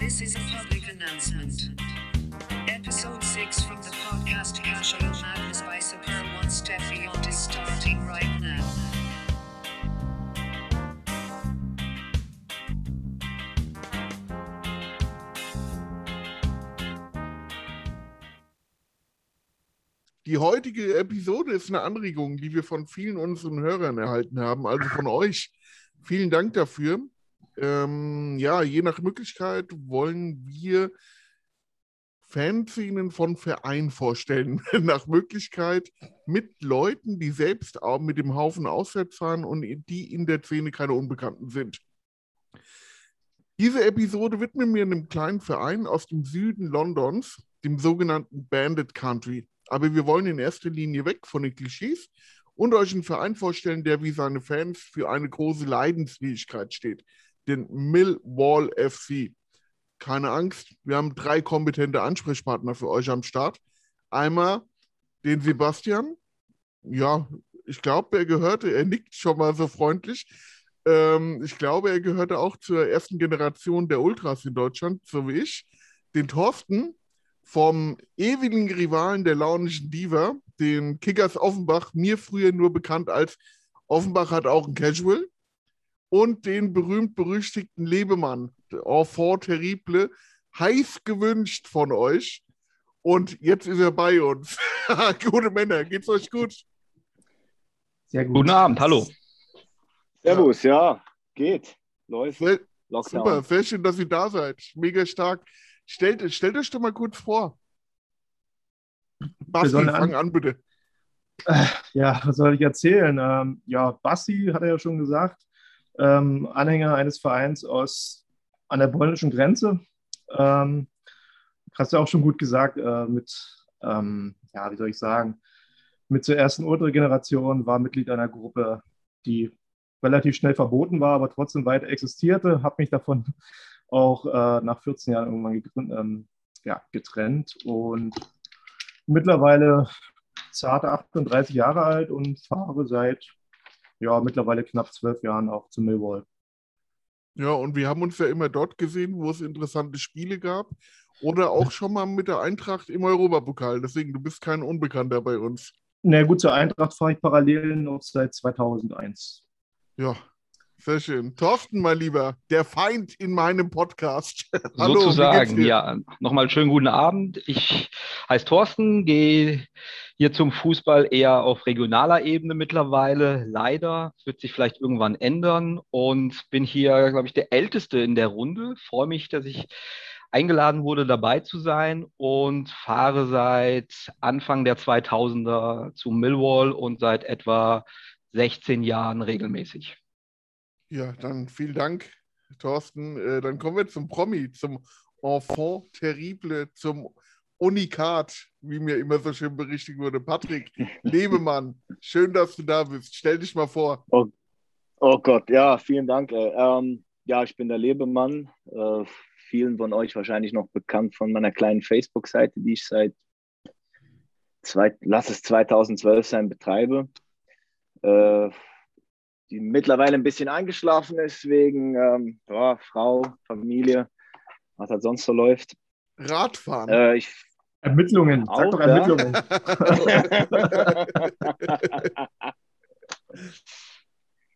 This is a public announcement. Episode 6 from the podcast Casual Madness by Super One Step Beyond is starting right now. Die heutige Episode ist eine Anregung, die wir von vielen unseren Hörern erhalten haben, also von euch. Vielen Dank dafür. Ähm, ja, je nach Möglichkeit wollen wir Fanszenen von Vereinen vorstellen. nach Möglichkeit mit Leuten, die selbst auch mit dem Haufen auswärts fahren und die in der Szene keine Unbekannten sind. Diese Episode widmen wir einem kleinen Verein aus dem Süden Londons, dem sogenannten Bandit Country. Aber wir wollen in erster Linie weg von den Klischees und euch einen Verein vorstellen, der wie seine Fans für eine große Leidensfähigkeit steht, den Millwall FC. Keine Angst, wir haben drei kompetente Ansprechpartner für euch am Start. Einmal den Sebastian. Ja, ich glaube, er gehörte, er nickt schon mal so freundlich. Ähm, ich glaube, er gehörte auch zur ersten Generation der Ultras in Deutschland, so wie ich. Den Thorsten vom ewigen Rivalen der launischen Diva, den Kickers Offenbach, mir früher nur bekannt als Offenbach hat auch ein Casual. Und den berühmt-berüchtigten Lebemann, Enfant terrible, heiß gewünscht von euch. Und jetzt ist er bei uns. Gute Männer, geht's euch gut? Sehr gut. Guten Abend, hallo. Servus, ja, geht. Läuft. Sehr, Lockdown. super, sehr schön, dass ihr da seid. Mega stark. Stellt, stellt euch doch mal kurz vor. Basti, fang an, bitte. Ja, was soll ich erzählen? Ähm, ja, Bassi hat er ja schon gesagt, ähm, Anhänger eines Vereins aus an der polnischen Grenze. Ähm, hast du auch schon gut gesagt, äh, mit, ähm, ja, wie soll ich sagen, mit zur ersten Ultra-Generation, war Mitglied einer Gruppe, die relativ schnell verboten war, aber trotzdem weiter existierte, habe mich davon auch äh, nach 14 Jahren irgendwann ähm, ja, getrennt und mittlerweile zarte 38 Jahre alt und fahre seit ja, mittlerweile knapp zwölf Jahren auch zu Millwall. Ja, und wir haben uns ja immer dort gesehen, wo es interessante Spiele gab. Oder auch schon mal mit der Eintracht im Europapokal. Deswegen, du bist kein Unbekannter bei uns. Na gut, zur Eintracht fahre ich parallel noch seit 2001. Ja, sehr schön. Thorsten, mein Lieber, der Feind in meinem Podcast. Hallo, Sozusagen, ja. Nochmal einen schönen guten Abend. Ich heiße Thorsten, gehe hier zum Fußball eher auf regionaler Ebene mittlerweile. Leider wird sich vielleicht irgendwann ändern und bin hier, glaube ich, der Älteste in der Runde. Freue mich, dass ich eingeladen wurde, dabei zu sein und fahre seit Anfang der 2000er zu Millwall und seit etwa 16 Jahren regelmäßig. Ja, dann vielen Dank, Thorsten. Äh, dann kommen wir zum Promi, zum Enfant terrible, zum Unikat, wie mir immer so schön berichtigt wurde. Patrick Lebemann, schön, dass du da bist. Stell dich mal vor. Oh Gott, ja, vielen Dank. ey. Ähm, ja, ich bin der Lebemann. Äh, vielen von euch wahrscheinlich noch bekannt von meiner kleinen Facebook-Seite, die ich seit, zwei, lass es 2012 sein, betreibe. Äh, die mittlerweile ein bisschen eingeschlafen ist wegen ähm, ja, Frau, Familie, was halt sonst so läuft. Radfahren. Äh, ich Ermittlungen, sag Auch, doch ja. Ermittlungen.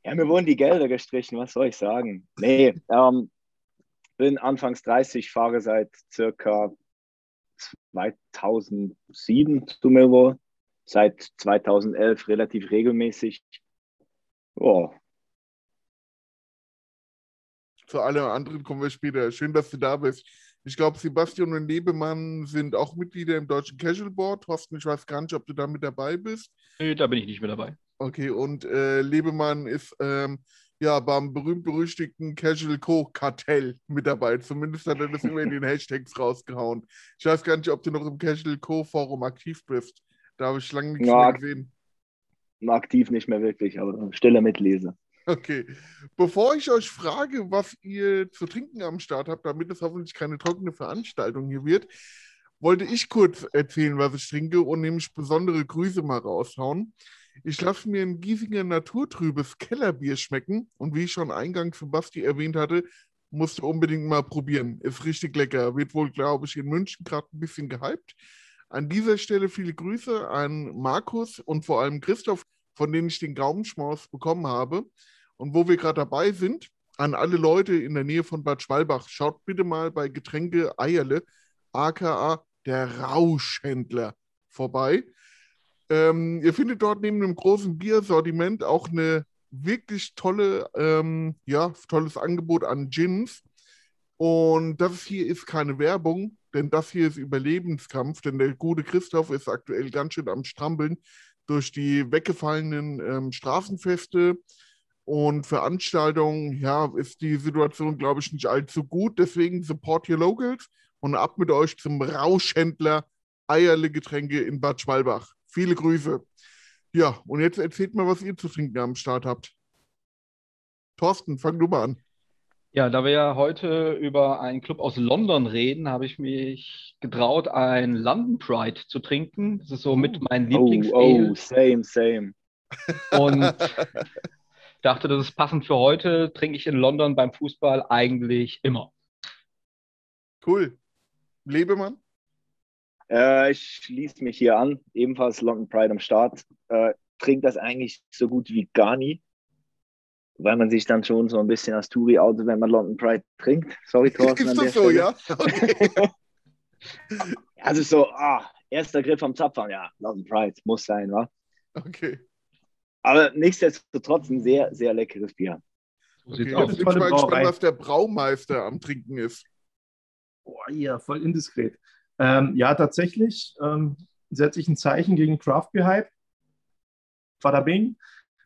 ja, mir wurden die Gelder gestrichen, was soll ich sagen? Nee, ähm, bin anfangs 30, fahre seit circa 2007 zu Millwall, seit 2011 relativ regelmäßig. Ja, Zu allem anderen kommen wir später. Schön, dass du da bist. Ich glaube, Sebastian und Lebemann sind auch Mitglieder im Deutschen Casual Board. Thorsten, ich weiß gar nicht, ob du da mit dabei bist. Nee, da bin ich nicht mehr dabei. Okay, und äh, Lebemann ist ähm, ja beim berühmt-berüchtigten Casual Co. Kartell mit dabei. Zumindest hat er das immer in den Hashtags rausgehauen. Ich weiß gar nicht, ob du noch im Casual Co. Forum aktiv bist. Da habe ich lange nichts Ja. mehr gesehen. Aktiv nicht mehr wirklich, aber stille Mitlese. Okay. Bevor ich euch frage, was ihr zu trinken am Start habt, damit es hoffentlich keine trockene Veranstaltung hier wird, wollte ich kurz erzählen, was ich trinke und nämlich besondere Grüße mal raushauen. Ich lasse mir ein Giesinger naturtrübes Kellerbier schmecken und wie ich schon eingangs für Basti erwähnt hatte, Musst du unbedingt mal probieren. Ist richtig lecker. Wird wohl, glaube ich, in München gerade ein bisschen gehypt. An dieser Stelle viele Grüße an Markus und vor allem Christoph, von denen ich den Gaumenschmaus bekommen habe. Und wo wir gerade dabei sind, an alle Leute in der Nähe von Bad Schwalbach, schaut bitte mal bei Getränke Eierle, aka der Rauschhändler, vorbei. Ähm, ihr findet dort neben einem großen Biersortiment auch eine wirklich tolle, ähm, ja, tolles Angebot an Gins. Und das hier ist keine Werbung, denn das hier ist Überlebenskampf, denn der gute Christoph ist aktuell ganz schön am Strampeln durch die weggefallenen ähm, Straßenfeste und Veranstaltungen. Ja, ist die Situation, glaube ich, nicht allzu gut. Deswegen support your locals und ab mit euch zum Rauschhändler Eierle Getränke in Bad Schwalbach. Viele Grüße. Ja, und jetzt erzählt mal, was ihr zu trinken am Start habt. Thorsten, fang du mal an. Ja, da wir ja heute über einen Club aus London reden, habe ich mich getraut, ein London Pride zu trinken. Das ist so mit mein Oh, Lieblings-Ale. oh, same, same. Und dachte, das ist passend für heute. Trinke ich in London beim Fußball eigentlich immer. Cool. Lebemann? Äh, ich schließe mich hier an, ebenfalls London Pride am Start. Äh, trinkt das eigentlich so gut wie gar nie, weil man sich dann schon so ein bisschen als Touri outet, wenn man London Pride trinkt. Sorry, Thorsten. Ist an der das so, Stelle. ja? Okay. Also so, ah, erster Griff am Zapfhahn, ja, London Pride, muss sein, wa? okay. Aber nichtsdestotrotz ein sehr, sehr leckeres Bier. Okay. Jetzt bin ich mal gespannt, was der Braumeister am Trinken ist. Boah, ja, voll indiskret. Ähm, ja, tatsächlich ähm, setze ich ein Zeichen gegen Craft Beer Hype. Bada bing.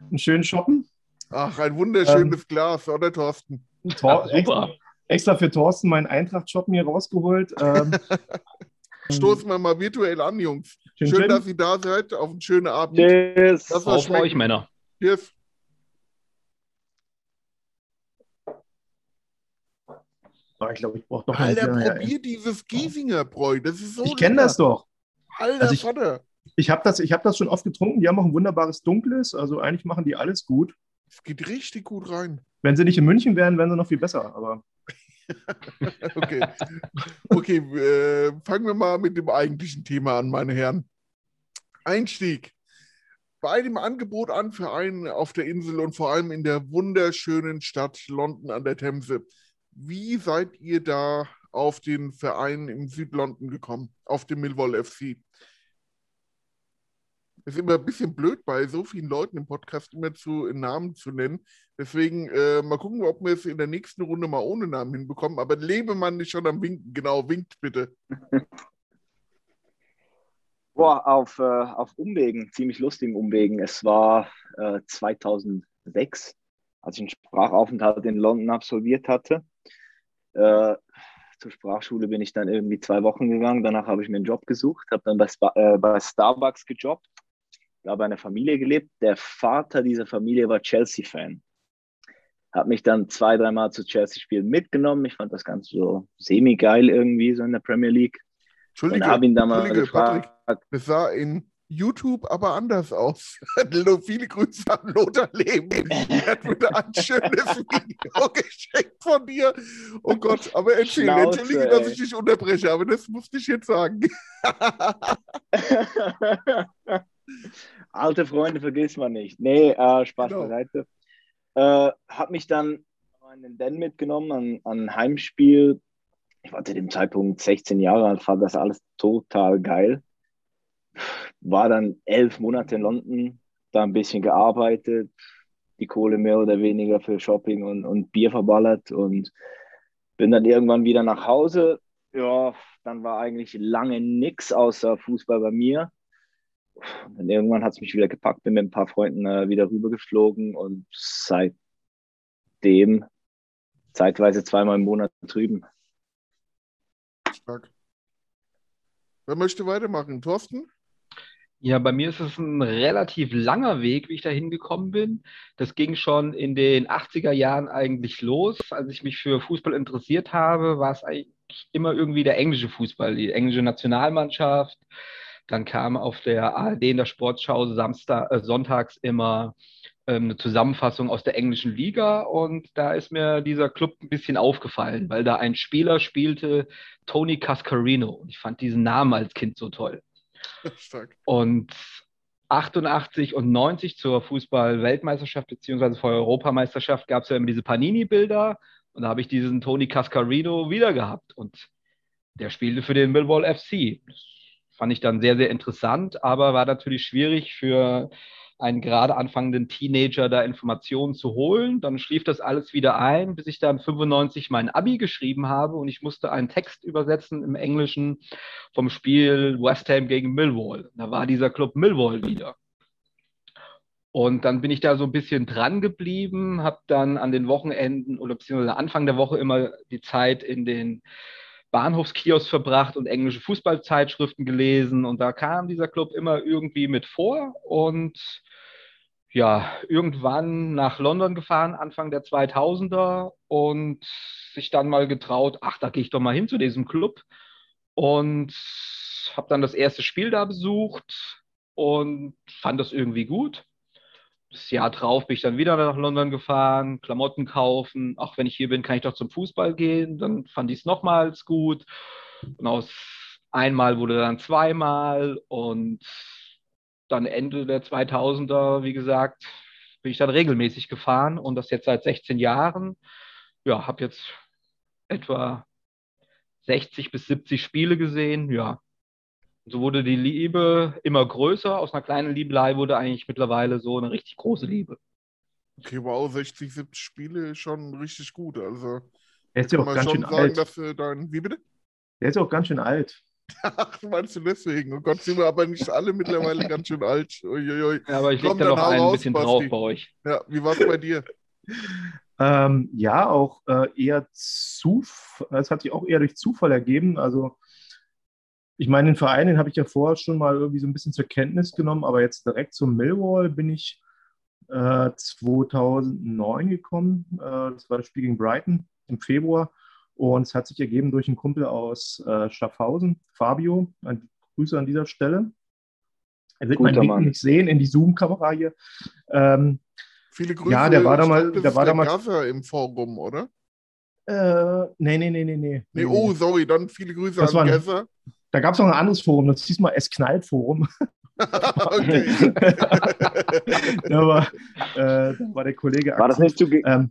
Einen schönen Shoppen. Ach, ein wunderschönes Ähm, Glas, oder Thorsten? Tor Ja, super. extra, extra für Thorsten meinen Eintracht-Shoppen hier rausgeholt. Ähm, Stoßen wir mal virtuell an, Jungs. Schön, Chin. dass ihr da seid. Auf einen schönen Abend. Cheers! Das war Auf euch, Männer. Cheers. Oh, ich glaube, ich brauche noch Alter, eine. Ja, probier dieses Giesinger Bräu. Das ist so ich kenne das doch. Alter Also ich- Vater. Ich habe das, ich hab das schon oft getrunken. Die haben auch ein wunderbares Dunkles. Also eigentlich machen die alles gut. Es geht richtig gut rein. Wenn sie nicht in München wären, wären sie noch viel besser. Aber Okay. Okay, äh, fangen wir mal mit dem eigentlichen Thema an, meine Herren. Einstieg. Bei dem Angebot an für einen auf der Insel und vor allem in der wunderschönen Stadt London an der Themse. Wie seid ihr da auf den Verein im Südlondon gekommen, auf den Millwall FC? Ist immer ein bisschen blöd, bei so vielen Leuten im Podcast immer zu Namen zu nennen. Deswegen äh, mal gucken, ob wir es in der nächsten Runde mal ohne Namen hinbekommen. Aber Lebemann ist schon am Winken. Genau, winkt bitte. Boah, auf, äh, auf Umwegen, ziemlich lustigen Umwegen. Es war äh, 2006, als ich einen Sprachaufenthalt in London absolviert hatte. Äh, zur Sprachschule bin ich dann irgendwie zwei Wochen gegangen. Danach habe ich mir einen Job gesucht, habe dann bei, Spa äh, bei Starbucks gejobbt, bei einer Familie gelebt. Der Vater dieser Familie war Chelsea-Fan. Habe mich dann zwei, dreimal zu Chelsea-Spielen mitgenommen. Ich fand das Ganze so semi-geil irgendwie, so in der Premier League. Und Entschuldige, habe ihn dann mal gefragt, das sah in YouTube aber anders aus. Viele Grüße an Lothar Leben. Er hat mir da ein schönes Video geschenkt von dir. Oh Gott, aber erzähl, Schnauze, entschuldige, dass ey. ich dich unterbreche, aber das musste ich jetzt sagen. Alte Freunde vergisst man nicht. Nee, äh, Spaß Genau. beiseite. Äh, hab mich dann in den Den mitgenommen an, an ein Heimspiel. Ich war zu dem Zeitpunkt 16 Jahre alt, fand das alles total geil. War dann elf Monate in London, da ein bisschen gearbeitet, die Kohle mehr oder weniger für Shopping und, und Bier verballert und bin dann irgendwann wieder nach Hause. Ja, dann war eigentlich lange nichts außer Fußball bei mir. Und irgendwann hat es mich wieder gepackt, bin mit ein paar Freunden äh, wieder rübergeflogen und seitdem zeitweise zweimal im Monat drüben. Stark. Wer möchte weitermachen? Thorsten? Ja, bei mir ist es ein relativ langer Weg, wie ich da hingekommen bin. Das ging schon in den 80er Jahren eigentlich los. Als ich mich für Fußball interessiert habe, war es eigentlich immer irgendwie der englische Fußball, die englische Nationalmannschaft. Dann kam auf der ARD in der Sportschau Samstag, äh, sonntags immer ähm, eine Zusammenfassung aus der englischen Liga und da ist mir dieser Club ein bisschen aufgefallen, weil da ein Spieler spielte, Tony Cascarino. Ich fand diesen Namen als Kind so toll. Stark. Und 88 und 90 zur Fußball-Weltmeisterschaft beziehungsweise vor Europameisterschaft gab es ja immer diese Panini-Bilder und da habe ich diesen Tony Cascarino wieder gehabt und der spielte für den Millwall FC. Das fand ich dann sehr, sehr interessant, aber war natürlich schwierig für einen gerade anfangenden Teenager da Informationen zu holen. Dann schlief das alles wieder ein, bis ich dann 95 mein Abi geschrieben habe und ich musste einen Text übersetzen im Englischen vom Spiel West Ham gegen Millwall. Da war dieser Club Millwall wieder. Und dann bin ich da so ein bisschen dran geblieben, habe dann an den Wochenenden oder beziehungsweise Anfang der Woche immer die Zeit in den Bahnhofskiosk verbracht und englische Fußballzeitschriften gelesen. Und da kam dieser Club immer irgendwie mit vor. Und ja, irgendwann nach London gefahren, Anfang der 2000er und sich dann mal getraut, ach, da gehe ich doch mal hin zu diesem Club und habe dann das erste Spiel da besucht und fand das irgendwie gut. Das Jahr drauf bin ich dann wieder nach London gefahren, Klamotten kaufen. Ach, wenn ich hier bin, kann ich doch zum Fußball gehen. Dann fand ich es nochmals gut. Und aus einmal wurde dann zweimal und dann Ende der 2000er, wie gesagt, bin ich dann regelmäßig gefahren und das jetzt seit 16 Jahren. Ja, habe jetzt etwa 60 bis 70 Spiele gesehen. Ja, so wurde die Liebe immer größer. Aus einer kleinen Liebelei wurde eigentlich mittlerweile so eine richtig große Liebe. Okay, wow, 60, 70 Spiele ist schon richtig gut. Also, Er ist ja kann auch ganz schon schön sagen, alt. dass du dein. Wie bitte? Der ist ja auch ganz schön alt. Ach, meinst du deswegen? Oh Gott, sind wir aber nicht alle mittlerweile ganz schön alt. Uiuiui. Ja, aber ich lege Komm, da noch ein raus, bisschen Basti. drauf bei euch. Ja, wie war es bei dir? Ähm, ja, auch äh, eher Zuf es hat sich auch eher durch Zufall ergeben. Also ich meine, den Verein, den habe ich ja vorher schon mal irgendwie so ein bisschen zur Kenntnis genommen, aber jetzt direkt zum Millwall bin ich äh, 2009 gekommen. Äh, das war das Spiel gegen Brighton im Februar. Und es hat sich ergeben durch einen Kumpel aus äh, Schaffhausen, Fabio. Ein Grüße an dieser Stelle. Er wird Guter meinen Link Mann. nicht sehen in die Zoom-Kamera hier. Ähm, Viele Grüße. Ja, der war glaub, das der war der damals- Gaffer im Forum, oder? äh, nee, nee, nee, nee, nee. Nee, oh, sorry, dann viele Grüße Das an war ein- Gaffer. Da gab es noch ein anderes Forum, das hieß mal Es knallt Forum. okay. da, war, äh, da war der Kollege War das nicht zu, Ähm,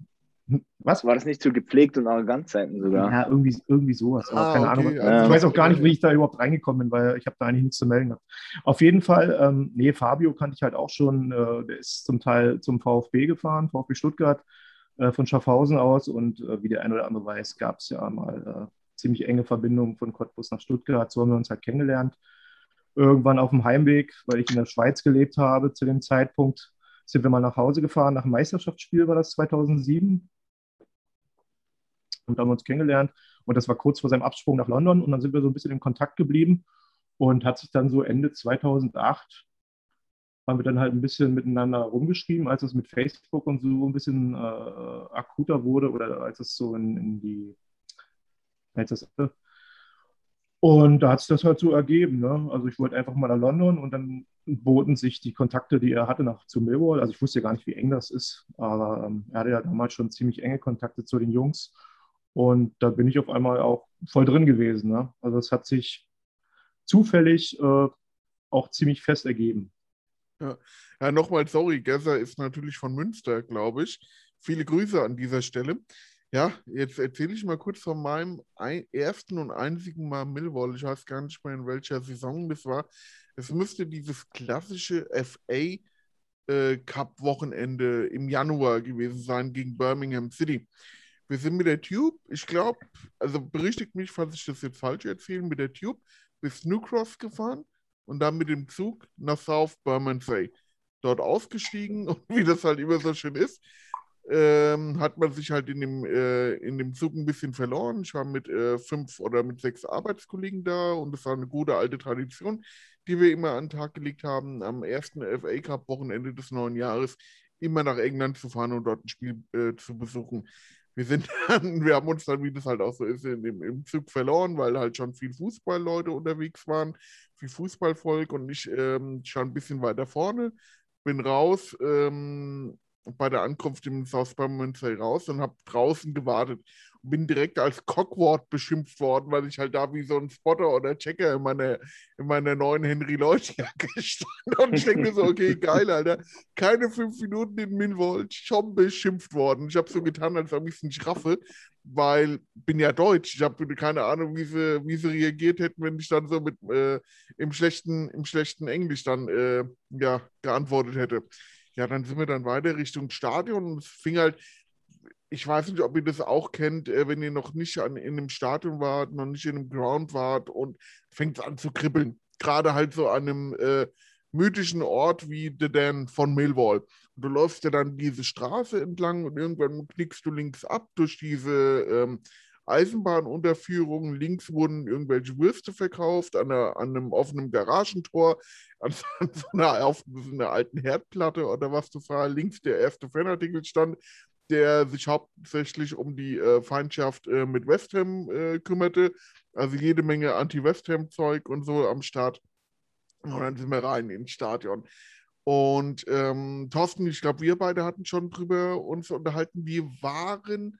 was? war das nicht zu gepflegt und arrogant Zeiten sogar? Ja, irgendwie, irgendwie sowas. Aber Ah, keine okay. Ahnung. Also Ich weiß auch gar nicht, wie ich da überhaupt reingekommen bin, weil ich habe da eigentlich nichts zu melden gehabt. Auf jeden Fall, ähm, nee, Fabio kannte ich halt auch schon. Äh, der ist zum Teil zum VfB gefahren, VfB Stuttgart, äh, von Schaffhausen aus. Und äh, wie der eine oder andere weiß, gab es ja mal äh, ziemlich enge Verbindungen von Cottbus nach Stuttgart. So haben wir uns halt kennengelernt. Irgendwann auf dem Heimweg, weil ich in der Schweiz gelebt habe zu dem Zeitpunkt, sind wir mal nach Hause gefahren. Nach dem Meisterschaftsspiel war das 2007 und haben uns kennengelernt. Und das war kurz vor seinem Absprung nach London. Und dann sind wir so ein bisschen in Kontakt geblieben und hat sich dann so Ende 2008 haben wir dann halt ein bisschen miteinander rumgeschrieben, als es mit Facebook und so ein bisschen äh, akuter wurde oder als es so in, in die, das, und da hat sich das halt so ergeben. Ne? Also ich wollte einfach mal nach London und dann boten sich die Kontakte, die er hatte, nach zu Millwall. Also ich wusste ja gar nicht, wie eng das ist, aber ähm, er hatte ja damals schon ziemlich enge Kontakte zu den Jungs. Und da bin ich auf einmal auch voll drin gewesen. Ne? Also es hat sich zufällig äh, auch ziemlich fest ergeben. Ja, nochmal sorry, Gesser ist natürlich von Münster, glaube ich. Viele Grüße an dieser Stelle. Ja, jetzt erzähle ich mal kurz von meinem ein, ersten und einzigen Mal Millwall. Ich weiß gar nicht mehr, in welcher Saison das war. Es müsste dieses klassische FA äh, Cup-Wochenende im Januar gewesen sein gegen Birmingham City. Wir sind mit der Tube, ich glaube, also berichtigt mich, falls ich das jetzt falsch erzähle, mit der Tube bis New Cross gefahren und dann mit dem Zug nach South Bermondsey. Dort ausgestiegen und wie das halt immer so schön ist, ähm, hat man sich halt in dem, äh, in dem Zug ein bisschen verloren. Ich war mit äh, fünf oder mit sechs Arbeitskollegen da und es war eine gute alte Tradition, die wir immer an den Tag gelegt haben, am ersten FA Cup Wochenende des neuen Jahres immer nach England zu fahren und dort ein Spiel äh, zu besuchen. Wir sind dann, wir haben uns dann, wie das halt auch so ist, dem, im Zug verloren, weil halt schon viel Fußballleute unterwegs waren, viel Fußballvolk und ich ähm, schon ein bisschen weiter vorne, bin raus, ähm, bei der Ankunft im South Bermondsey raus und habe draußen gewartet und bin direkt als Cockward beschimpft worden, weil ich halt da wie so ein Spotter oder Checker in meiner, in meiner neuen Henry Lloyd-Jacke stand. Und ich denke mir so, okay, geil, Alter. Keine fünf Minuten in Millwall schon beschimpft worden. Ich habe so getan, als ob ich es nicht raffe, weil bin ja Deutsch. Ich habe keine Ahnung, wie sie, wie sie reagiert hätten, wenn ich dann so mit äh, im, schlechten, im schlechten Englisch dann äh, ja, geantwortet hätte. Ja, dann sind wir dann weiter Richtung Stadion und es fing halt, ich weiß nicht, ob ihr das auch kennt, äh, wenn ihr noch nicht an, in einem Stadion wart, noch nicht in einem Ground wart und fängt es an zu kribbeln. Gerade halt so an einem äh, mythischen Ort wie The Dan von Millwall. Und du läufst ja dann diese Straße entlang und irgendwann knickst du links ab durch diese ähm, Eisenbahnunterführung. Links wurden irgendwelche Würste verkauft an, einer, an einem offenen Garagentor, an, an so, einer, auf so einer alten Herdplatte oder was das war. Links der erste Fanartikel stand, der sich hauptsächlich um die äh, Feindschaft äh, mit West Ham äh, kümmerte. Also jede Menge Anti-West Ham-Zeug und so am Start. Und dann sind wir rein ins Stadion. Und ähm, Thorsten, ich glaube, wir beide hatten schon drüber uns unterhalten. Wir waren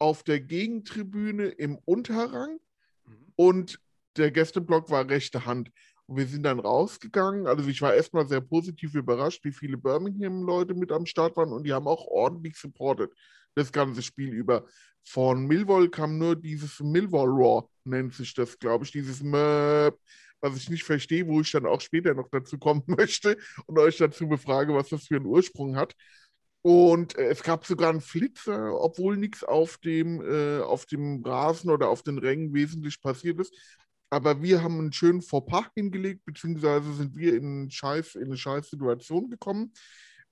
auf der Gegentribüne im Unterrang mhm. und der Gästeblock war rechte Hand. Und wir sind dann rausgegangen. Also ich war erstmal sehr positiv überrascht, wie viele Birmingham-Leute mit am Start waren und die haben auch ordentlich supportet, das ganze Spiel über. Von Millwall kam nur dieses Millwall Raw, nennt sich das, glaube ich, dieses Möp, was ich nicht verstehe, wo ich dann auch später noch dazu kommen möchte und euch dazu befrage, was das für einen Ursprung hat. Und äh, es gab sogar einen Flitzer, obwohl nichts auf dem, äh, auf dem Rasen oder auf den Rängen wesentlich passiert ist. Aber wir haben einen schönen Fauxpas hingelegt, beziehungsweise sind wir in, Scheiß, in eine scheiß Situation gekommen.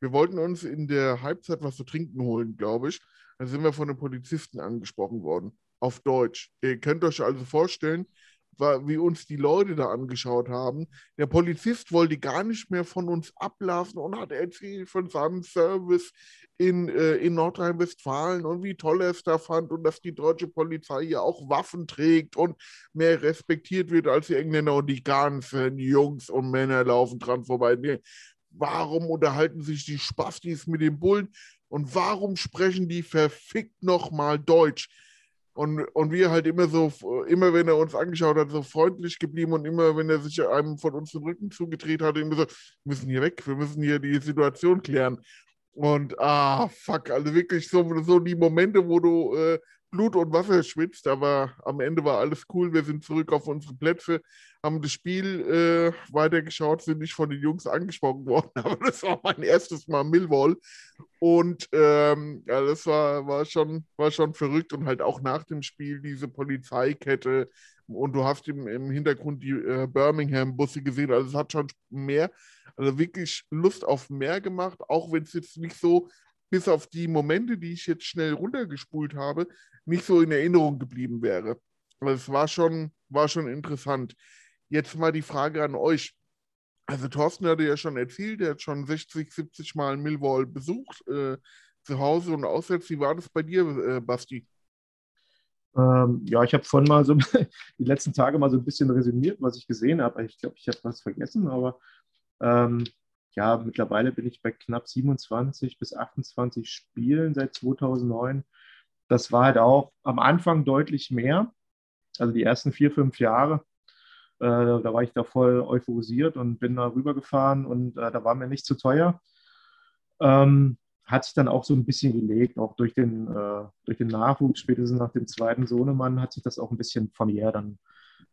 Wir wollten uns in der Halbzeit was zu trinken holen, glaube ich. Da sind wir von einem Polizisten angesprochen worden, auf Deutsch. Ihr könnt euch also vorstellen, wie uns die Leute da angeschaut haben. Der Polizist wollte gar nicht mehr von uns ablassen und hat erzählt von seinem Service in, äh, in Nordrhein-Westfalen und wie toll er es da fand und dass die deutsche Polizei ja auch Waffen trägt und mehr respektiert wird als die Engländer und die ganzen Jungs und Männer laufen dran vorbei. Nee, warum unterhalten sich die Spastis mit den Bullen und warum sprechen die verfickt nochmal Deutsch? Und, und wir halt immer so, immer wenn er uns angeschaut hat, so freundlich geblieben und immer wenn er sich einem von uns den Rücken zugedreht hat, immer so, wir müssen hier weg, wir müssen hier die Situation klären. Und ah, fuck, also wirklich so, so die Momente, wo du äh, Blut und Wasser schwitzt, aber am Ende war alles cool. Wir sind zurück auf unsere Plätze, haben das Spiel äh, weitergeschaut, sind nicht von den Jungs angesprochen worden, aber das war mein erstes Mal Millwall. Und ähm, ja, das war, war, schon, war schon verrückt und halt auch nach dem Spiel diese Polizeikette und du hast im, im Hintergrund die äh, Birmingham-Busse gesehen. Also es hat schon mehr, also wirklich Lust auf mehr gemacht, auch wenn es jetzt nicht so bis auf die Momente, die ich jetzt schnell runtergespult habe, nicht so in Erinnerung geblieben wäre. Aber es war schon, war schon interessant. Jetzt mal die Frage an euch. Also Thorsten hatte ja schon erzählt, er hat schon 60, 70 Mal Millwall besucht, äh, zu Hause und auswärts. Wie war das bei dir, äh, Basti? Ähm, ja, ich habe vorhin mal so die letzten Tage mal so ein bisschen resümiert, was ich gesehen habe. Ich glaube, ich habe was vergessen, aber ähm, ja, mittlerweile bin ich bei knapp 27 bis 28 Spielen seit 2009. Das war halt auch am Anfang deutlich mehr. Also die ersten vier, fünf Jahre, äh, da war ich da voll euphorisiert und bin da rübergefahren und äh, da war mir nicht zu teuer. Ähm, hat sich dann auch so ein bisschen gelegt, auch durch den, äh, durch den Nachwuchs, spätestens nach dem zweiten Sohnemann hat sich das auch ein bisschen familiär dann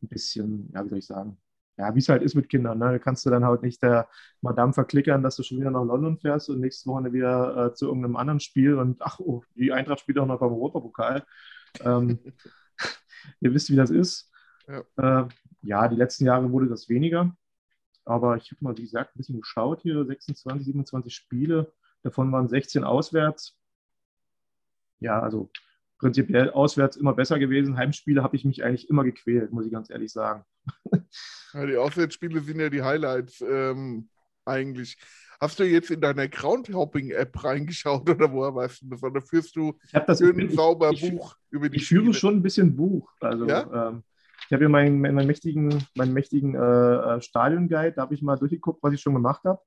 ein bisschen, ja, wie soll ich sagen, ja, wie es halt ist mit Kindern. Ne? Da kannst du dann halt nicht der Madame verklickern, dass du schon wieder nach London fährst und nächste Woche wieder äh, zu irgendeinem anderen Spiel und ach, oh, die Eintracht spielt auch noch beim Europapokal. Ähm, ihr wisst, wie das ist. Ja. Äh, ja, die letzten Jahre wurde das weniger. Aber ich habe mal, wie gesagt, ein bisschen geschaut hier: 26, 27 Spiele. Davon waren 16 auswärts. Ja, also prinzipiell auswärts immer besser gewesen. Heimspiele habe ich mich eigentlich immer gequält, muss ich ganz ehrlich sagen. Ja, die Auswärtsspiele sind ja die Highlights ähm, eigentlich. Hast du jetzt in deiner Groundhopping-App reingeschaut oder woher weißt du das? Oder führst du ich das schön ein sauber ich, Buch ich, über die Ich Spiele? führe schon ein bisschen Buch. Also, ja? ähm, ich habe ja meinen, meinen mächtigen, meinen mächtigen äh, äh Stadion-Guide, da habe ich mal durchgeguckt, was ich schon gemacht habe.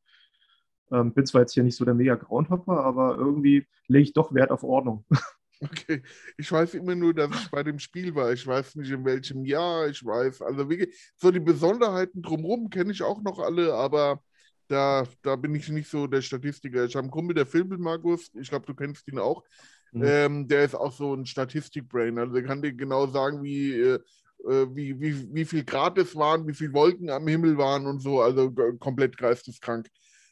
Ähm, bin zwar jetzt hier nicht so der mega Groundhopper, aber irgendwie lege ich doch Wert auf Ordnung. Okay, ich weiß immer nur, dass ich bei dem Spiel war. Ich weiß nicht in welchem Jahr, ich weiß, also wirklich, so die Besonderheiten drumherum kenne ich auch noch alle, aber da, da bin ich nicht so der Statistiker. Ich habe einen Kumpel, der Filmpel Markus, ich glaube, du kennst ihn auch. Mhm. Ähm, der ist auch so ein Statistikbrain. Also der kann dir genau sagen, wie, äh, äh, wie, wie, wie viel Grad es waren, wie viele Wolken am Himmel waren und so. Also komplett geisteskrank.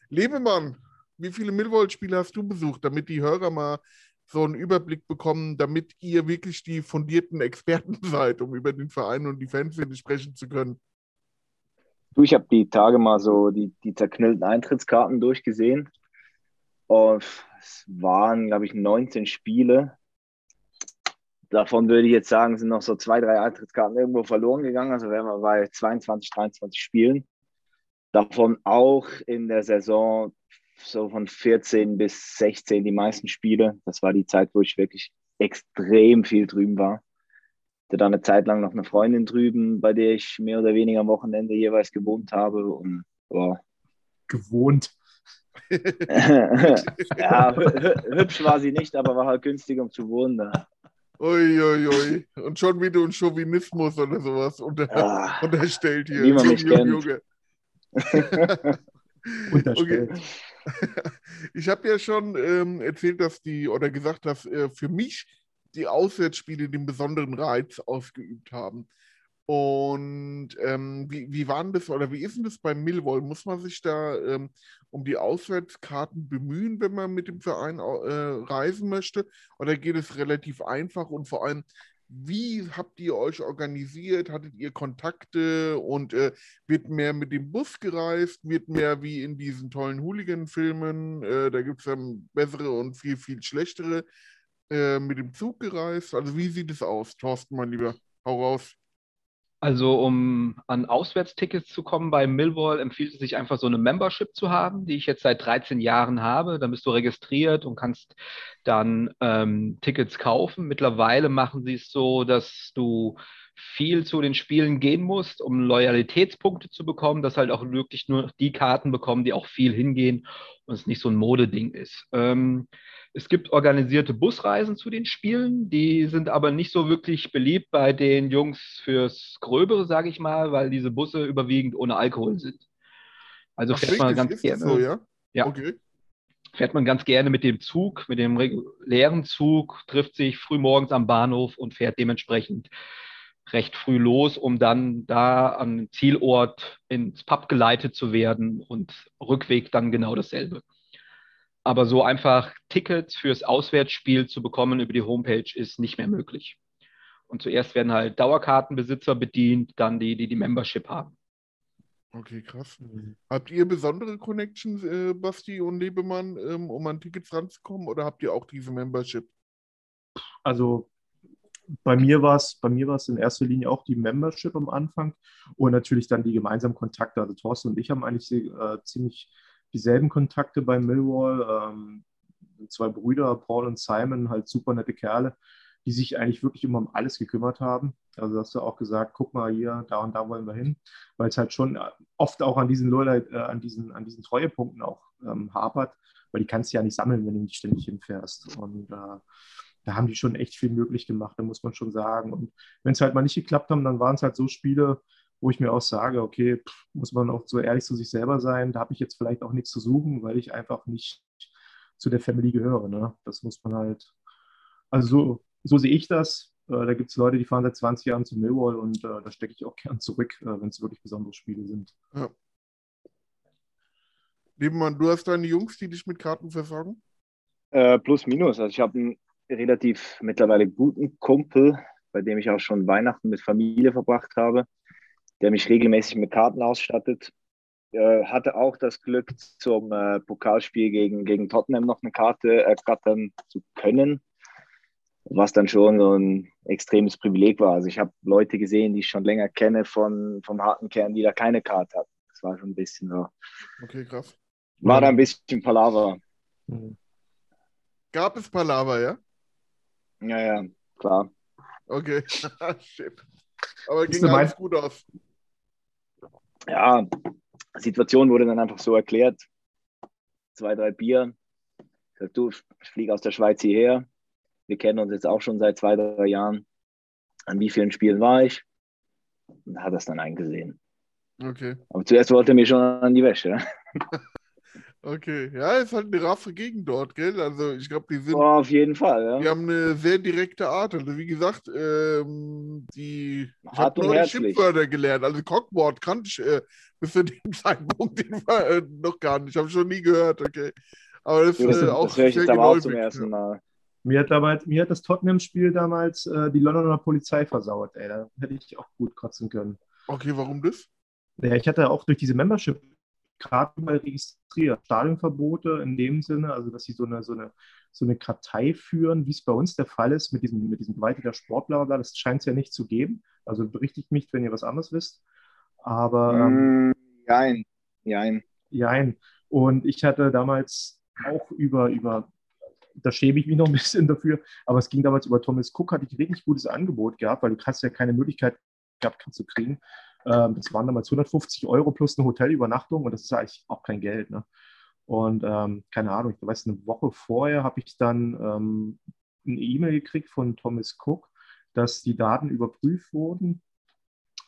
Lebemann, wie viele Millwall-Spiele hast du besucht, damit die Hörer mal so einen Überblick bekommen, damit ihr wirklich die fundierten Experten seid, um über den Verein und die Fans sprechen zu können? Du, ich habe die Tage mal so die, die zerknüllten Eintrittskarten durchgesehen. Und es waren, glaube ich, 19 Spiele. Davon würde ich jetzt sagen, sind noch so zwei, drei Eintrittskarten irgendwo verloren gegangen. Also wären wir bei 22, 23 Spielen. Davon auch in der Saison so von 14 bis 16 die meisten Spiele. Das war die Zeit, wo ich wirklich extrem viel drüben war. Ich hatte dann eine Zeit lang noch eine Freundin drüben, bei der ich mehr oder weniger am Wochenende jeweils gewohnt habe. Und, oh. Gewohnt. ja, hübsch war sie nicht, aber war halt günstig, um zu wohnen da. Uiuiui. Ui, ui. Und schon wieder ein Chauvinismus oder sowas unter, ah, unterstellt hier. Wie man mich Junge, kennt. Unterstellt. Okay. Ich habe ja schon ähm, erzählt, dass die, oder gesagt, dass äh, für mich die Auswärtsspiele den besonderen Reiz ausgeübt haben. Und ähm, wie, wie war das oder wie ist denn das beim Millwall? Muss man sich da ähm, um die Auswärtskarten bemühen, wenn man mit dem Verein äh, reisen möchte? Oder geht es relativ einfach und vor allem, wie habt ihr euch organisiert? Hattet ihr Kontakte und äh, wird mehr mit dem Bus gereist? Wird mehr wie in diesen tollen Hooligan-Filmen? Äh, da gibt es dann bessere und viel, viel schlechtere. Äh, mit dem Zug gereist? Also, wie sieht es aus, Thorsten, mein Lieber? Hau raus. Also, um an Auswärtstickets zu kommen bei Millwall, empfiehlt es sich einfach so eine Membership zu haben, die ich jetzt seit 13 Jahren habe. Dann bist du registriert und kannst dann ähm, Tickets kaufen. Mittlerweile machen sie es so, dass du viel zu den Spielen gehen musst, um Loyalitätspunkte zu bekommen, dass halt auch wirklich nur die Karten bekommen, die auch viel hingehen und es nicht so ein Modeding ist. Ähm, es gibt organisierte Busreisen zu den Spielen, die sind aber nicht so wirklich beliebt bei den Jungs fürs Gröbere, sage ich mal, weil diese Busse überwiegend ohne Alkohol sind. Also Ach, fährt man ganz gerne. So, ja? ja. Okay. Fährt man ganz gerne mit dem Zug, mit dem regulären Zug, trifft sich früh morgens am Bahnhof und fährt dementsprechend recht früh los, um dann da am Zielort ins Pub geleitet zu werden und Rückweg dann genau dasselbe. Aber so einfach Tickets fürs Auswärtsspiel zu bekommen über die Homepage ist nicht mehr möglich. Und zuerst werden halt Dauerkartenbesitzer bedient, dann die, die die Membership haben. Okay, krass. Habt ihr besondere Connections, äh, Basti und Lebemann, ähm, um an Tickets ranzukommen oder habt ihr auch diese Membership? Also bei mir war es bei mir war es in erster Linie auch die Membership am Anfang und natürlich dann die gemeinsamen Kontakte. Also Thorsten und ich haben eigentlich äh, ziemlich dieselben Kontakte bei Millwall. Ähm, zwei Brüder, Paul und Simon, halt super nette Kerle, die sich eigentlich wirklich immer um alles gekümmert haben. Also hast du auch gesagt, guck mal hier, da und da wollen wir hin, weil es halt schon oft auch an diesen, äh, an diesen, an diesen Treuepunkten auch ähm, hapert, weil die kannst du ja nicht sammeln, wenn du nicht ständig hinfährst. Und äh, da haben die schon echt viel möglich gemacht, da muss man schon sagen. Und wenn es halt mal nicht geklappt haben, dann waren es halt so Spiele, wo ich mir auch sage, okay, pff, muss man auch so ehrlich zu sich selber sein, da habe ich jetzt vielleicht auch nichts zu suchen, weil ich einfach nicht zu der Family gehöre. Ne? Das muss man halt, also so, so sehe ich das. Äh, da gibt es Leute, die fahren seit 20 Jahren zu Millwall und äh, da stecke ich auch gern zurück, äh, wenn es wirklich besondere Spiele sind. Ja. Liebenmann, du hast deine Jungs, die dich mit Karten versorgen? Äh, plus, minus. Also ich habe einen relativ mittlerweile guten Kumpel, bei dem ich auch schon Weihnachten mit Familie verbracht habe der mich regelmäßig mit Karten ausstattet. Äh, hatte auch das Glück, zum äh, Pokalspiel gegen, gegen Tottenham noch eine Karte ergattern zu können, was dann schon so ein extremes Privileg war. Also ich habe Leute gesehen, die ich schon länger kenne von, vom harten Kern, die da keine Karte hatten. Das war schon ein bisschen so. Okay, krass. War da ein bisschen Palaver. Mhm. Gab es Palaver, ja? Ja, ja, klar. Okay, shit. Aber ging alles gut aus ja, Situation wurde dann einfach so erklärt. zwei, drei Bier. Ich sag, du, ich fliege aus der Schweiz hierher. Wir kennen uns jetzt auch schon seit zwei, drei Jahren. An wie vielen Spielen war ich? Und hat das dann eingesehen. Okay. Aber zuerst wollte er mir schon an die Wäsche. Okay. Ja, ist halt eine raffe Gegend dort, gell? Also ich glaube, die sind. Oh, auf jeden Fall. Die Ja. haben eine sehr direkte Art. Also wie gesagt, ähm, die ich habe neue. Schimpfwörter gelernt. Also Cockwort kannte ich äh, bis zu dem Zeitpunkt äh, noch gar nicht. Habe ich schon nie gehört, okay. Aber das Das, ist äh, das auch höre ich sehr jetzt aber auch zum ersten. Mal. Mir hat, damals, mir hat das Tottenham-Spiel damals äh, die Londoner Polizei versauert, ey. Da hätte ich auch gut kotzen können. Okay, warum das? Ja, ich hatte auch durch diese Membership Karten mal registriert. Stadionverbote in dem Sinne, also dass sie so eine, so eine, so eine Kartei führen, wie es bei uns der Fall ist mit diesem, mit diesem gewaltiger Sport, bla, bla, bla. Das scheint es ja nicht zu geben. Also berichtigt mich, wenn ihr was anderes wisst. Aber ähm, Mm, Jein, jein. Jein. Und ich hatte damals auch über, über, da schäme ich mich noch ein bisschen dafür, aber es ging damals über Thomas Cook, hatte ich richtig gutes Angebot gehabt, weil du hast ja keine Möglichkeit gehabt, Karten zu kriegen. Ähm, das waren damals 150 Euro plus eine Hotelübernachtung und das ist eigentlich auch kein Geld. Ne? Und ähm, keine Ahnung, ich weiß, eine Woche vorher habe ich dann ähm, eine E-Mail gekriegt von Thomas Cook, dass die Daten überprüft wurden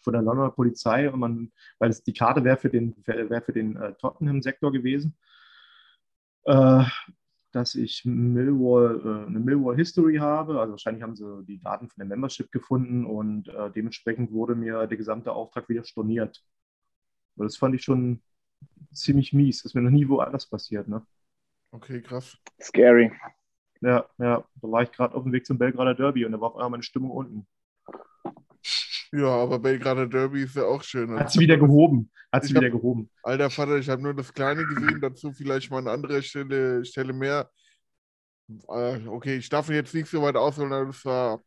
von der Londoner Polizei und man, weil es, die Karte wäre für den, wär, wär den äh, Tottenham-Sektor gewesen, äh, dass ich Millwall, äh, eine Millwall History habe. Also wahrscheinlich haben sie die Daten von der Membership gefunden und äh, dementsprechend wurde mir der gesamte Auftrag wieder storniert. Aber das fand ich schon ziemlich mies. Das ist mir noch nie woanders passiert. Ne? Okay, krass. Scary. Ja, ja, da war ich gerade auf dem Weg zum Belgrader Derby und da war auf einmal meine Stimmung unten. Ja, aber Belgrader Derby ist ja auch schön. Hat sie wieder gehoben. Hat sie wieder gehoben. Alter Vater, ich habe nur das Kleine gesehen, dazu vielleicht mal an anderer Stelle, Stelle mehr. Äh, okay, ich darf jetzt nicht so weit ausholen, aber das war,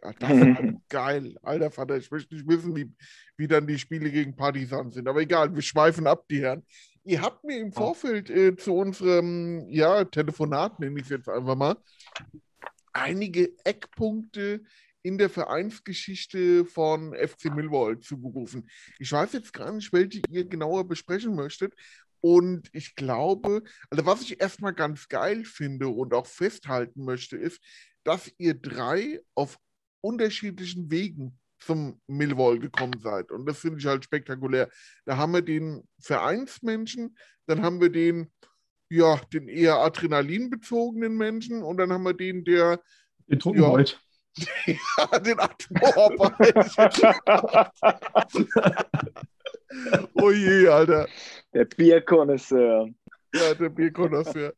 das war geil. Alter Vater, ich möchte nicht wissen, wie, wie dann die Spiele gegen Partisan sind. Aber egal, wir schweifen ab, die Herren. Ihr habt mir im Vorfeld äh, zu unserem ja, Telefonat, nenne ich es jetzt einfach mal, einige Eckpunkte in der Vereinsgeschichte von FC Millwall zugerufen. Ich weiß jetzt gar nicht, welche ihr genauer besprechen möchtet. Und ich glaube, also was ich erstmal ganz geil finde und auch festhalten möchte, ist, dass ihr drei auf unterschiedlichen Wegen zum Millwall gekommen seid. Und das finde ich halt spektakulär. Da haben wir den Vereinsmenschen, dann haben wir den, ja, den eher adrenalinbezogenen Menschen und dann haben wir den, der Den Trunkenbold. Den Atomarbeit. oh je, Alter. Der Bierkonnoisseur. Ja, der Bierkonnoisseur.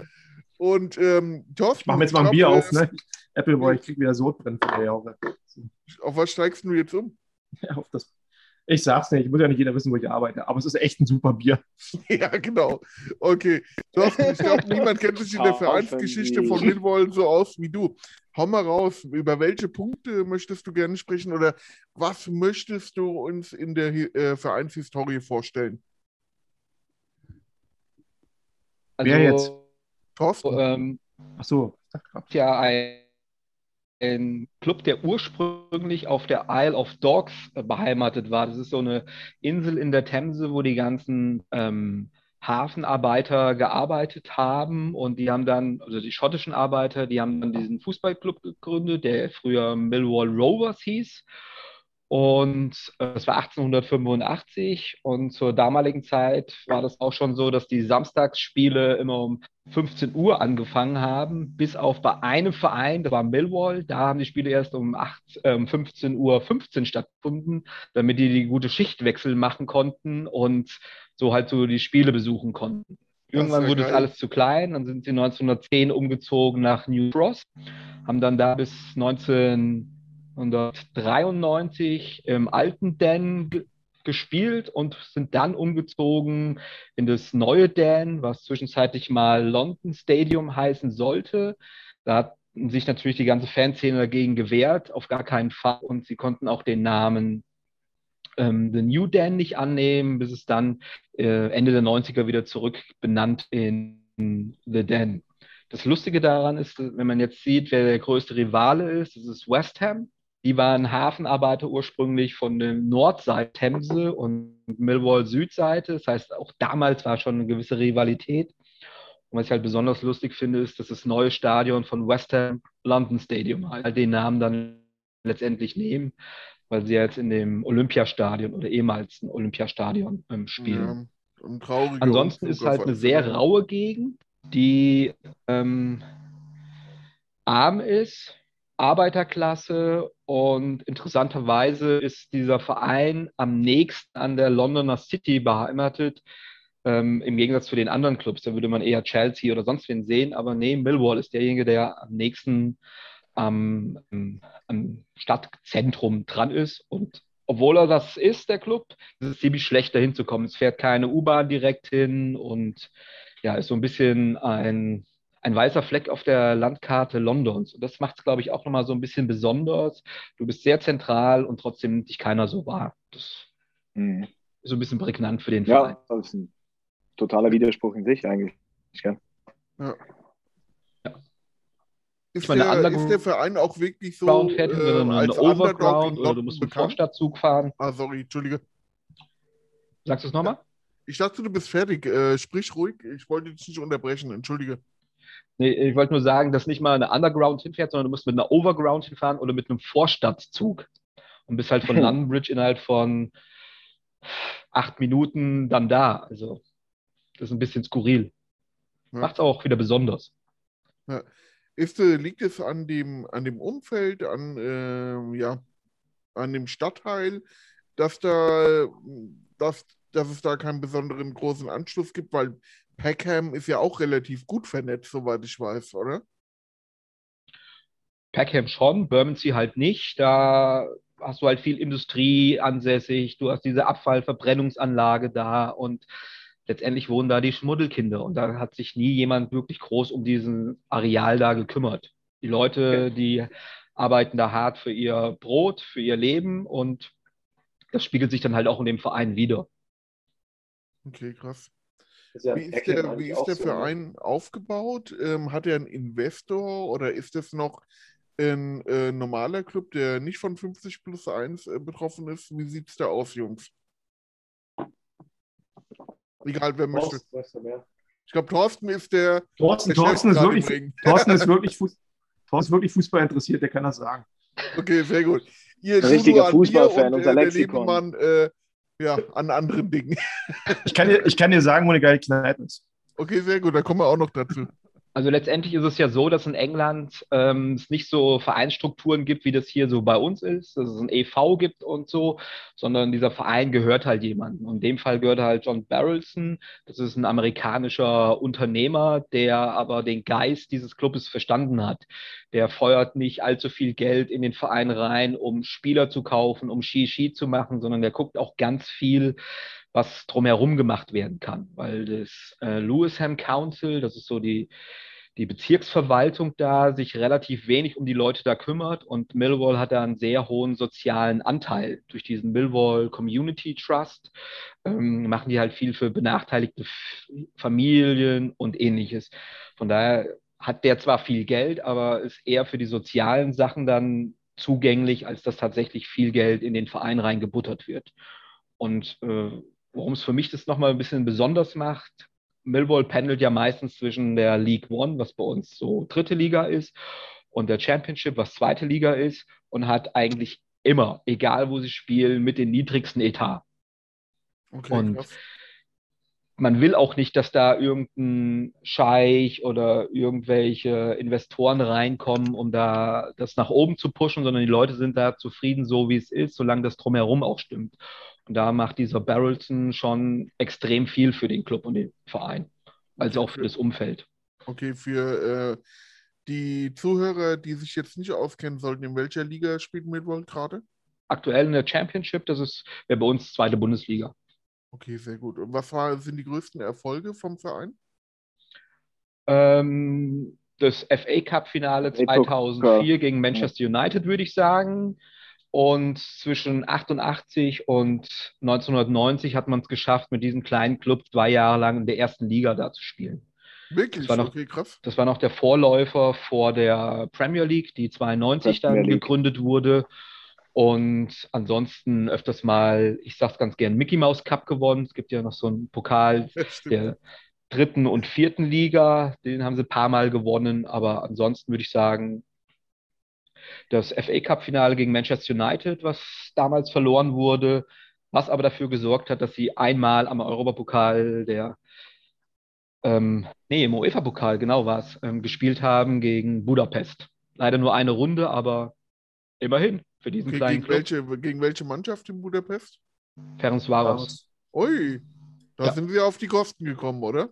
Und ähm, Thorsten, Ich mache mir jetzt mal ein Bier glaub, auf, ne? Appleboy, ich krieg wieder Sodbrennen von der Jahre. Auf was steigst du jetzt um? Ja, auf das. Ich sag's nicht, ich muss ja nicht jeder wissen, wo ich arbeite, aber es ist echt ein super Bier. Ja, genau. Okay. Thorsten, ich glaube, niemand kennt sich in der Vereinsgeschichte von. Millwall so aus wie du. Hau mal raus, über welche Punkte möchtest du gerne sprechen oder was möchtest du uns in der äh, Vereinshistorie vorstellen? Also, Wer jetzt? Thorsten? Ähm, Ach so. ja ein, ein Club, der ursprünglich auf der Isle of Dogs beheimatet war. Das ist so eine Insel in der Themse, wo die ganzen ähm, Hafenarbeiter gearbeitet haben und die haben dann, also die schottischen Arbeiter, die haben dann diesen Fußballclub gegründet, der früher Millwall Rovers hieß. Und äh, das war 1885 und zur damaligen Zeit war das auch schon so, dass die Samstagsspiele immer um 15 Uhr angefangen haben, bis auf bei einem Verein, das war Millwall, da haben die Spiele erst um 8, äh, um 15 Uhr 15 stattgefunden, damit die die gute Schichtwechsel machen konnten und so halt so die Spiele besuchen konnten. Irgendwann wurde es alles zu klein, dann sind sie 1910 umgezogen nach New Cross, haben dann da bis 1993 im alten ge- gespielt und sind dann umgezogen in das neue Dan, was zwischenzeitlich mal London Stadium heißen sollte. Da hat sich natürlich die ganze Fanszene dagegen gewehrt, auf gar keinen Fall. Und sie konnten auch den Namen ähm, The New Dan nicht annehmen, bis es dann äh, Ende der 90er wieder zurück benannt in The Dan. Das Lustige daran ist, wenn man jetzt sieht, wer der größte Rivale ist, das ist West Ham. Die waren Hafenarbeiter ursprünglich von der Nordseite Themse und Millwall Südseite. Das heißt, auch damals war schon eine gewisse Rivalität. Und was ich halt besonders lustig finde, ist, dass das neue Stadion von West Ham London Stadium halt den Namen dann letztendlich nehmen, weil sie ja jetzt in dem Olympiastadion oder ehemals ein Olympiastadion ähm, spielen. Ja, Ansonsten ist halt eine sehr raue Gegend, die ähm, arm ist, Arbeiterklasse und interessanterweise ist dieser Verein am nächsten an der Londoner City beheimatet, ähm, im Gegensatz zu den anderen Clubs. Da würde man eher Chelsea oder sonst wen sehen, aber nee, Millwall ist derjenige, der am nächsten am, am, Stadtzentrum dran ist und obwohl er das ist, der Club, ist es ziemlich schlecht dahin zu kommen. Es fährt keine U-Bahn direkt hin und ja, ist so ein bisschen ein, ein weißer Fleck auf der Landkarte Londons. Und das macht es, glaube ich, auch nochmal so ein bisschen besonders. Du bist sehr zentral und trotzdem nimmt dich keiner so wahr. Das Mhm. ist so ein bisschen prägnant für den Verein. Ja, das ist ein totaler Widerspruch in sich eigentlich. Gell? Ist, meine, der, Underground- ist der Verein auch wirklich so Ground fährt, äh, als Overground oder du musst einen? Vorstadtzug fahren. Ah, sorry, Entschuldige. Sagst du es nochmal? Ich dachte, du bist fertig. Äh, sprich ruhig. Ich wollte dich nicht unterbrechen. Entschuldige. Nee, ich wollte nur sagen, dass nicht mal eine Underground hinfährt, sondern du musst mit einer Overground hinfahren oder mit einem Vorstadtzug. Und bist halt von London Bridge innerhalb von acht Minuten dann da. Also, das ist ein bisschen skurril. Ja. Macht auch wieder besonders. Ist, äh, liegt es an dem, an dem Umfeld, an, ähm, ja, an dem Stadtteil, dass da, dass, dass es da keinen besonderen großen Anschluss gibt? Weil Peckham ist ja auch relativ gut vernetzt, soweit ich weiß, oder? Peckham schon, Bermondsey halt nicht. Da hast du halt viel Industrie ansässig, du hast diese Abfallverbrennungsanlage da und letztendlich wohnen da die Schmuddelkinder und da hat sich nie jemand wirklich groß um diesen Areal da gekümmert. Die Leute, die arbeiten da hart für ihr Brot, für ihr Leben und das spiegelt sich dann halt auch in dem Verein wieder. Okay, krass. Ist ja Wie ist der, wie ist der so, ne? Verein aufgebaut? Ähm, hat er einen Investor oder ist das noch ein äh, normaler Club, der nicht von 50 plus 1 äh, betroffen ist? Wie sieht es da aus, Jungs? Egal, wer möchte. Thorsten, weißt du mehr? Ich glaube, Thorsten ist der, Thorsten, der Thorsten, ist wirklich. Thorsten, ist wirklich Fuß, Thorsten ist wirklich Fußball interessiert, der kann das sagen. Okay, sehr gut. Ihr Ein richtiger Fußballfan, unser äh, der Lexikon. Lebemann äh, ja, an anderen Dingen. Ich kann dir, ich kann dir sagen, wo eine geile Kneipe ist. Okay, sehr gut, da kommen wir auch noch dazu. Also letztendlich ist es ja so, dass in England ähm, es nicht so Vereinsstrukturen gibt, wie das hier so bei uns ist, dass es ein EV gibt und so, sondern dieser Verein gehört halt jemandem. Und in dem Fall gehört halt John Barrelson. Das ist ein amerikanischer Unternehmer, der aber den Geist dieses Clubes verstanden hat. Der feuert nicht allzu viel Geld in den Verein rein, um Spieler zu kaufen, um Ski-Ski zu machen, sondern der guckt auch ganz viel, was drumherum gemacht werden kann. Weil das äh, Lewisham Council, das ist so die, die Bezirksverwaltung da, sich relativ wenig um die Leute da kümmert und Millwall hat da einen sehr hohen sozialen Anteil. Durch diesen Millwall Community Trust ähm, machen die halt viel für benachteiligte Familien und ähnliches. Von daher hat der zwar viel Geld, aber ist eher für die sozialen Sachen dann zugänglich, als dass tatsächlich viel Geld in den Verein reingebuttert wird. Und äh, worum es für mich das nochmal ein bisschen besonders macht, Millwall pendelt ja meistens zwischen der League One, was bei uns so dritte Liga ist, und der Championship, was zweite Liga ist, und hat eigentlich immer, egal wo sie spielen, mit den niedrigsten Etat. Okay, Und krass. man will auch nicht, dass da irgendein Scheich oder irgendwelche Investoren reinkommen, um da das nach oben zu pushen, sondern die Leute sind da zufrieden, so wie es ist, solange das drumherum auch stimmt. Und da macht dieser Barrelson schon extrem viel für den Club und den Verein, als Okay, auch für das Umfeld. Okay, für äh, die Zuhörer, die sich jetzt nicht auskennen sollten, in welcher Liga spielt Millwall gerade? Aktuell in der Championship, das ist wäre bei uns zweite Bundesliga. Okay, sehr gut. Und was war, sind die größten Erfolge vom Verein? Ähm, das FA Cup-Finale FA 2004 gegen Manchester United, würde ich sagen. Und zwischen 88 und 1990 hat man es geschafft, mit diesem kleinen Club zwei Jahre lang in der ersten Liga da zu spielen. Wirklich? Das war noch- okay, krass. Das war noch der Vorläufer vor der Premier League, die 92 dann Premier League. gegründet wurde. Und ansonsten öfters mal, ich sag's ganz gern, Mickey Mouse Cup gewonnen. Es gibt ja noch so einen Pokal, der, dritten und vierten Liga. Den haben sie ein paar Mal gewonnen, aber ansonsten würde ich sagen, das FA Cup-Finale gegen Manchester United, was damals verloren wurde, was aber dafür gesorgt hat, dass sie einmal am Europapokal der ähm, nee, im UEFA-Pokal, genau war es, ähm, gespielt haben gegen Budapest. Leider nur eine Runde, aber immerhin für diesen Okay, kleinen gegen, Club. welche, gegen welche Mannschaft in Budapest? Ferencvaros. Ui, da Ja. sind sie auf die Kosten gekommen, oder?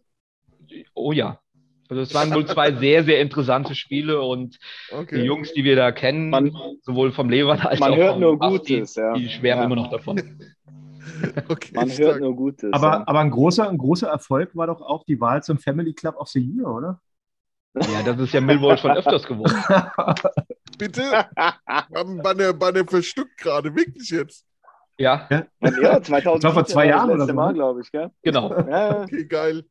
Oh ja. Also es waren wohl zwei sehr, sehr interessante Spiele und Okay. die Jungs, die wir da kennen, Man- sowohl vom Levan als Man auch hört vom nur Basti, Gutes, ja. die schwärmen Ja. immer noch davon. okay Man stark. hört nur Gutes. Aber, ja. aber ein, großer, ein großer Erfolg war doch auch die Wahl zum Family Club of the Year, oder? Ja, das ist ja Millwall schon öfters geworden. Bitte? Haben Banner, Banner verstückt gerade, wirklich jetzt. Ja, ja, 2000 Das war vor zwei Jahren oder so, Mal, ne? glaube ich, gell? genau. Ja, Okay, geil.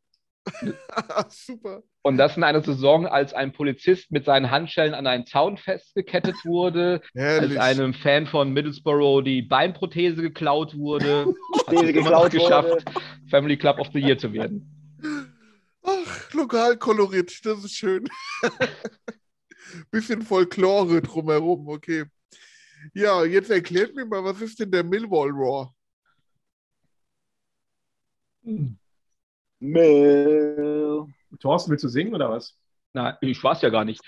Super. Und das in einer Saison, als ein Polizist mit seinen Handschellen an einen Zaun festgekettet wurde, als einem Fan von Middlesbrough die Beinprothese geklaut wurde, hat es immer noch geschafft, Family Club of the Year zu werden. Ach, Lokalkolorit, das ist schön. Bisschen Folklore drumherum, okay. Ja, jetzt erklärt mir mal, was ist denn der Millwall Raw? Mill. Thorsten, willst du singen oder was? Na, ich weiß ja gar nicht.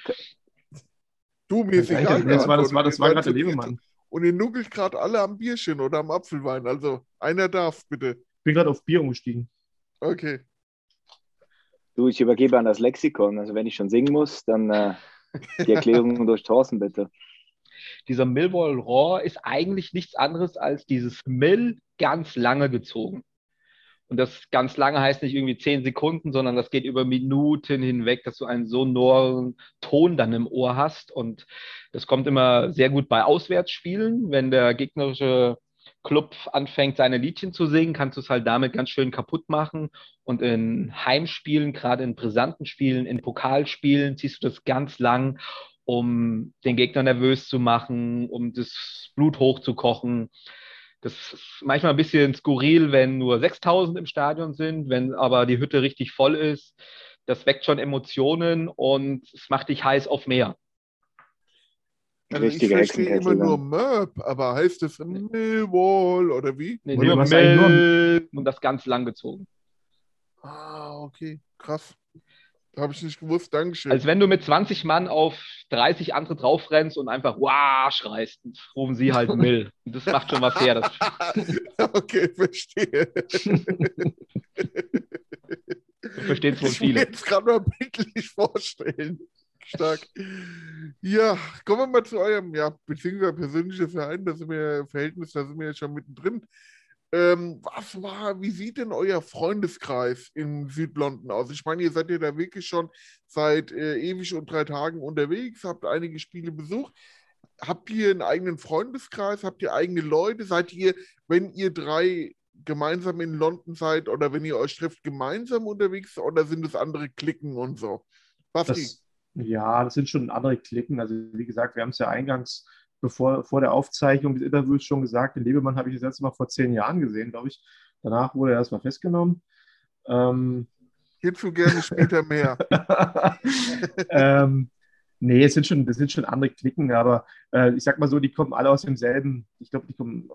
Du, mir ist egal. das war, das war, das war gerade der Lebemann. Und ihr nuckelt gerade alle am Bierchen oder am Apfelwein. Also, einer darf, bitte. Ich bin gerade auf Bier umgestiegen. Okay. Du, ich übergebe an das Lexikon. Also wenn ich schon singen muss, dann äh, die Erklärung durch Thorsten, bitte. Dieser Millwall Raw ist eigentlich nichts anderes als dieses Mill ganz lange gezogen. Und das ganz lange heißt nicht irgendwie zehn Sekunden, sondern das geht über Minuten hinweg, dass du einen sonoren Ton dann im Ohr hast. Und das kommt immer sehr gut bei Auswärtsspielen. Wenn der gegnerische Club anfängt, seine Liedchen zu singen, kannst du es halt damit ganz schön kaputt machen. Und in Heimspielen, gerade in brisanten Spielen, in Pokalspielen, ziehst du das ganz lang, um den Gegner nervös zu machen, um das Blut hochzukochen. Das ist manchmal ein bisschen skurril, wenn nur 6000 im Stadion sind, wenn aber die Hütte richtig voll ist. Das weckt schon Emotionen und es macht dich heiß auf mehr. Also ich verstehe immer nur. Merp, aber heißt es Millwall oder wie? Nee, Oder nur- Mill und das ganz lang gezogen. Ah, okay, krass. Habe ich nicht gewusst, Dankeschön. Als wenn du mit 20 Mann auf 30 andere draufrennst und einfach wow schreist, rufen sie halt Mill. Das macht schon was her. Das, okay, verstehe. verstehen wohl Ich will viele. jetzt gerade mal bildlich vorstellen. Stark. Ja, kommen wir mal zu eurem, ja, beziehungsweise persönliches Verein, da sind wir, Verhältnis, da sind wir ja schon mittendrin. Ähm, was war, wie sieht denn euer Freundeskreis in Südlondon aus? Ich meine, ihr seid ja da wirklich schon seit äh, ewig und drei Tagen unterwegs, habt einige Spiele besucht. Habt ihr einen eigenen Freundeskreis? Habt ihr eigene Leute? Seid ihr, wenn ihr drei gemeinsam in London seid oder wenn ihr euch trifft, gemeinsam unterwegs oder sind es andere Klicken und so? Was Das, ja, das sind schon andere Klicken. Also wie gesagt, wir haben es ja eingangs bevor, vor der Aufzeichnung des Interviews schon gesagt, den Lebemann habe ich das letzte Mal vor zehn Jahren gesehen, glaube ich. Danach wurde er erstmal festgenommen. Ähm, hierzu gerne später mehr. ähm, nee, es sind schon, das sind schon andere Klicken, aber äh, ich sag mal so, die kommen alle aus demselben, ich glaube, die kommen.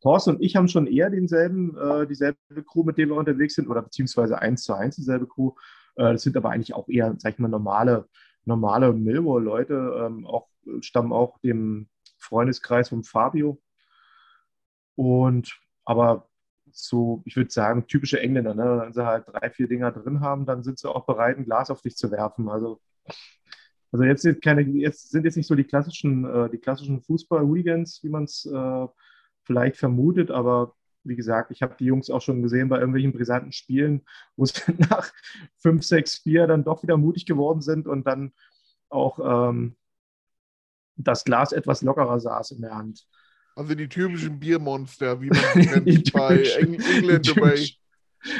Thorsten und ich haben schon eher denselben, äh, dieselbe Crew, mit der wir unterwegs sind, oder beziehungsweise eins zu eins dieselbe Crew. Äh, das sind aber eigentlich auch eher, sag ich mal, normale, normale Millwall-Leute, ähm, auch, stammen auch dem Freundeskreis von Fabio. Und aber so, ich würde sagen, typische Engländer, ne? wenn sie halt drei, vier Dinger drin haben, dann sind sie auch bereit, ein Glas auf dich zu werfen. Also, also jetzt sind keine, jetzt sind jetzt nicht so die klassischen, äh, die klassischen Fußball-Hooligans, wie man es äh, vielleicht vermutet, aber wie gesagt, ich habe die Jungs auch schon gesehen bei irgendwelchen brisanten Spielen, wo sie nach 5, 6, 4 dann doch wieder mutig geworden sind und dann auch ähm, das Glas etwas lockerer saß in der Hand. Also die typischen Biermonster, wie man nennt bei Eng England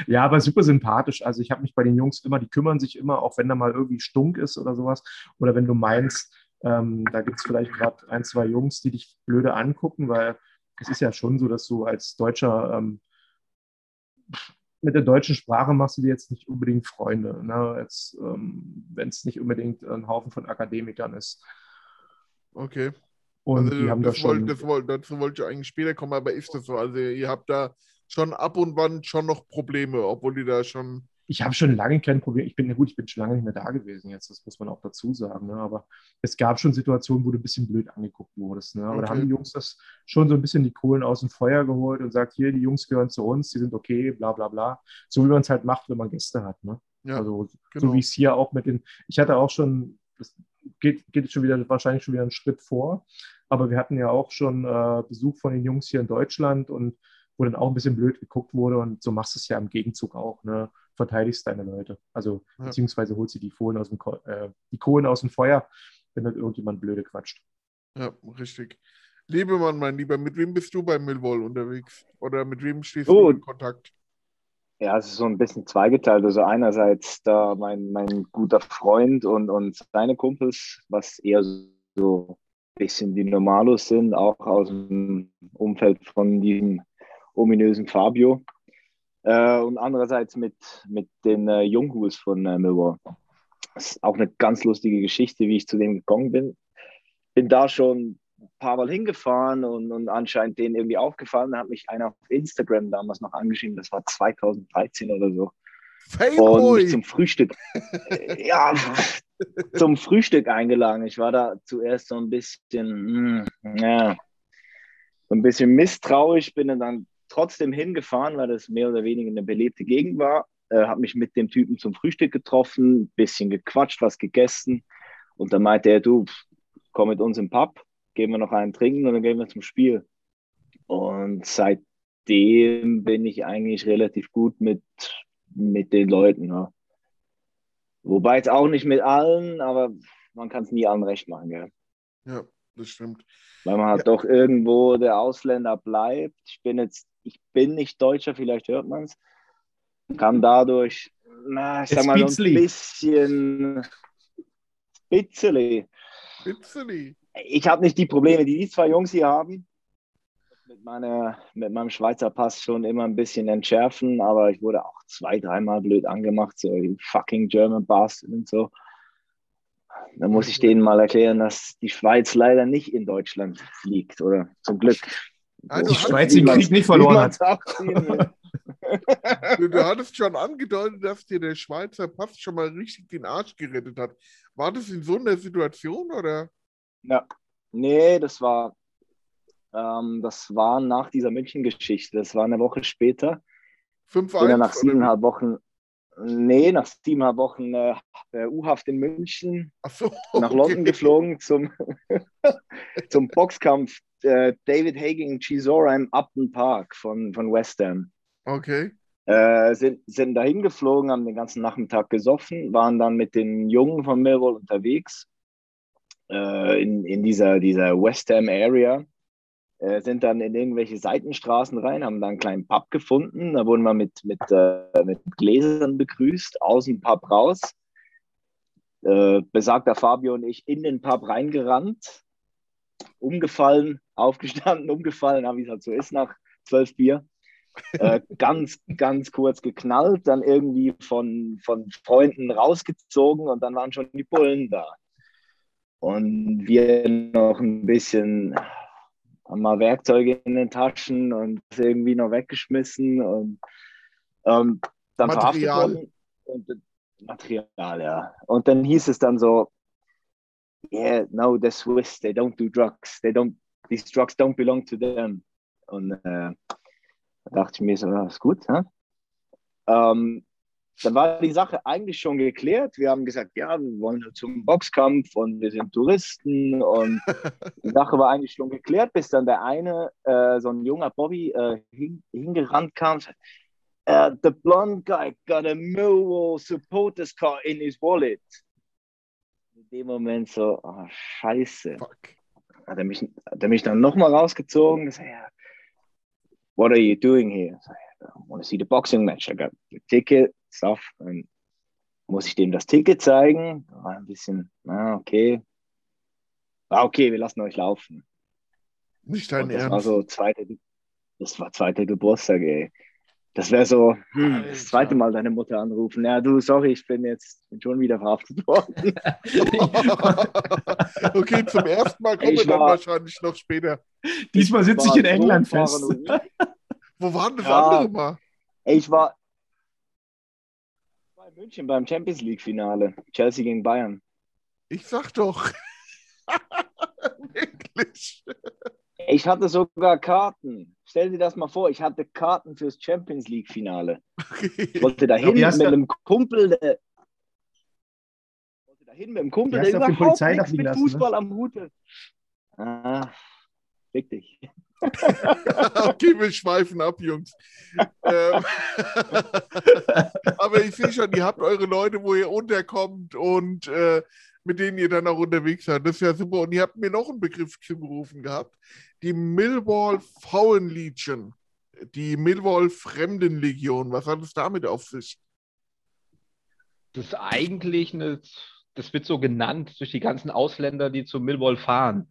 Ja, aber super sympathisch. Also ich habe mich bei den Jungs immer, die kümmern sich immer, auch wenn da mal irgendwie Stunk ist oder sowas. Oder wenn du meinst, ähm, da gibt es vielleicht gerade ein, zwei Jungs, die dich blöde angucken, weil es ist ja schon so, dass du als Deutscher ähm, mit der deutschen Sprache machst du dir jetzt nicht unbedingt Freunde, ne? ähm, wenn es nicht unbedingt ein Haufen von Akademikern ist. Okay. Und also, die haben das das schon. das dazu wollte ich eigentlich später kommen, aber ist das so? Also ihr habt da schon ab und wann schon noch Probleme, obwohl die da schon. ich habe schon lange kein Problem. Ich bin ja gut, ich bin schon lange nicht mehr da gewesen jetzt, das muss man auch dazu sagen. Ne? Aber es gab schon Situationen, wo du ein bisschen blöd angeguckt wurdest. Ne? Aber da Okay. haben die Jungs das schon so ein bisschen die Kohlen aus dem Feuer geholt und sagt, hier, die Jungs gehören zu uns, die sind okay, bla bla bla. So wie man es halt macht, wenn man Gäste hat. Ne? Ja, also genau. so wie es hier auch mit den, ich hatte auch schon, das geht, geht schon wieder, wahrscheinlich schon wieder einen Schritt vor, aber wir hatten ja auch schon äh, Besuch von den Jungs hier in Deutschland und wo dann auch ein bisschen blöd geguckt wurde und so machst du es ja im Gegenzug auch, ne? Verteidigst deine Leute. Also Ja. beziehungsweise holst du die Kohlen aus dem Ko äh, die Kohlen aus dem Feuer, wenn dann irgendjemand blöde quatscht. Ja, richtig. Liebemann, mein Lieber, mit wem bist du bei Millwall unterwegs? Oder mit wem stehst Oh. du in Kontakt? Ja, es ist so ein bisschen zweigeteilt. Also einerseits da mein, mein guter Freund und, und seine Kumpels, was eher so ein bisschen die Normalos sind, auch aus dem Umfeld von diesem ominösen Fabio. Äh, und andererseits mit, mit den äh, Junghuls von äh, Millwall. Das ist auch eine ganz lustige Geschichte, wie ich zu dem gekommen bin. Bin da schon ein paar Mal hingefahren und, und anscheinend denen irgendwie aufgefallen. Da hat mich einer auf Instagram damals noch angeschrieben, das war 2013 oder so. Und Fanboy! mich zum Frühstück, ja, zum Frühstück eingeladen. Ich war da zuerst so ein bisschen, mm, ja, so ein bisschen misstrauisch, bin dann trotzdem hingefahren, weil das mehr oder weniger eine belebte Gegend war. Äh, habe mich mit dem Typen zum Frühstück getroffen, bisschen gequatscht, was gegessen. Und dann meinte er, du, komm mit uns im Pub, gehen wir noch einen trinken und dann gehen wir zum Spiel. Und seitdem bin ich eigentlich relativ gut mit, mit den Leuten. Ja. Wobei jetzt auch nicht mit allen, aber man kann es nie allen recht machen, gell? Ja, das stimmt. Weil man halt Ja. doch irgendwo der Ausländer bleibt. Ich bin jetzt, ich bin nicht Deutscher, vielleicht hört man es. Kann dadurch, na, ich sag mal, so ein bisschen Spitzeli. Bitzeli. Ich habe nicht die Probleme, die die zwei Jungs hier haben. Mit, meiner, mit meinem Schweizer Pass schon immer ein bisschen entschärfen, aber ich wurde auch zwei, dreimal blöd angemacht, so fucking German Bastard und so. Da muss ich denen mal erklären, dass die Schweiz leider nicht in Deutschland liegt, oder zum Glück. Also Die Schweiz den Krieg nicht verloren hat. du hattest schon angedeutet, dass dir der Schweizer Pass schon mal richtig den Arsch gerettet hat. War das in so einer Situation oder? Ja, nee, das war, ähm, das war nach dieser München-Geschichte. Das war eine Woche später. Bin dann 5-1? nach siebeneinhalb Wochen, nee, nach siebeneinhalb Wochen äh, äh, U-Haft in München so, nach okay. London geflogen zum, zum Boxkampf äh, David Hagen Chisora im Upton Park von, von West Ham. Okay. Äh, sind, sind dahin geflogen, haben den ganzen Nachmittag gesoffen, waren dann mit den Jungen von Millwall unterwegs äh, in, in dieser, dieser West Ham Area. Äh, sind dann in irgendwelche Seitenstraßen rein, haben dann einen kleinen Pub gefunden. Da wurden wir mit, mit, äh, mit Gläsern begrüßt, aus dem Pub raus. Äh, besagter Fabio und ich in den Pub reingerannt, umgefallen, aufgestanden, umgefallen, wie es halt so ist nach zwölf Bier. äh, ganz, ganz kurz geknallt, dann irgendwie von, von Freunden rausgezogen und dann waren schon die Bullen da. Und wir noch ein bisschen, haben mal Werkzeuge in den Taschen und das irgendwie noch weggeschmissen und ähm, dann verhaftet Material. worden. Und, Material, ja. Und dann hieß es dann so, yeah, no, the Swiss, they don't do drugs. They don't, these drugs don't belong to them. Und äh, da dachte ich mir so, ja, ist gut. Hä? Ähm, dann war die Sache eigentlich schon geklärt. Wir haben gesagt, ja, wir wollen nur zum Boxkampf und wir sind Touristen. Und die Sache war eigentlich schon geklärt, bis dann der eine, äh, so ein junger Bobby, äh, hin, hingerannt kam. "Uh, the blonde guy got a Millwall supporters car in his wallet. In dem Moment so, oh, scheiße Fuck. hat er mich, hat er mich dann nochmal rausgezogen. Gesagt, ja, what are you doing here? So, want to see the boxing match. I got the ticket, stuff. Dann muss ich dem das Ticket zeigen. War ein bisschen, na, okay. Ah, okay, wir lassen euch laufen. Nicht dein Und das war Ernst. so zweite, das war zweiter Geburtstag, ey. Das wäre so hm, das zweite Mal deine Mutter anrufen. Ja, du, sorry, ich bin jetzt bin schon wieder verhaftet worden. okay, zum ersten Mal kommen wir Ich dann war- wahrscheinlich noch später. Diesmal sitze ich War in England fest. Wo waren das Ja. andere mal? Ey, ich war ich in München beim Champions League-Finale. Chelsea gegen Bayern. Ich sag doch. Wirklich. Ich hatte sogar Karten. Stell dir das mal vor, ich hatte Karten fürs Champions League-Finale. Ich Okay. wollte dahin mit einem Kumpel, der. Ich wollte dahin mit einem Kumpel, der du auf die überhaupt Polizei nichts mit lassen, ne? Fußball am Hut hat. Ah, fick dich. okay, wir schweifen ab, Jungs. ähm, aber ich sehe schon, ihr habt eure Leute, wo ihr unterkommt und äh, mit denen ihr dann auch unterwegs seid. Das ist ja super. Und ihr habt mir noch einen Begriff zugerufen gehabt. Die Millwall Frauen Legion. Die Millwall Fremdenlegion. Was hat es damit auf sich? Das ist eigentlich eine, das wird so genannt durch die ganzen Ausländer, die zu Millwall fahren.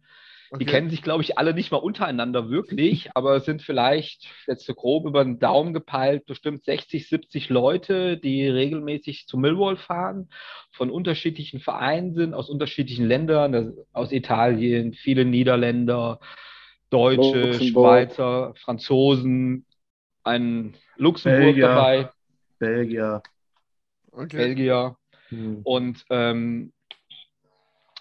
Die Okay. kennen sich, glaube ich, alle nicht mal untereinander wirklich, aber es sind vielleicht jetzt so grob über den Daumen gepeilt bestimmt 60, 70 Leute, die regelmäßig zu Millwall fahren, von unterschiedlichen Vereinen sind, aus unterschiedlichen Ländern, aus Italien, viele Niederländer, Deutsche, Luxemburg. Schweizer, Franzosen, ein Luxemburg Belgier. dabei, Belgier. Okay. Belgier. Hm. und ähm,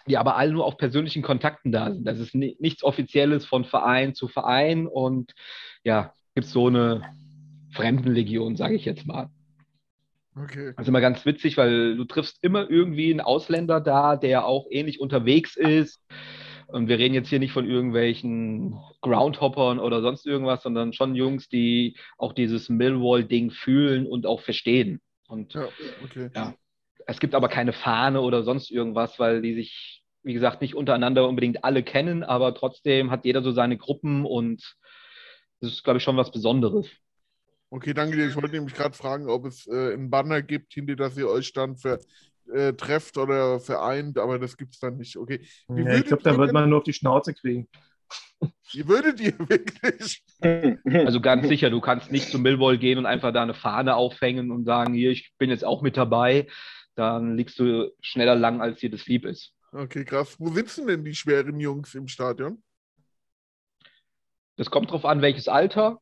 die aber alle nur auf persönlichen Kontakten da sind. Das ist ni nichts Offizielles von Verein zu Verein und ja, gibt so eine Fremdenlegion, sage ich jetzt mal. okay. Das ist immer ganz witzig, weil du triffst immer irgendwie einen Ausländer da, der auch ähnlich unterwegs ist. Und wir reden jetzt hier nicht von irgendwelchen Groundhoppern oder sonst irgendwas, sondern schon Jungs, die auch dieses Millwall-Ding fühlen und auch verstehen. Und Ja, okay. ja. Es gibt aber keine Fahne oder sonst irgendwas, weil die sich, wie gesagt, nicht untereinander unbedingt alle kennen, aber trotzdem hat jeder so seine Gruppen und das ist, glaube ich, schon was Besonderes. Okay, danke dir. Ich wollte nämlich gerade fragen, ob es äh, ein Banner gibt, hinter das ihr euch dann ver, äh, trefft oder vereint, aber das gibt es dann nicht. Okay. Wie Ja, ich glaube, da wird man nur auf die Schnauze kriegen. Wie würdet ihr wirklich? Also ganz sicher, du kannst nicht zu Millwall gehen und einfach da eine Fahne aufhängen und sagen, hier, ich bin jetzt auch mit dabei. Dann liegst du schneller lang, als dir das lieb ist. Okay, krass. Wo sitzen denn die schweren Jungs im Stadion? Das kommt drauf an, welches Alter.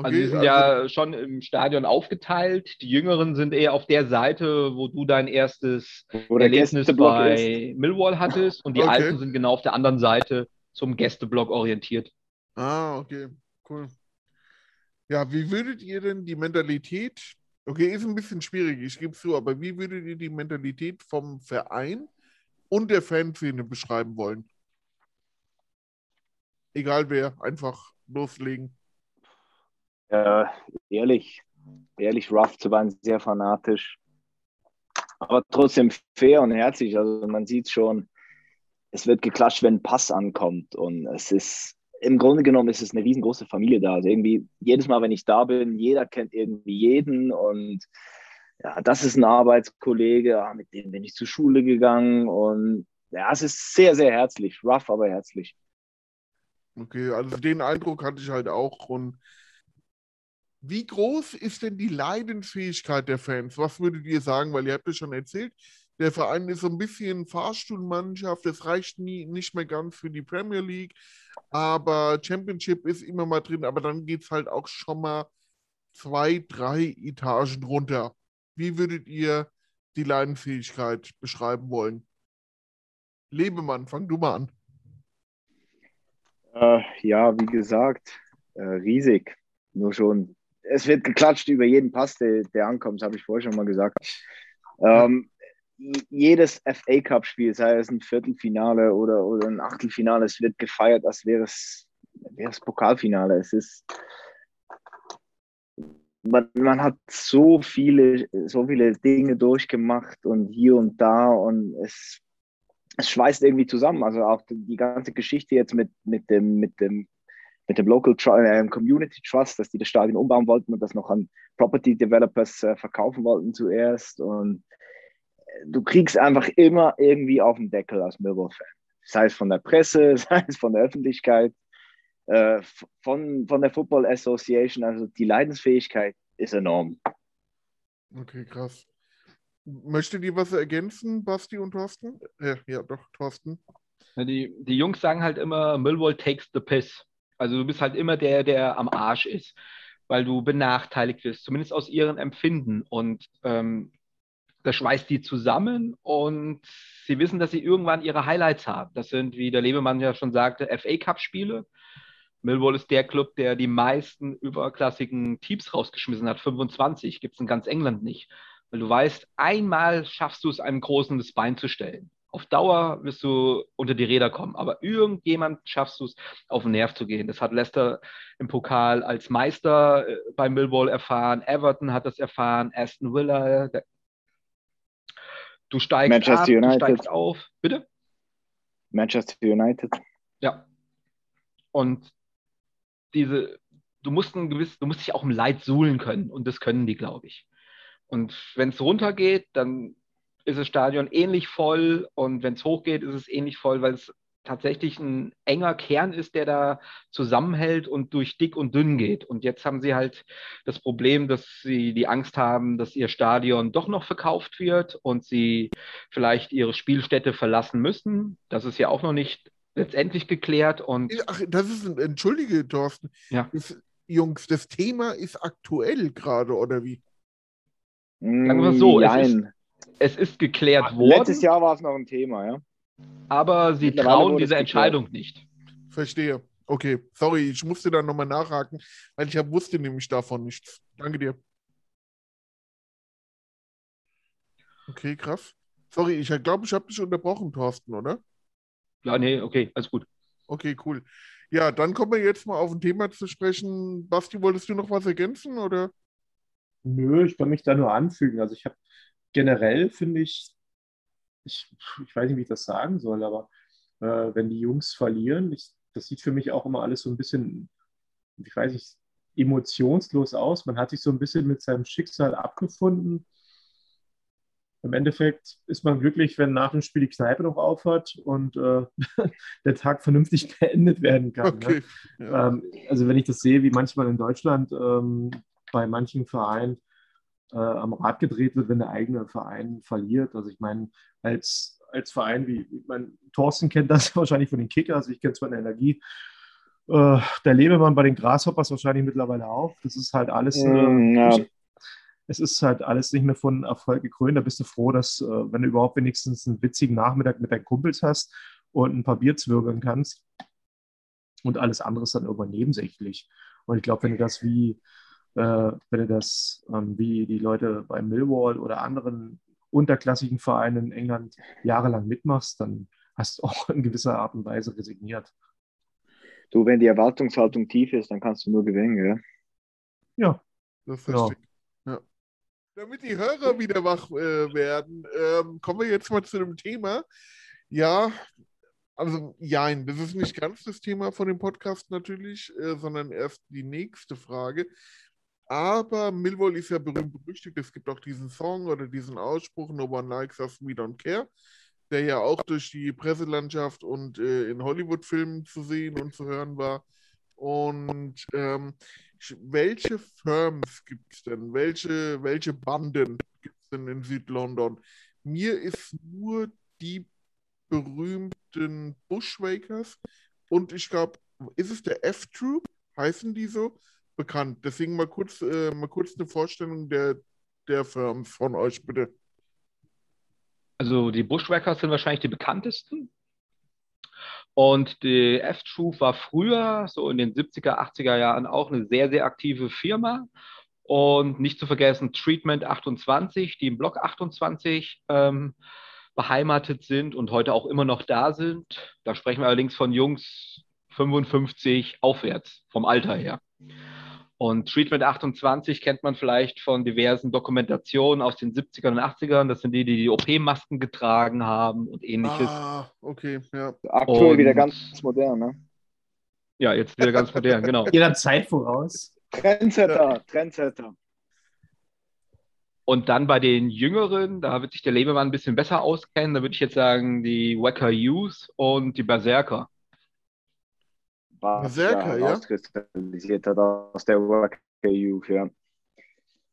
Also Okay, die sind ja schon im Stadion aufgeteilt. Die Jüngeren sind eher auf der Seite, wo du dein erstes Erlebnis Gästeblock ist. bei Millwall hattest und die Okay. Alten sind genau auf der anderen Seite zum Gästeblock orientiert. Ah, okay, cool. Ja, wie würdet ihr denn die Mentalität, okay, ist ein bisschen schwierig, ich gebe es zu, aber wie würdet ihr die Mentalität vom Verein und der Fanszene beschreiben wollen? Egal wer, einfach loslegen. Äh, ehrlich, ehrlich, zu sein, sehr fanatisch. Aber trotzdem fair und herzlich. Also man sieht schon, es wird geklatscht, wenn ein Pass ankommt. Und es ist, im Grunde genommen ist es eine riesengroße Familie da. Also irgendwie jedes Mal, wenn ich da bin, jeder kennt irgendwie jeden. Und ja, das ist ein Arbeitskollege, ja, mit dem bin ich zur Schule gegangen. Und ja, es ist sehr, sehr herzlich. Rough, aber herzlich. Okay, also den Eindruck hatte ich halt auch. Und wie groß ist denn die Leidensfähigkeit der Fans? Was würdet ihr sagen? Weil ihr habt ja schon erzählt, der Verein ist so ein bisschen Fahrstuhlmannschaft. Es reicht nie, nicht mehr ganz für die Premier League. Aber Championship ist immer mal drin. Aber dann geht es halt auch schon mal zwei, drei Etagen runter. Wie würdet ihr die Leidensfähigkeit beschreiben wollen? Lebemann, fang du mal an. Äh, ja, wie gesagt, äh, riesig. Nur schon, es wird geklatscht über jeden Pass, der, der ankommt, das habe ich vorher schon mal gesagt. Ähm, jedes FA Cup-Spiel, sei es ein Viertelfinale oder, oder ein Achtelfinale, es wird gefeiert, als wäre es, wäre es Pokalfinale. Es ist, man, man hat so viele, so viele Dinge durchgemacht und hier und da und es, es schweißt irgendwie zusammen. Also auch die, ganze Geschichte jetzt mit, mit dem, mit dem, mit dem Local äh, Community Trust, dass die das Stadion umbauen wollten und das noch an Property Developers äh, verkaufen wollten zuerst. Und du kriegst einfach immer irgendwie auf den Deckel als Millwall-Fan. Sei es von der Presse, sei es von der Öffentlichkeit. äh, von, von der Football Association. Also die Leidensfähigkeit ist enorm. Okay, krass. Möchtet ihr was ergänzen, Basti und Thorsten? Ja, ja doch, Thorsten. Die, die Jungs sagen halt immer, Millwall takes the piss. Also du bist halt immer der, der am Arsch ist, weil du benachteiligt wirst, zumindest aus ihren Empfinden. Und ähm, das schweißt die zusammen und sie wissen, dass sie irgendwann ihre Highlights haben. Das sind, wie der Lebemann ja schon sagte, FA Cup-Spiele. Millwall ist der Club, der die meisten überklassigen Teams rausgeschmissen hat. 25 gibt es in ganz England nicht. Weil du weißt, einmal schaffst du es, einem Großen das Bein zu stellen. Auf Dauer wirst du unter die Räder kommen, aber irgendjemand schaffst du es, auf den Nerv zu gehen. Das hat Leicester im Pokal als Meister äh, bei Millwall erfahren, Everton hat das erfahren, Aston Villa. Du steigst Manchester ab, United. du steigst auf. Bitte? Manchester United. Ja. Und diese, du musst ein gewiss, du musst dich auch im Leid suhlen können und das können die, glaube ich. Und wenn es runtergeht, dann ist das Stadion ähnlich voll und wenn es hochgeht, ist es ähnlich voll, weil es tatsächlich ein enger Kern ist, der da zusammenhält und durch dick und dünn geht. Und jetzt haben sie halt das Problem, dass sie die Angst haben, dass ihr Stadion doch noch verkauft wird und sie vielleicht ihre Spielstätte verlassen müssen. Das ist ja auch noch nicht letztendlich geklärt und Ach, das ist ein, entschuldige, Thorsten. Ja. Das, Jungs, das Thema ist aktuell gerade, oder wie? Sagen wir so, es ist Nein. es ist geklärt worden, Letztes Jahr war es noch ein Thema, ja. Aber sie trauen dieser geklärt. Entscheidung nicht. Verstehe. Okay, sorry, ich musste da nochmal nachhaken, weil ich wusste nämlich davon nichts. Danke dir. Okay, krass. Sorry, ich glaube, ich habe dich unterbrochen, Thorsten, oder? Ja, nee, okay, alles gut. Okay, cool. Ja, dann kommen wir jetzt mal auf ein Thema zu sprechen. Basti, wolltest du noch was ergänzen, oder? Nö, ich kann mich da nur anfügen. Also ich habe generell, finde ich, ich, ich weiß nicht, wie ich das sagen soll, aber äh, wenn die Jungs verlieren, ich, das sieht für mich auch immer alles so ein bisschen, ich weiß nicht, emotionslos aus. Man hat sich so ein bisschen mit seinem Schicksal abgefunden. Im Endeffekt ist man glücklich, wenn nach dem Spiel die Kneipe noch aufhat und äh, der Tag vernünftig beendet werden kann. Ne? Okay. Ja. Ähm, also wenn ich das sehe, wie manchmal in Deutschland ähm, bei manchen Vereinen äh, am Rad gedreht wird, wenn der eigene Verein verliert. Also ich meine, als, als Verein wie, ich meine, Thorsten kennt das wahrscheinlich von den Kickers, ich kenne es von der Energie. Äh, der Lebemann bei den Grasshoppers wahrscheinlich mittlerweile auch. Das ist halt alles, Mm, äh, ja. ich, es ist halt alles nicht mehr von Erfolg gekrönt. Da bist du froh, dass, äh, wenn du überhaupt wenigstens einen witzigen Nachmittag mit deinen Kumpels hast und ein paar Bier zwirbeln kannst. Und alles andere ist dann irgendwann nebensächlich. Und ich glaube, wenn du das wie, äh, wenn du das ähm, wie die Leute bei Millwall oder anderen unterklassigen Vereinen in England jahrelang mitmachst, dann hast du auch in gewisser Art und Weise resigniert. Du, wenn die Erwartungshaltung tief ist, dann kannst du nur gewinnen, gell? Ja, Das Genau. verstehe ich. Ja. Damit die Hörer wieder wach äh, werden, ähm, kommen wir jetzt mal zu dem Thema. Ja, also jein, das ist nicht ganz das Thema von dem Podcast natürlich, äh, sondern erst die nächste Frage. Aber Millwall ist ja berühmt berüchtigt. Es gibt auch diesen Song oder diesen Ausspruch, No one likes us, we don't care, der ja auch durch die Presselandschaft und äh, in Hollywood-Filmen zu sehen und zu hören war. Und ähm, welche Firms gibt es denn? Welche, welche Banden gibt es denn in Südlondon? Mir ist nur die berühmten Bushwakers und ich glaube, ist es der F-Troop? Heißen die so? Bekannt. Deswegen mal kurz, äh, mal kurz eine Vorstellung der, der Firms von euch, bitte. Also die Bushwhackers sind wahrscheinlich die bekanntesten. Und die F-Troop war früher, so in den 70er, 80er Jahren, auch eine sehr, sehr aktive Firma. Und nicht zu vergessen Treatment 28, die im Block 28 ähm, beheimatet sind und heute auch immer noch da sind. Da sprechen wir allerdings von Jungs 55 aufwärts, vom Alter her. Und Treatment 28 kennt man vielleicht von diversen Dokumentationen aus den 70ern und 80ern. Das sind die, die die OP-Masken getragen haben und ähnliches. Ah, okay, ja. Aktuell Und- wieder ganz modern, ne? Ja, jetzt wieder ganz modern, genau. ihrer Zeit voraus. Trendsetter, Trendsetter. Und dann bei den Jüngeren, da wird sich der Lebemann ein bisschen besser auskennen. Da würde ich jetzt sagen, die Wacker Youth und die Berserker. Was Berserker, ja? herauskristallisiert hat aus der Youth, ja.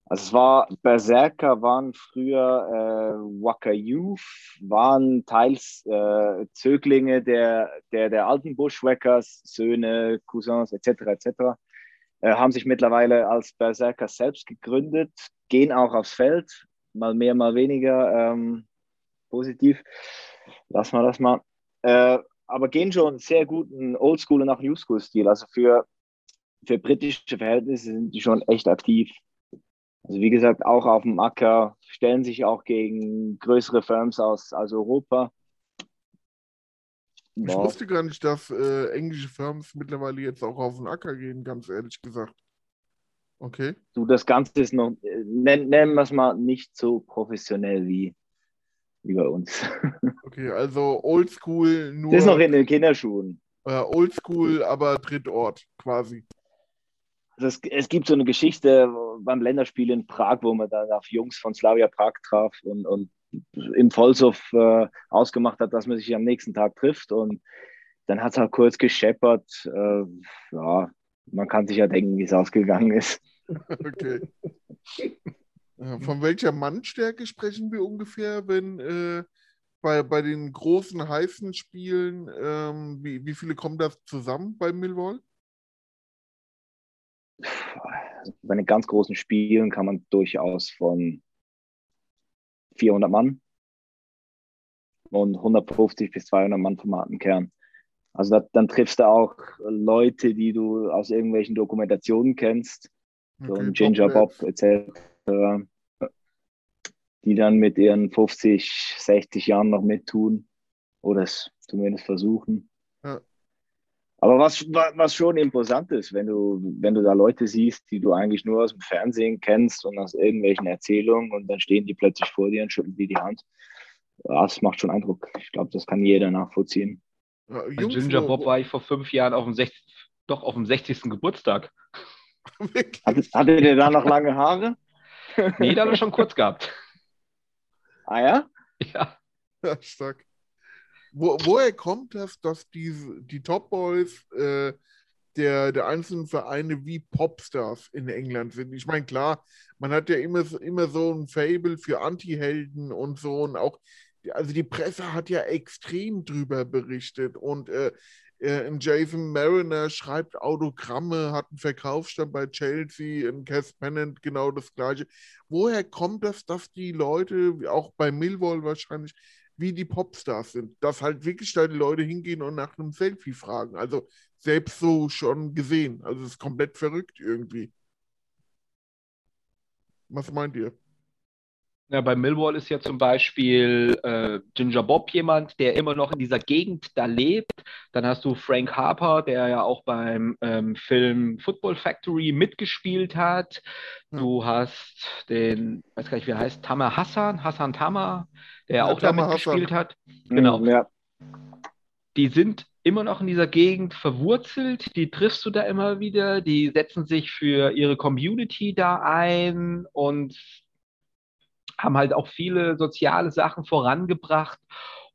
Also es war, Berserker waren früher äh, Wacker Youth, waren teils äh, Zöglinge der, der, der alten Bushwackers, Söhne, Cousins etc. etc. Äh, haben sich mittlerweile als Berserker selbst gegründet, gehen auch aufs Feld, mal mehr, mal weniger ähm, positiv. Lassen wir das mal. Äh, aber gehen schon sehr guten Oldschool- und auch Newschool-Stil. Also für, für britische Verhältnisse sind die schon echt aktiv. Also wie gesagt, auch auf dem Acker, stellen sich auch gegen größere Firms aus, aus Europa. Ich Ja, wusste gar nicht, dass äh, englische Firmen mittlerweile jetzt auch auf den Acker gehen, ganz ehrlich gesagt. Okay. du, das Ganze ist noch, äh, nenn, nennen wir es mal, nicht so professionell wie, wie bei uns. Okay, also oldschool nur. Das ist noch in den Kinderschuhen. äh, oldschool, aber Drittort quasi. Also es, es gibt so eine Geschichte beim Länderspiel in Prag, wo man dann auf Jungs von Slavia Prag traf und, und im Vollsuff äh, ausgemacht hat, dass man sich am nächsten Tag trifft. Und dann hat es halt kurz gescheppert. Äh, ja, man kann sich ja denken, wie es ausgegangen ist. Okay. Von welcher Mannstärke sprechen wir ungefähr, wenn äh, bei, bei den großen, heißen Spielen, ähm, wie, wie viele kommen da zusammen bei Millwall? Bei den ganz großen Spielen kann man durchaus von 400 Mann und 150 bis 200 Mann vom harten Kern. Also da, dann triffst du auch Leute, die du aus irgendwelchen Dokumentationen kennst, so Okay, ein Ginger Top Bob etc., die dann mit ihren 50, 60 Jahren noch mittun oder es zumindest versuchen. Ja. Aber was, wa- was schon imposant ist, wenn du, wenn du da Leute siehst, die du eigentlich nur aus dem Fernsehen kennst und aus irgendwelchen Erzählungen und dann stehen die plötzlich vor dir und schütteln dir die Hand. Ja, das macht schon Eindruck. Ich glaube, das kann jeder nachvollziehen. Ja, Ginger Bob war ich vor fünf Jahren auf dem 60, doch auf dem 60. Geburtstag. Wirklich? Hattet, hattet ihr da noch lange Haare? Nee, da hat er schon kurz gehabt. Ah ja? Ja. Ja, stark. Wo, woher kommt das, dass diese, die Top Boys äh, der, der einzelnen Vereine wie Popstars in England sind? Ich meine, klar, man hat ja immer, so- immer so ein Fable für Anti-Helden und so und auch, also die Presse hat ja extrem drüber berichtet und äh, äh, ein Jason Mariner schreibt Autogramme, hat einen Verkaufsstand bei Chelsea, ein Cass Pennant genau das gleiche. Woher kommt das, dass die Leute, auch bei Millwall wahrscheinlich, wie die Popstars sind? Dass halt wirklich da die Leute hingehen und nach einem Selfie fragen. Also selbst so schon gesehen. Also es ist komplett verrückt irgendwie. Was meint ihr? Ja, bei Millwall ist ja zum Beispiel äh, Ginger Bob jemand, der immer noch in dieser Gegend da lebt. Dann hast du Frank Harper, der ja auch beim ähm, Film Football Factory mitgespielt hat. Ja. Du hast den, weiß gar nicht, wie er heißt, Tamer Hassan, Hassan Tamer, der Ja, auch da Tamer mitgespielt hat. Genau. Hm, Ja. Die sind immer noch in dieser Gegend verwurzelt, die triffst du da immer wieder, die setzen sich für ihre Community da ein und haben halt auch viele soziale Sachen vorangebracht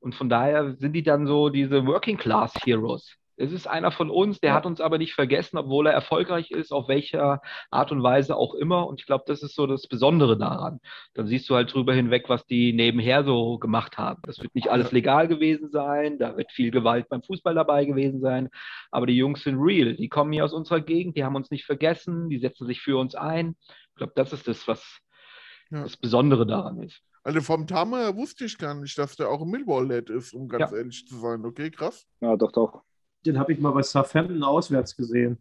und von daher sind die dann so diese Working Class Heroes. Es ist einer von uns, der hat uns aber nicht vergessen, obwohl er erfolgreich ist, auf welcher Art und Weise auch immer. Und ich glaube, das ist so das Besondere daran. Dann siehst du halt drüber hinweg, was die nebenher so gemacht haben. Das wird nicht alles legal gewesen sein, da wird viel Gewalt beim Fußball dabei gewesen sein, aber die Jungs sind real. Die kommen hier aus unserer Gegend, die haben uns nicht vergessen, die setzen sich für uns ein. Ich glaube, das ist das, was Ja. das Besondere daran ist. Also vom Tamer wusste ich gar nicht, dass der auch ein Millwall-Lad ist, um ganz Ja. ehrlich zu sein. Okay, krass. ja, doch, doch. Den habe ich mal bei Southampton auswärts gesehen.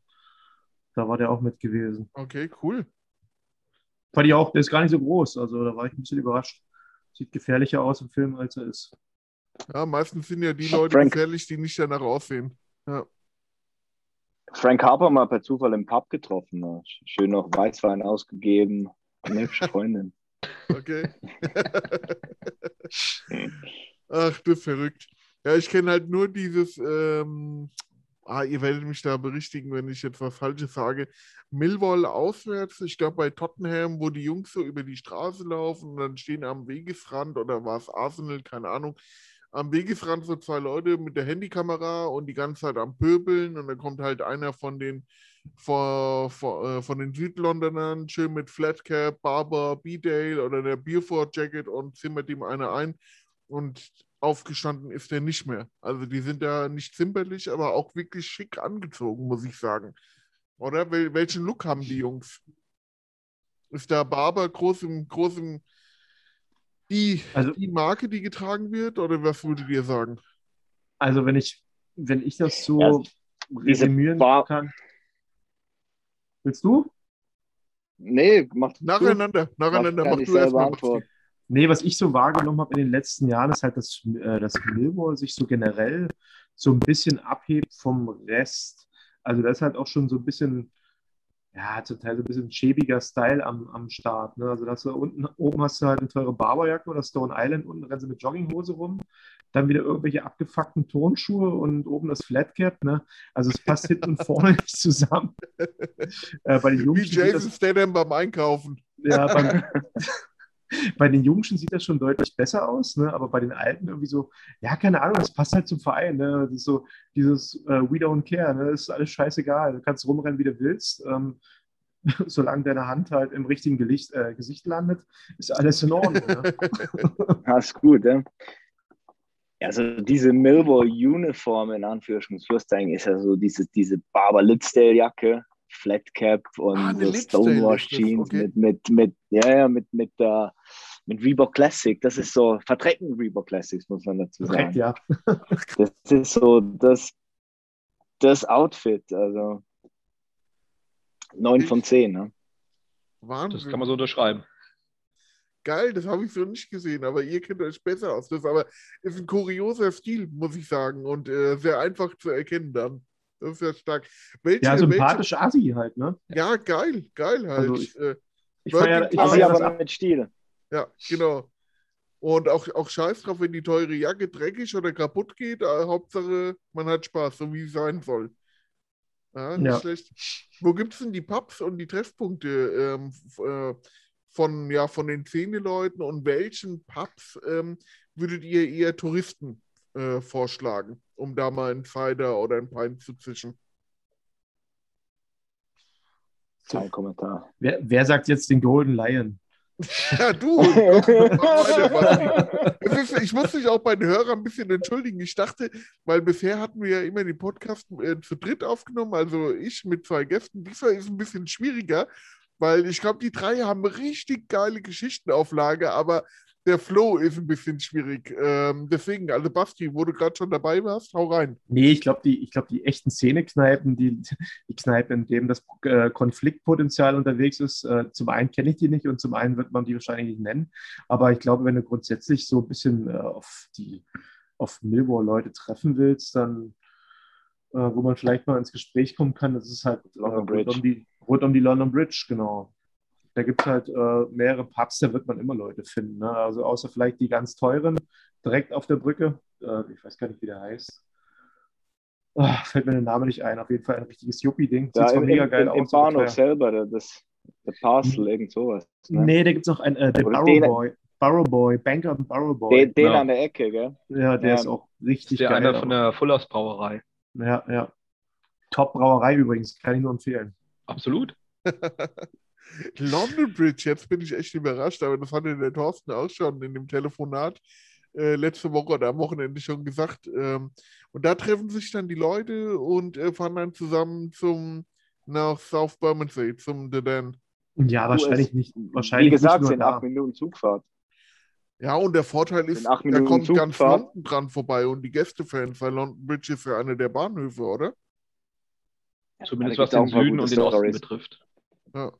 Da war der auch mit gewesen. Okay, cool. Fand ich auch, der ist gar nicht so groß. Also da war ich ein bisschen überrascht. Sieht gefährlicher aus im Film, als er ist. Ja, meistens sind ja die Leute Frank. gefährlich, die nicht danach aussehen. Ja. Frank Harper mal per Zufall im Pub getroffen. Schön noch Weißwein ausgegeben. Eine hübsche Freundin. Okay. Ach, du verrückt. Ja, ich kenne halt nur dieses, ähm, ah, ihr werdet mich da berichtigen, wenn ich jetzt was Falsches sage. Millwall auswärts, ich glaube bei Tottenham, wo die Jungs so über die Straße laufen und dann stehen am Wegesrand oder war es Arsenal, keine Ahnung. am Wegesrand so zwei Leute mit der Handykamera und die ganze Zeit am Pöbeln und dann kommt halt einer von den von, von, äh, von den Südlondonern schön mit Flatcap, Barber, B-Dale oder der Beaufort Jacket und zimmert ihm einer ein und aufgestanden ist er nicht mehr. Also die sind da nicht zimperlich, aber auch wirklich schick angezogen, muss ich sagen. Oder? Wel welchen Look haben die Jungs? Ist da Barber groß im, groß im die, Also- die Marke, die getragen wird, oder was würdet ihr sagen? Also wenn ich, wenn ich das so Ja, resümieren kann. Willst du? Nee, macht Nacheinander, nacheinander, kann mach ich du erst selber mal. antworten. Nee, was ich so wahrgenommen habe in den letzten Jahren, ist halt, dass, äh, dass Millwall sich so generell so ein bisschen abhebt vom Rest. Also da ist halt auch schon so ein bisschen, ja, zum Teil so ein bisschen schäbiger Style am, am Start. Ne? Also dass du unten, oben hast du halt eine teure Barberjacke oder Stone Island, unten rennen sie mit Jogginghose rum, dann wieder irgendwelche abgefuckten Tonschuhe und oben das Flatcap. Ne? Also es passt hinten und vorne nicht zusammen. Äh, bei den Wie Jason Statham beim Einkaufen. ja, beim, bei den Jungschen sieht das schon deutlich besser aus, ne? aber bei den Alten irgendwie so, ja, keine Ahnung, das passt halt zum Verein. Ne? Das ist so dieses äh, We don't care, ne? das ist alles scheißegal. Du kannst rumrennen, wie du willst. Ähm, solange deine Hand halt im richtigen Gelicht, äh, Gesicht landet, ist alles in Ordnung. Ne? Gut, ja. Also diese Millwall-Uniform in Anführungsschlusszeichen ist ja so diese, diese Barber Litzdale-Jacke, Flatcap und Ah, eine so Stonewash Jeans okay. mit, mit, mit, ja, ja, mit, mit, äh, mit Reebok Classic. Das ist so verdrecken Reebok Classics, muss man dazu Direkt, sagen. ja. Das ist so das, das Outfit. Also 9 von 10, ne? Wahnsinn. Das kann man so unterschreiben. Geil, das habe ich so nicht gesehen, aber ihr kennt euch besser aus. Das aber ist ein kurioser Stil, muss ich sagen, und äh, sehr einfach zu erkennen dann. Das ist ja stark. Welche, Ja, welche, sympathisch Assi halt, ne? ja, geil, geil halt. Also äh, Ich feier, ich. Aber feier aber ab. mit Stil. ja, genau. Und auch, auch scheiß drauf, wenn die teure Jacke dreckig oder kaputt geht. Äh, Hauptsache, man hat Spaß, so wie es sein soll. Ja, nicht Ja. schlecht. Wo gibt es denn die Pubs und die Treffpunkte ähm, äh, von, ja, von den Szeneleuten und welchen Pubs ähm, würdet ihr eher Touristen äh, vorschlagen, um da mal einen Cider oder ein Pint zu zischen? Kein Kommentar. Wer, wer sagt jetzt den Golden Lion? Ja, du! Ist, ich muss mich auch bei den Hörern ein bisschen entschuldigen. Ich dachte, weil bisher hatten wir ja immer den Podcast äh, zu dritt aufgenommen, also ich mit zwei Gästen. Diesmal ist ein bisschen schwieriger, weil ich glaube, die drei haben richtig geile Geschichtenauflage, aber der Flow ist ein bisschen schwierig. Ähm, deswegen, also Basti, wo du gerade schon dabei warst, hau rein. Nee, ich glaube, die, ich glaub, die echten Szenekneipen, die, die Kneipen, in denen das äh, Konfliktpotenzial unterwegs ist, äh, zum einen kenne ich die nicht und zum einen wird man die wahrscheinlich nicht nennen. Aber ich glaube, wenn du grundsätzlich so ein bisschen äh, auf die auf Millwall-Leute treffen willst, dann, äh, wo man vielleicht mal ins Gespräch kommen kann, das ist halt London rund, Bridge. um die, rund um die London Bridge, genau. Da gibt es halt äh, mehrere Pubs, da wird man immer Leute finden. Ne? Also außer vielleicht die ganz teuren, direkt auf der Brücke. Äh, ich weiß gar nicht, wie der heißt. Ah, fällt mir der Name nicht ein. Auf jeden Fall ein richtiges Yuppie-Ding. Sieht Ja, zwar im, mega im, geil im, im aus. aber Bahnhof selber, der- das, der Parcel, irgend sowas. Ne? Nee, da gibt es noch einen, äh, der Barrow den- Boy. Barrow Boy, Banker und Barrow Boy. Den, den Ja. an der Ecke, gell? ja, der Ja. ist auch richtig ja geil. einer von der Fullers Brauerei. ja, ja. Top-Brauerei übrigens, kann ich nur empfehlen. Absolut. London Bridge, jetzt bin ich echt überrascht, aber das hatte der Thorsten auch schon in dem Telefonat äh, letzte Woche oder am Wochenende schon gesagt. Ähm, und da treffen sich dann die Leute und äh, fahren dann zusammen zum nach South Bermondsey, zum The Den. Ja, wahrscheinlich nicht. Wahrscheinlich Wie gesagt, sind acht Minuten Zugfahrt. Ja, und der Vorteil ist, da kommt ganz Zugfahrt. London dran vorbei und die Gästefans, weil London Bridge ist ja einer der Bahnhöfe, oder? Zumindest was den Süden und den Osten Stories. betrifft. Ja.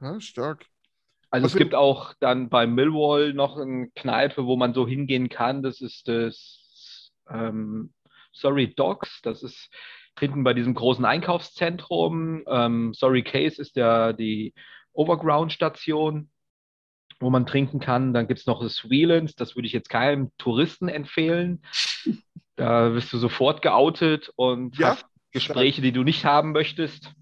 Ja, stark. Also Was es gibt auch dann bei Millwall noch eine Kneipe, wo man so hingehen kann. Das ist das ähm, Sorry Dogs. Das ist hinten bei diesem großen Einkaufszentrum. Ähm, Sorry Case ist ja die Overground-Station, wo man trinken kann. Dann gibt es noch das Wheelans. Das würde ich jetzt keinem Touristen empfehlen. Da wirst du sofort geoutet und Ja, hast Gespräche, die du nicht haben möchtest.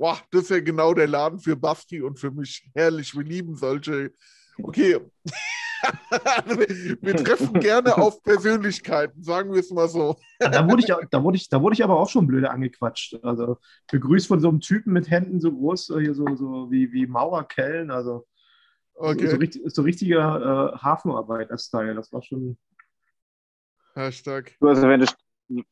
Boah, das ist ja genau der Laden für Basti und für mich. Herrlich, wir lieben solche. Okay. wir treffen gerne auf Persönlichkeiten, sagen wir es mal so. Da wurde, ich, da, wurde ich, da wurde ich aber auch schon blöde angequatscht. Also begrüßt von so einem Typen mit Händen so groß, äh, hier so, so wie, wie Maurerkellen. Also Okay. so, richtig, so richtiger äh, Hafenarbeiter-Style. Das war schon. Hashtag. Du, Also wenn du,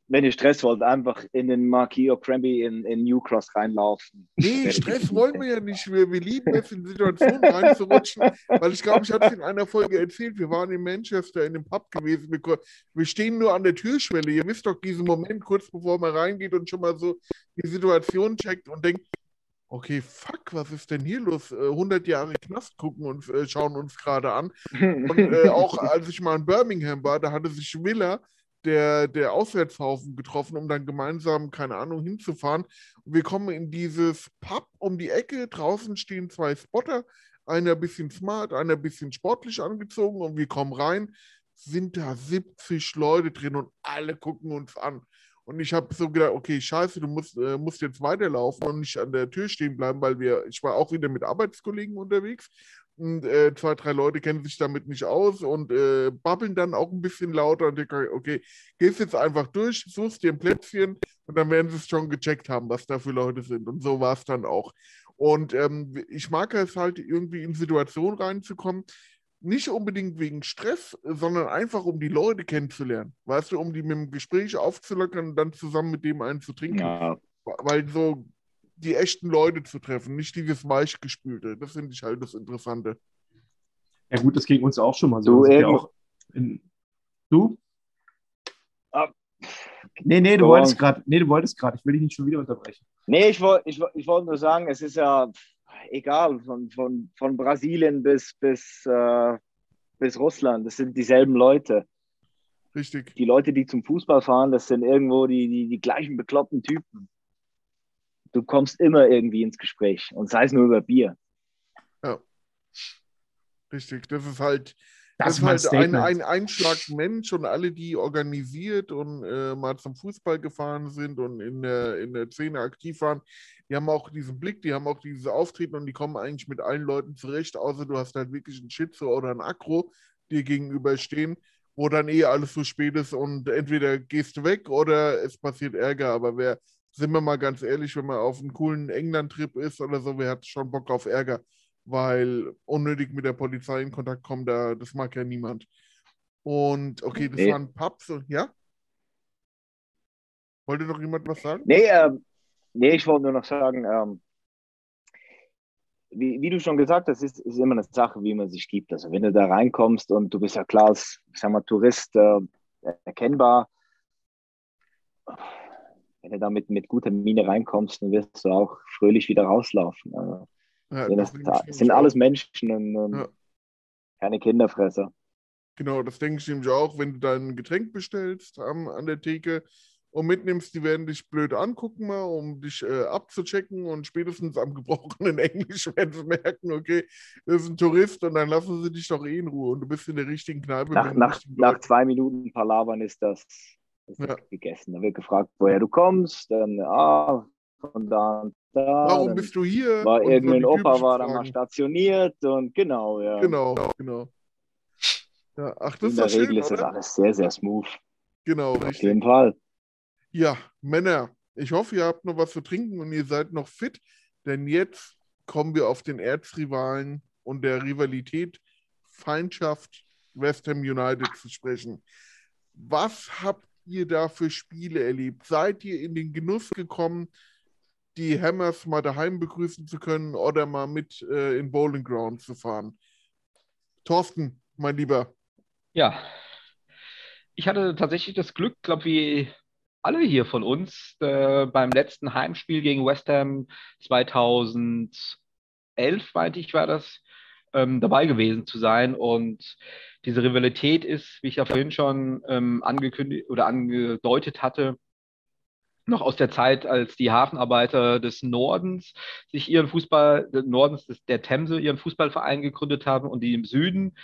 wenn ihr Stress wollt, einfach in den Marquis O'Cranby in, in New Cross reinlaufen. Nee, Stress wollen wir ja nicht. Wir, wir lieben es, in Situationen reinzurutschen, weil ich glaube, ich habe es in einer Folge erzählt. Wir waren in Manchester in dem Pub gewesen. Wir, wir stehen nur an der Türschwelle. Ihr wisst doch diesen Moment, kurz bevor man reingeht und schon mal so die Situation checkt und denkt, okay, fuck, was ist denn hier los? Äh, 100 Jahre Knast gucken und äh, schauen uns gerade an. Und äh, auch als ich mal in Birmingham war, da hatte sich Willer, der, der Auswärtshaufen, getroffen, um dann gemeinsam, keine Ahnung, hinzufahren. Und wir kommen in dieses Pub um die Ecke. Draußen stehen zwei Spotter, einer ein bisschen smart, einer ein bisschen sportlich angezogen. Und wir kommen rein, sind da 70 Leute drin und alle gucken uns an. Und ich habe so gedacht, okay, scheiße, du musst, äh, musst jetzt weiterlaufen und nicht an der Tür stehen bleiben, weil wir, ich war auch wieder mit Arbeitskollegen unterwegs äh, zwei, drei Leute kennen sich damit nicht aus und äh, babbeln dann auch ein bisschen lauter und ich denke, okay, gehst jetzt einfach durch, suchst dir ein Plätzchen und dann werden sie es schon gecheckt haben, was da für Leute sind. Und so war es dann auch. Und ähm, ich mag es halt irgendwie in Situationen reinzukommen, nicht unbedingt wegen Stress, sondern einfach um die Leute kennenzulernen. Weißt du, um die mit dem Gespräch aufzulockern und dann zusammen mit dem einen zu trinken. Ja, Weil so die echten Leute zu treffen, nicht dieses Weichgespülte. Das finde ich halt das Interessante. Ja, gut, das ging uns auch schon mal so. Du, ja auch in, du? Ah. Nee, nee, du Go wolltest gerade. Nee, du wolltest gerade. Ich will dich nicht schon wieder unterbrechen. Nee, ich wollte ich, woll- ich wollt nur sagen, es ist ja egal, von, von, von Brasilien bis, bis, äh, bis Russland, das sind dieselben Leute. Richtig. Die Leute, die zum Fußball fahren, das sind irgendwo die, die, die gleichen bekloppten Typen. Du kommst immer irgendwie ins Gespräch und sei es nur über Bier. Richtig. Das ist halt, Das, das ist halt ein, ein Einschlag Mensch und alle, die organisiert und äh, mal zum Fußball gefahren sind und in der, in der Szene aktiv waren, die haben auch diesen Blick, die haben auch dieses Auftreten und die kommen eigentlich mit allen Leuten zurecht, außer du hast halt wirklich einen Schitze oder einen Akro dir gegenüberstehen, wo dann eh alles so spät ist und entweder gehst du weg oder es passiert Ärger. Aber wer, sind wir mal ganz ehrlich, wenn man auf einem coolen England-Trip ist oder so, wer hat schon Bock auf Ärger? weil unnötig mit der Polizei in Kontakt kommen, da, das mag ja niemand. Und okay, das Nee. waren Pubs, und- ja? Wollte noch jemand was sagen? Nee, ähm, nee ich wollte nur noch sagen, ähm, wie, wie du schon gesagt hast, ist, ist immer eine Sache, wie man sich gibt. Also wenn du da reinkommst und du bist ja klar als, ich sag mal, Tourist äh, erkennbar, wenn du da mit, guter Miene reinkommst, dann wirst du auch fröhlich wieder rauslaufen. Also, Ja, sind das sind alles. Menschen und, und Ja. keine Kinderfresser. Genau, das denke ich nämlich auch, wenn du dein Getränk bestellst am, an der Theke und mitnimmst, die werden dich blöd angucken mal, um dich äh, abzuchecken und spätestens am gebrochenen Englisch werden sie merken, okay, das ist ein Tourist und dann lassen sie dich doch eh in Ruhe und du bist in der richtigen Kneipe. Nach, nach, nach zwei Minuten Palavern ist das, das Ja. gegessen. Da wird gefragt, woher du kommst, dann, ah, von da und da. Warum dann bist du hier? war so irgendein die Opa war da mal stationiert und genau, ja. Genau, genau. Ja, ach, das In ist der schön, Regel ist das alles sehr, sehr smooth. Genau, Auf richtig. jeden Fall. Ja, Männer, ich hoffe, ihr habt noch was zu trinken und ihr seid noch fit, denn jetzt kommen wir auf den Erzrivalen und der Rivalität Feindschaft West Ham United zu sprechen. Was habt ihr da für Spiele erlebt? Seid ihr in den Genuss gekommen, die Hammers mal daheim begrüßen zu können oder mal mit äh, in Bowling Ground zu fahren? Thorsten, mein Lieber. Ja, ich hatte tatsächlich das Glück, glaube wie alle hier von uns, äh, beim letzten Heimspiel gegen West Ham 2011, meinte ich, war das, ähm, dabei gewesen zu sein. Und diese Rivalität ist, wie ich ja vorhin schon ähm, angekündigt oder angedeutet hatte, noch aus der Zeit, als die Hafenarbeiter des Nordens sich ihren Fußball, Nordens der Themse, ihren Fußballverein gegründet haben und die im Süden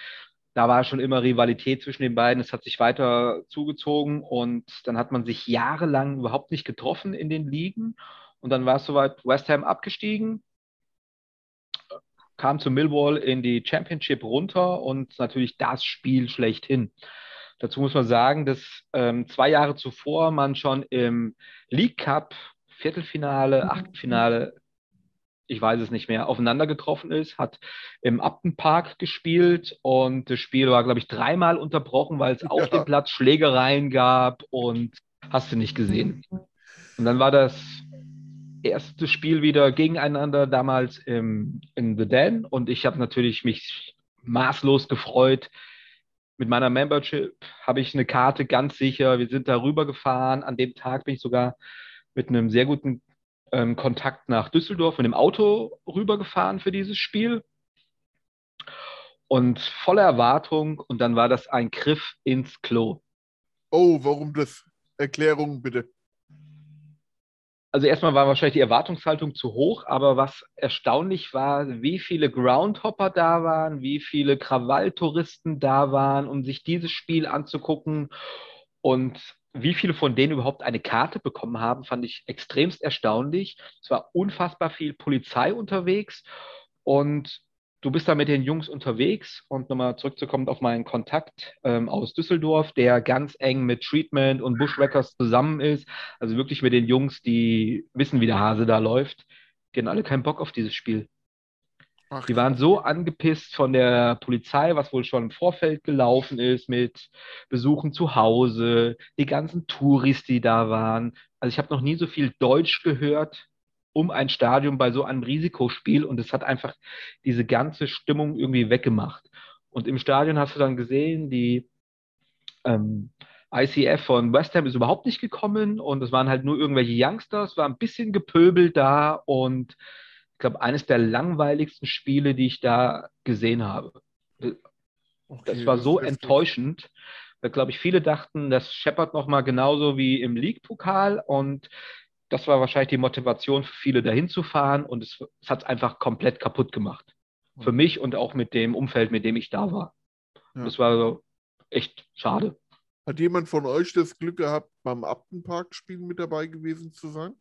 da war schon immer Rivalität zwischen den beiden. Es hat sich weiter zugezogen und dann hat man sich jahrelang überhaupt nicht getroffen in den Ligen. Und dann war es soweit West Ham abgestiegen. Kam zu Millwall in die Championship runter und natürlich das Spiel schlechthin. Dazu muss man sagen, dass ähm, zwei Jahre zuvor man schon im League Cup Viertelfinale, Achtelfinale, ich weiß es nicht mehr, aufeinander getroffen ist, hat im Upton Park gespielt und das Spiel war, glaube ich, dreimal unterbrochen, weil es ja. auf dem Platz Schlägereien gab und hast du nicht gesehen. Und dann war das erste Spiel wieder gegeneinander damals im, in The Den und ich habe natürlich mich maßlos gefreut. Mit meiner Membership habe ich eine Karte ganz sicher. Wir sind da rüber gefahren. An dem Tag bin ich sogar mit einem sehr guten ähm, Kontakt nach Düsseldorf mit dem Auto rübergefahren für dieses Spiel. Und voller Erwartung. Und dann war das ein Griff ins Klo. Oh, warum das? Erklärung bitte also erstmal war wahrscheinlich die Erwartungshaltung zu hoch, aber was erstaunlich war, wie viele Groundhopper da waren, wie viele Krawalltouristen da waren, um sich dieses Spiel anzugucken und wie viele von denen überhaupt eine Karte bekommen haben, fand ich extremst erstaunlich. Es war unfassbar viel Polizei unterwegs und du bist da mit den Jungs unterwegs und nochmal zurückzukommen auf meinen Kontakt ähm, aus Düsseldorf, der ganz eng mit Treatment und Bushwhackers zusammen ist. Also wirklich mit den Jungs, die wissen, wie der Hase da läuft. Die hatten alle keinen Bock auf dieses Spiel. Ach. Die waren so angepisst von der Polizei, was wohl schon im Vorfeld gelaufen ist, mit Besuchen zu Hause, die ganzen Touris, die da waren. Also ich habe noch nie so viel Deutsch gehört um ein Stadion bei so einem Risikospiel und es hat einfach diese ganze Stimmung irgendwie weggemacht. Und im Stadion hast du dann gesehen, die ähm, ICF von West Ham ist überhaupt nicht gekommen und es waren halt nur irgendwelche Youngsters, war ein bisschen gepöbelt da und ich glaube, eines der langweiligsten Spiele, die ich da gesehen habe. Okay, das war so enttäuschend. Da glaube ich, viele dachten, das scheppert nochmal genauso wie im League-Pokal und das war wahrscheinlich die Motivation für viele, dahin zu fahren und es, es hat es einfach komplett kaputt gemacht. Für mich und auch mit dem Umfeld, mit dem ich da war. Ja. Das war so echt schade. Hat jemand von euch das Glück gehabt, beim Aptenpark-Spiel mit dabei gewesen zu sein?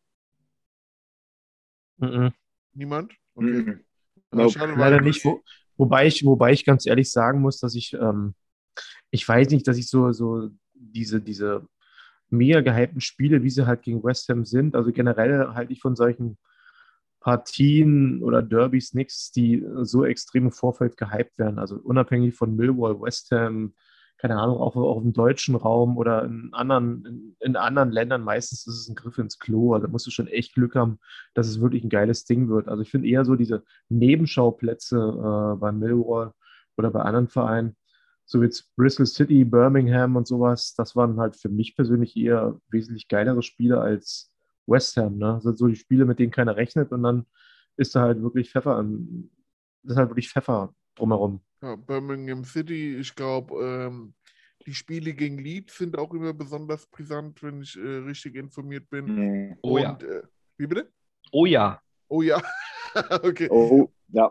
Mhm. Niemand? Okay. Mhm. Nope. Schade, Leider nicht. Wo, wobei, ich, wobei ich ganz ehrlich sagen muss, dass ich, ähm, ich weiß nicht, dass ich so, so diese, diese mega gehypten Spiele, wie sie halt gegen West Ham sind. Also generell halte ich von solchen Partien oder Derbys nichts, die so extrem im Vorfeld gehypt werden. Also unabhängig von Millwall, West Ham, keine Ahnung, auch, auch im deutschen Raum oder in anderen, in, in, anderen Ländern, meistens ist es ein Griff ins Klo. Also da musst du schon echt Glück haben, dass es wirklich ein geiles Ding wird. Also ich finde eher so diese Nebenschauplätze äh, bei Millwall oder bei anderen Vereinen, so wie jetzt Bristol City, Birmingham und sowas, das waren halt für mich persönlich eher wesentlich geilere Spiele als West Ham. Ne? Das sind so die Spiele, mit denen keiner rechnet und dann ist da halt wirklich Pfeffer an, das ist halt wirklich Pfeffer drumherum. Ja, Birmingham City, ich glaube, ähm, die Spiele gegen Leeds sind auch immer besonders brisant, wenn ich äh, richtig informiert bin. Mhm. Oh und, ja. Äh, wie bitte? Oh ja. Oh ja. okay. Oh ja.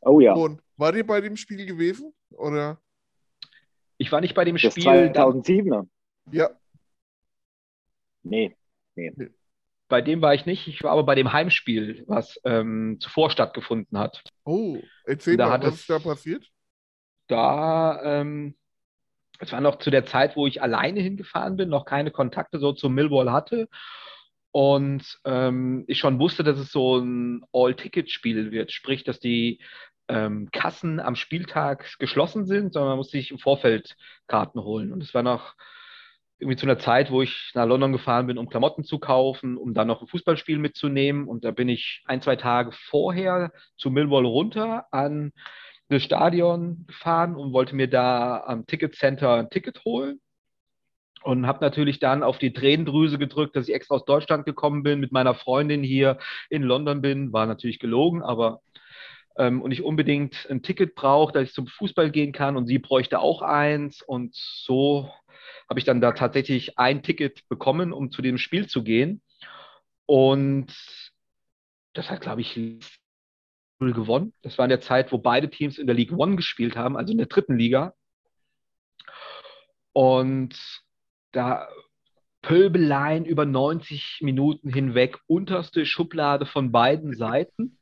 Oh ja. Und war ihr bei dem Spiel gewesen? Oder? Ich war nicht bei dem das Spiel. 2007er? Ja. Nee, nee. Bei dem war ich nicht. Ich war aber bei dem Heimspiel, was ähm, zuvor stattgefunden hat. Oh, erzähl Da mal, hat was ist da passiert? Da, ähm, es war noch zu der Zeit, wo ich alleine hingefahren bin, noch keine Kontakte so zu Millwall hatte. Und ähm, ich schon wusste, dass es so ein All-Ticket-Spiel wird, sprich, dass die ähm, Kassen am Spieltag geschlossen sind, sondern man muss sich im Vorfeld Karten holen. Und es war noch irgendwie zu einer Zeit, wo ich nach London gefahren bin, um Klamotten zu kaufen, um dann noch ein Fußballspiel mitzunehmen. Und da bin ich ein, zwei Tage vorher zu Millwall runter an das Stadion gefahren und wollte mir da am Ticketcenter ein Ticket holen. Und habe natürlich dann auf die Tränendrüse gedrückt, dass ich extra aus Deutschland gekommen bin, mit meiner Freundin hier in London bin. War natürlich gelogen, aber ähm, und ich unbedingt ein Ticket brauche, dass ich zum Fußball gehen kann und sie bräuchte auch eins. Und so habe ich dann da tatsächlich ein Ticket bekommen, um zu dem Spiel zu gehen. Und das hat, glaube ich, gewonnen. Das war in der Zeit, wo beide Teams in der League One gespielt haben, also in der dritten Liga. Und da Pöbeleien über 90 Minuten hinweg, unterste Schublade von beiden Seiten.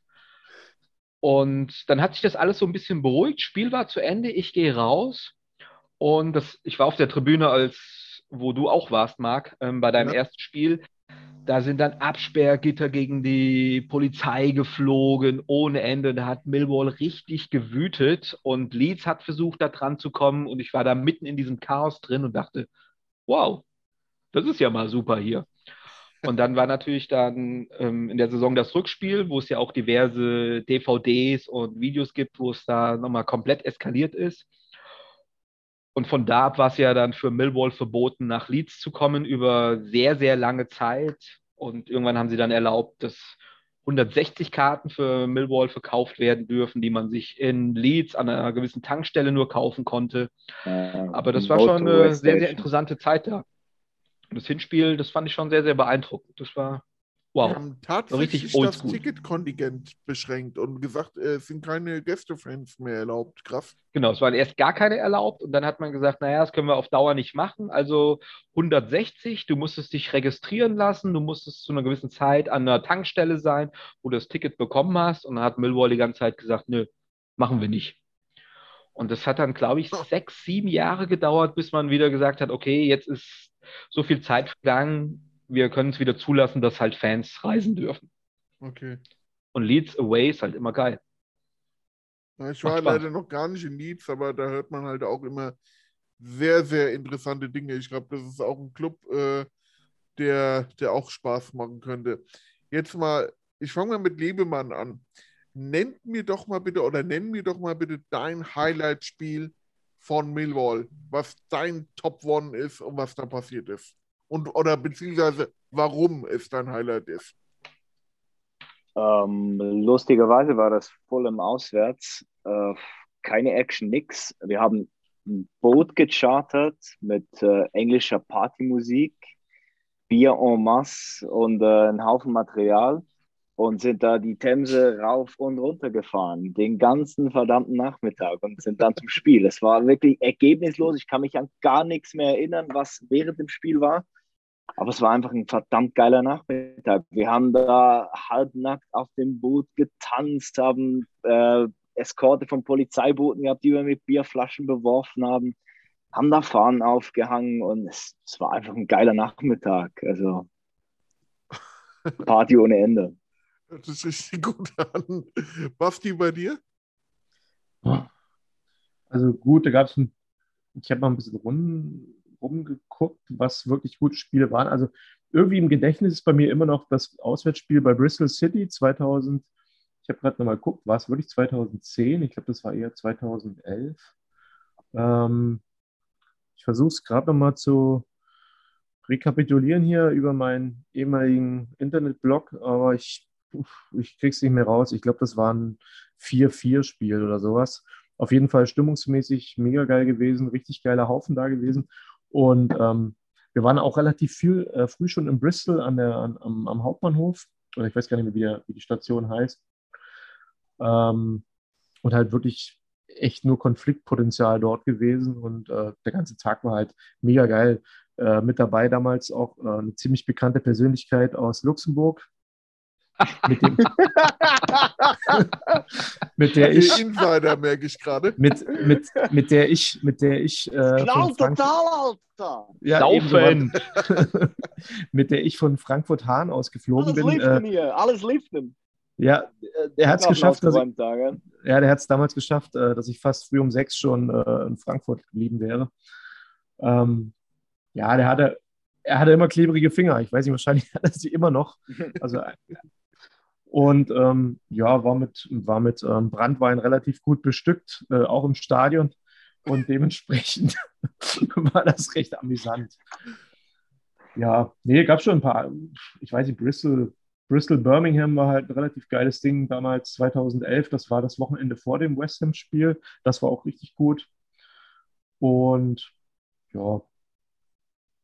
Und dann hat sich das alles so ein bisschen beruhigt. Spiel war zu Ende, ich gehe raus. Und das, ich war auf der Tribüne, als wo du auch warst, Marc, ähm, bei deinem Ja. ersten Spiel. Da sind dann Absperrgitter gegen die Polizei geflogen, ohne Ende. Da hat Millwall richtig gewütet und Leeds hat versucht, da dran zu kommen. Und ich war da mitten in diesem Chaos drin und dachte, wow, das ist ja mal super hier. Und dann war natürlich dann ähm, in der Saison das Rückspiel, wo es ja auch diverse DVDs und Videos gibt, wo es da nochmal komplett eskaliert ist. Und von da ab war es ja dann für Millwall verboten, nach Leeds zu kommen über sehr, sehr lange Zeit. Und irgendwann haben sie dann erlaubt, dass 160 Karten für Millwall verkauft werden dürfen, die man sich in Leeds an einer gewissen Tankstelle nur kaufen konnte. Aber das war schon eine sehr, sehr interessante Zeit da. Und das Hinspiel, das fand ich schon sehr, sehr beeindruckend. Das war Wir wow. haben tatsächlich richtig das. Ticketkontingent beschränkt und gesagt, äh, es sind keine Gästefans mehr erlaubt. Krass. Genau, es waren erst gar keine erlaubt und dann hat man gesagt, naja, das können wir auf Dauer nicht machen. Also 160, du musstest dich registrieren lassen, du musstest zu einer gewissen Zeit an einer Tankstelle sein, wo du das Ticket bekommen hast. Und dann hat Millwall die ganze Zeit gesagt, nö, machen wir nicht. Und das hat dann, glaube ich, sechs, sieben Jahre gedauert, bis man wieder gesagt hat, okay, jetzt ist so viel Zeit vergangen, wir können es wieder zulassen, dass halt Fans reisen dürfen. Okay. Und Leeds Away ist halt immer geil. Ja, ich Macht war Spaß. leider noch gar nicht in Leeds, aber da hört man halt auch immer sehr, sehr interessante Dinge. Ich glaube, das ist auch ein Club, äh, der, der auch Spaß machen könnte. Jetzt mal, ich fange mal mit Lebemann an. Nennt mir doch mal bitte oder nenn mir doch mal bitte dein Highlight-Spiel von Millwall, was dein Top One ist und was da passiert ist. Und oder beziehungsweise warum es dein Highlight ist. Ähm, lustigerweise war das voll im Auswärts. Äh, keine Action, nix. Wir haben ein Boot gechartert mit äh, englischer Partymusik, Bier en masse und äh, ein Haufen Material und sind da die Themse rauf und runter gefahren, den ganzen verdammten Nachmittag und sind dann zum Spiel. Es war wirklich ergebnislos. Ich kann mich an gar nichts mehr erinnern, was während dem Spiel war. Aber es war einfach ein verdammt geiler Nachmittag. Wir haben da halbnackt auf dem Boot getanzt, haben äh, Eskorte von Polizeibooten gehabt, die wir mit Bierflaschen beworfen haben, haben da Fahnen aufgehangen und es, es war einfach ein geiler Nachmittag. Also Party ohne Ende. Das ist richtig gut an. Basti, bei dir? Also gut, da gab es ein, ich habe mal ein bisschen rum, rumgeguckt, was wirklich gute Spiele waren. Also irgendwie im Gedächtnis ist bei mir immer noch das Auswärtsspiel bei Bristol City 2000. Ich habe gerade nochmal geguckt, war es wirklich 2010? Ich glaube, das war eher 2011. Ähm, ich versuche es gerade nochmal zu rekapitulieren hier über meinen ehemaligen Internetblog, aber ich, ich krieg's nicht mehr raus. Ich glaube, das war ein 4-4-Spiel oder sowas. Auf jeden Fall stimmungsmäßig mega geil gewesen, richtig geiler Haufen da gewesen. Und ähm, wir waren auch relativ viel, äh, früh schon in Bristol an der, an, am, am Hauptbahnhof. Oder ich weiß gar nicht mehr, wie, der, wie die Station heißt. Ähm, und halt wirklich echt nur Konfliktpotenzial dort gewesen. Und äh, der ganze Tag war halt mega geil. Äh, mit dabei damals auch äh, eine ziemlich bekannte Persönlichkeit aus Luxemburg. Mit, dem, mit der ich, Der Insider merke ich gerade. mit, mit, mit der ich, mit der ich äh, von Frank- Alter! ja, war- mit der ich von Frankfurt Hahn aus geflogen Alles bin. Liften Äh, hier, alles Liften. ja, äh, er hat es geschafft, dass ich, Tage. ja, der hat es damals geschafft, äh, dass ich fast früh um sechs schon äh, in Frankfurt geblieben wäre. Ähm, ja, der hatte, er hatte immer klebrige Finger. Ich weiß nicht, wahrscheinlich hat er sie immer noch. Also, und ähm, ja, war mit, war mit ähm, Brandwein relativ gut bestückt, äh, auch im Stadion. Und dementsprechend war das recht amüsant. Ja, nee, gab schon ein paar. Ich weiß nicht, Bristol, Bristol Birmingham war halt ein relativ geiles Ding damals 2011. Das war das Wochenende vor dem West Ham-Spiel. Das war auch richtig gut. Und ja,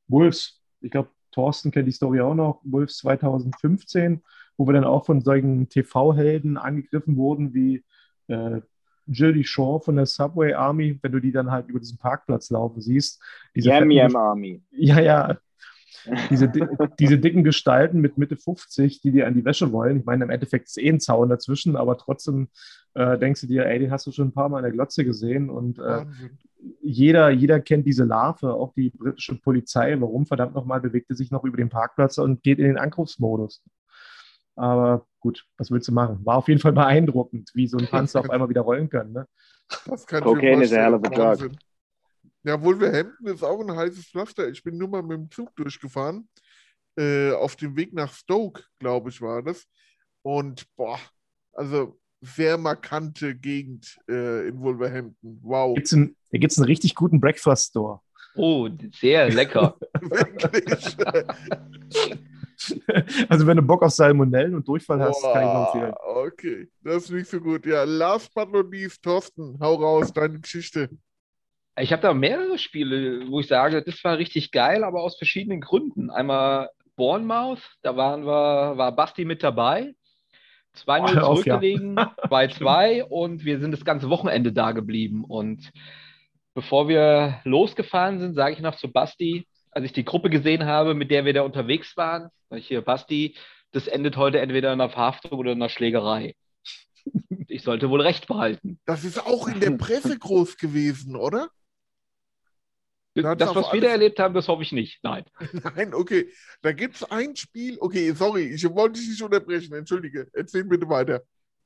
Wolves, ich glaube, Thorsten kennt die Story auch noch. Wolves 2015, wo wir dann auch von solchen TV-Helden angegriffen wurden wie äh, Jilly Shaw von der Subway Army, wenn du die dann halt über diesen Parkplatz laufen siehst. Yam Yam Army. ja, ja. Diese, di- diese dicken Gestalten mit Mitte 50, die dir an die Wäsche wollen. Ich meine, im Endeffekt ist eh ein Zaun dazwischen, aber trotzdem äh, denkst du dir, ey, den hast du schon ein paar Mal in der Glotze gesehen und äh, jeder, jeder kennt diese Larve, auch die britische Polizei. Warum verdammt nochmal bewegte sich noch über den Parkplatz und geht in den Angriffsmodus? Aber gut, was willst du machen? War auf jeden Fall beeindruckend, wie so ein Panzer auf einmal wieder rollen kann. Ne? Das kann Cocaine ich mir is a hell of a vorstellen. Ja, Wolverhampton ist auch ein heißes Pflaster. Ich bin nur mal mit dem Zug durchgefahren. Äh, auf dem Weg nach Stoke, glaube ich, war das. Und boah, also sehr markante Gegend äh, in Wolverhampton. Wow. Gibt's einen, da gibt es einen richtig guten Breakfast Store. Oh, sehr lecker. Wirklich. Also, wenn du Bock auf Salmonellen und Durchfall hast, kann ich nur empfehlen. Boah, okay, das ist nicht so gut. Ja, last but not least, Thorsten, hau raus, deine Geschichte. Ich habe da mehrere Spiele, wo ich sage, das war richtig geil, aber aus verschiedenen Gründen. Einmal Bournemouth, da waren wir, war Basti mit dabei. 2-0 Hör auf, ja. zurückgelegen, 2-2 und wir sind das ganze Wochenende da geblieben. Und bevor wir losgefahren sind, sage ich noch zu Basti, als ich die Gruppe gesehen habe, mit der wir da unterwegs waren, sag ich hier, Basti, das endet heute entweder in einer Verhaftung oder in einer Schlägerei. Ich sollte wohl recht behalten. Das ist auch in der Presse groß gewesen, oder? Das, auf was wir da erlebt haben, das hoffe ich nicht. Nein. Nein, okay. Da gibt es ein Spiel. Okay, sorry, ich wollte dich nicht unterbrechen. Entschuldige. Erzähl bitte weiter.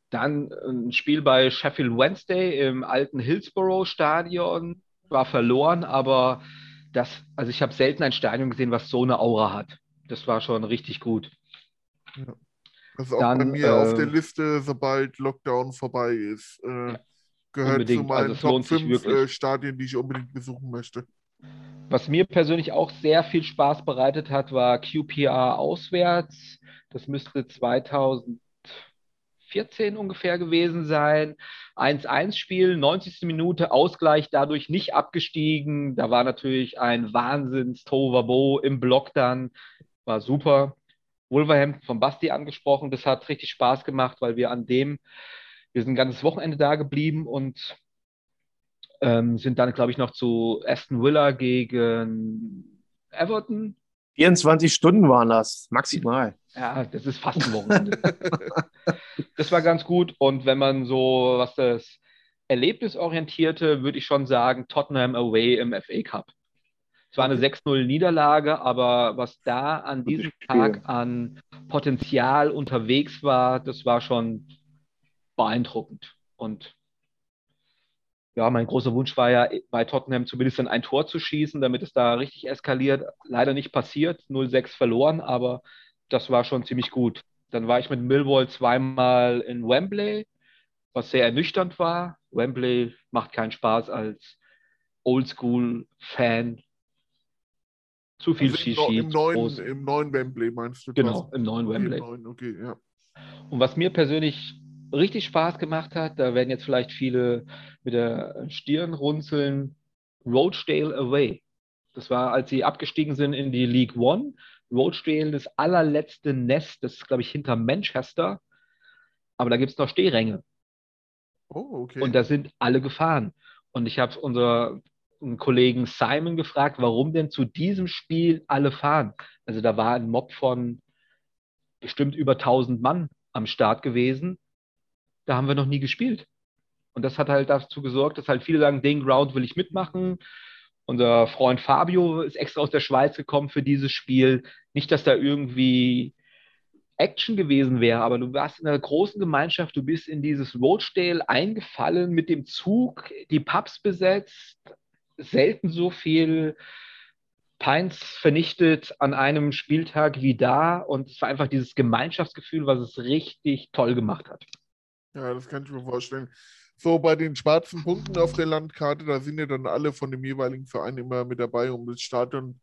Dann ein Spiel bei Sheffield Wednesday im alten Hillsborough Stadion war verloren, aber das, also ich habe selten ein Stadion gesehen, was so eine Aura hat. Das war schon richtig gut. Das ist auch Dann, bei mir auf äh, der Liste, sobald Lockdown vorbei ist. Äh, gehört unbedingt. zu meinen Also Top lohnt sich 5 wirklich. äh, Stadien, die ich unbedingt besuchen möchte. Was mir persönlich auch sehr viel Spaß bereitet hat, war QPR auswärts. Das müsste 2014 ungefähr gewesen sein. 1-1-Spiel, 90. Minute, Ausgleich, dadurch nicht abgestiegen. Da war natürlich ein Wahnsinns-Tovabo im Block dann. War super. Wolverhampton von Basti angesprochen. Das hat richtig Spaß gemacht, weil wir an dem, wir sind ein ganzes Wochenende da geblieben und ähm, sind dann, glaube ich, noch zu Aston Villa gegen Everton. 24 Stunden waren das, maximal. Ja, das ist fast ein Wochenende. das war ganz gut. Und wenn man so, was das Erlebnisorientierte, würde ich schon sagen, Tottenham Away im FA Cup. Es war eine 6-0-Niederlage, aber was da an diesem. Tag an Potenzial unterwegs war, das war schon beeindruckend. Und ja, mein großer Wunsch war ja, bei Tottenham zumindest ein Tor zu schießen, damit es da richtig eskaliert. Leider nicht passiert, 0-6 verloren, aber das war schon ziemlich gut. Dann war ich mit Millwall zweimal in Wembley, was sehr ernüchternd war. Wembley macht keinen Spaß als Oldschool-Fan. Zu viel Also Shishi, im, neuen. Im neuen Wembley meinst du? Genau, Thorsten? im neuen Okay, im Wembley. neuen, okay, ja. Und was mir persönlich richtig Spaß gemacht hat, da werden jetzt vielleicht viele mit der Stirn runzeln, Rochdale Away. Das war, als sie abgestiegen sind in die League One. Rochdale, das allerletzte Nest, das ist, glaube ich, hinter Manchester. Aber da gibt es noch Stehränge. Oh, okay. Und da sind alle gefahren. Und ich habe unseren Kollegen Simon gefragt, warum denn zu diesem Spiel alle fahren. Also da war ein Mob von bestimmt über 1000 Mann am Start gewesen. Da haben wir noch nie gespielt. Und das hat halt dazu gesorgt, dass halt viele sagen, den Ground will ich mitmachen. Unser Freund Fabio ist extra aus der Schweiz gekommen für dieses Spiel. Nicht, dass da irgendwie Action gewesen wäre, aber du warst in einer großen Gemeinschaft, du bist in dieses Rochdale eingefallen mit dem Zug, die Pubs besetzt, selten so viel Pints vernichtet an einem Spieltag wie da und es war einfach dieses Gemeinschaftsgefühl, was es richtig toll gemacht hat. Ja, das kann ich mir vorstellen. So, bei den schwarzen Punkten auf der Landkarte, da sind ja dann alle von dem jeweiligen Verein immer mit dabei, um das Stadion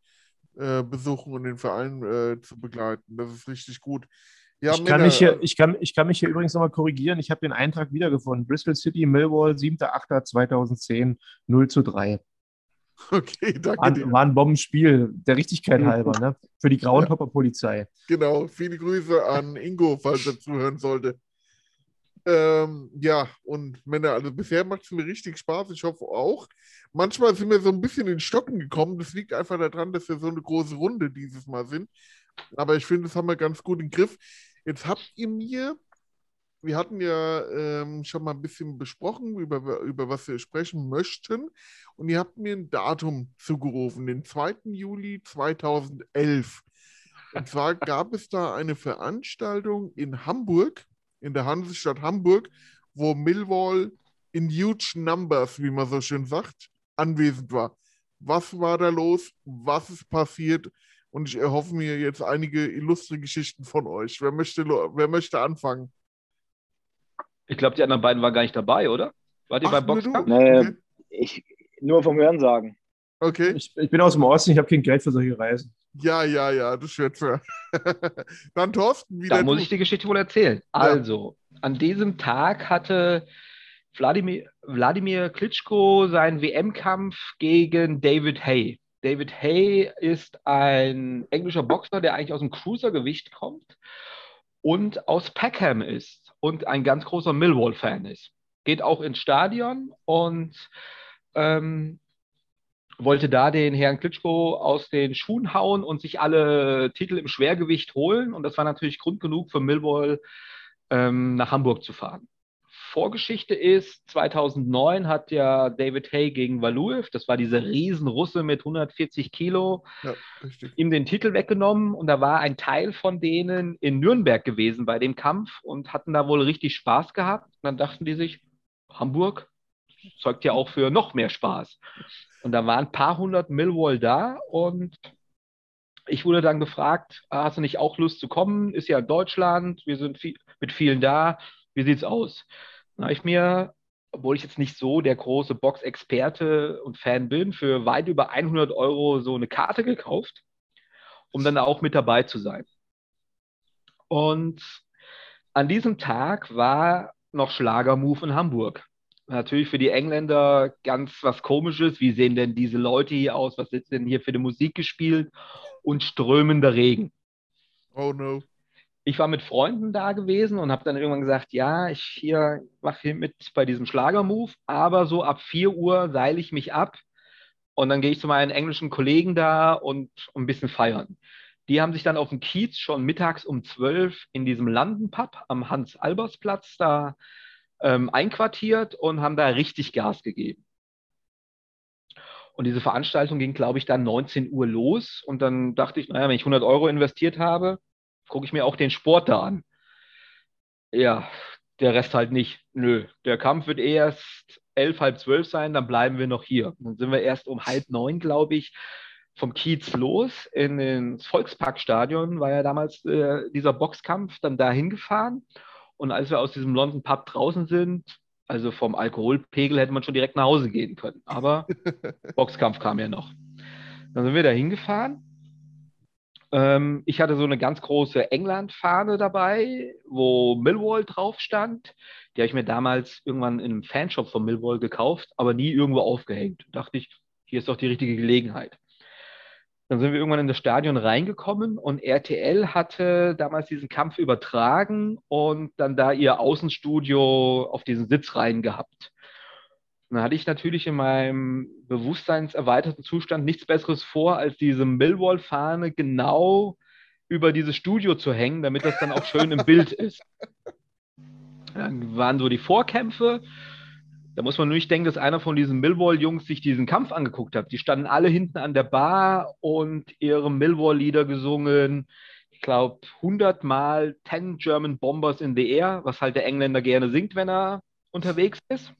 äh, besuchen und den Verein äh, zu begleiten. Das ist richtig gut. Ja, ich, kann mich hier, ich, kann, ich kann mich hier übrigens nochmal korrigieren. Ich habe den Eintrag wiedergefunden. Bristol City, Millwall, 7.8.2010, 0 zu 3. Okay, danke War, dir. war ein Bombenspiel, der Richtigkeit Mhm. halber, ne? Für die Groundhopper Polizei. Genau, viele Grüße an Ingo, falls er zuhören sollte. Ähm, ja, und Männer, also bisher macht es mir richtig Spaß. Ich hoffe auch. Manchmal sind wir so ein bisschen in Stocken gekommen. Das liegt einfach daran, dass wir so eine große Runde dieses Mal sind. Aber ich finde, das haben wir ganz gut im Griff. Jetzt habt ihr mir, wir hatten ja ähm, schon mal ein bisschen besprochen, über, über was wir sprechen möchten. Und ihr habt mir ein Datum zugerufen, den 2. Juli 2011. Und zwar gab es da eine Veranstaltung in Hamburg, in der Hansestadt Hamburg, wo Millwall in huge numbers, wie man so schön sagt, anwesend war. Was war da los? Was ist passiert? Und ich erhoffe mir jetzt einige illustre Geschichten von euch. Wer möchte, wer möchte anfangen? Ich glaube, die anderen beiden waren gar nicht dabei, oder? Wart ihr Ach, beim nur Boxkampf? Nee, Okay. ich, nur vom Hören sagen. Okay. Ich, ich bin aus dem Osten, ich habe kein Geld für solche Reisen. Ja, ja, ja, das schätze. Dann Thorsten, wieder Da muss du. ich die Geschichte wohl erzählen. Also, an diesem Tag hatte Wladimir, Wladimir Klitschko seinen WM-Kampf gegen David Hay. David Hay ist ein englischer Boxer, der eigentlich aus dem Cruisergewicht kommt und aus Peckham ist und ein ganz großer Millwall-Fan ist. Geht auch ins Stadion und ähm, wollte da den Herrn Klitschko aus den Schuhen hauen und sich alle Titel im Schwergewicht holen. Und das war natürlich Grund genug für Millwall, ähm, nach Hamburg zu fahren. Vorgeschichte ist, 2009 hat ja David Hay gegen Valuev, das war dieser Riesenrusse mit 140 Kilo, Ja, ihm den Titel weggenommen und da war ein Teil von denen in Nürnberg gewesen bei dem Kampf und hatten da wohl richtig Spaß gehabt. Und dann dachten die sich, Hamburg zeugt ja auch für noch mehr Spaß. Und da waren ein paar hundert Millwall da und ich wurde dann gefragt, "Ah, hast du nicht auch Lust zu kommen? Ist ja Deutschland, wir sind viel, mit vielen da. Wie sieht's aus? Dann habe ich mir, obwohl ich jetzt nicht so der große Box-Experte und Fan bin, für weit über 100 Euro so eine Karte gekauft, um dann auch mit dabei zu sein. Und an diesem Tag war noch Schlagermove in Hamburg. Natürlich für die Engländer ganz was Komisches. Wie sehen denn diese Leute hier aus? Was ist denn hier für eine Musik gespielt? Und strömender Regen. Oh no. Ich war mit Freunden da gewesen und habe dann irgendwann gesagt, ja, ich hier mache hier mit bei diesem Schlagermove, aber so ab 4 Uhr seile ich mich ab und dann gehe ich zu meinen englischen Kollegen da und ein bisschen feiern. Die haben sich dann auf dem Kiez schon mittags um 12 in diesem Landenpub am Hans-Albers-Platz da ähm, einquartiert und haben da richtig Gas gegeben. Und diese Veranstaltung ging, glaube ich, dann 19 Uhr los. Und dann dachte ich, naja, wenn ich 100 Euro investiert habe, gucke ich mir auch den Sport da an. Ja, der Rest halt nicht. Nö, der Kampf wird erst elf, halb zwölf sein, dann bleiben wir noch hier. Dann sind wir erst um halb neun, glaube ich, vom Kiez los in ins Volksparkstadion, war ja damals äh, dieser Boxkampf, dann dahin gefahren. Und als wir aus diesem London Pub draußen sind, also vom Alkoholpegel hätte man schon direkt nach Hause gehen können. Aber Boxkampf kam ja noch. Dann sind wir da hingefahren. Ähm, ich hatte so eine ganz große England-Fahne dabei, wo Millwall drauf stand. Die habe ich mir damals irgendwann in einem Fanshop von Millwall gekauft, aber nie irgendwo aufgehängt. Da dachte ich, hier ist doch die richtige Gelegenheit. Dann sind wir irgendwann in das Stadion reingekommen und RTL hatte damals diesen Kampf übertragen und dann da ihr Außenstudio auf diesen Sitzreihen gehabt. Und dann hatte ich natürlich in meinem bewusstseinserweiterten Zustand nichts Besseres vor, als diese Millwall-Fahne genau über dieses Studio zu hängen, damit das dann auch schön im Bild ist. Dann waren so die Vorkämpfe. Da muss man nur nicht denken, dass einer von diesen Millwall-Jungs sich diesen Kampf angeguckt hat. Die standen alle hinten an der Bar und ihre Millwall-Lieder gesungen. Ich glaube, 100 Mal 10 German Bombers in the Air, was halt der Engländer gerne singt, wenn er unterwegs ist.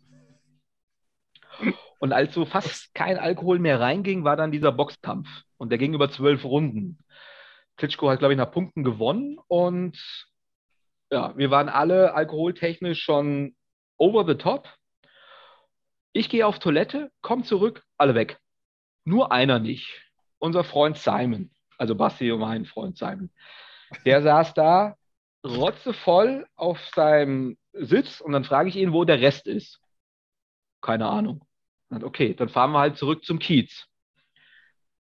Und als so fast kein Alkohol mehr reinging, war dann dieser Boxkampf. Und der ging über zwölf Runden. Klitschko hat, glaube ich, nach Punkten gewonnen. Und ja, wir waren alle alkoholtechnisch schon over the top. Ich gehe auf Toilette, komm zurück, alle weg. Nur einer nicht. Unser Freund Simon, also Basti und mein Freund Simon. Der saß da rotzevoll auf seinem Sitz und dann frage ich ihn, wo der Rest ist. Keine Ahnung. Und okay, dann fahren wir halt zurück zum Kiez.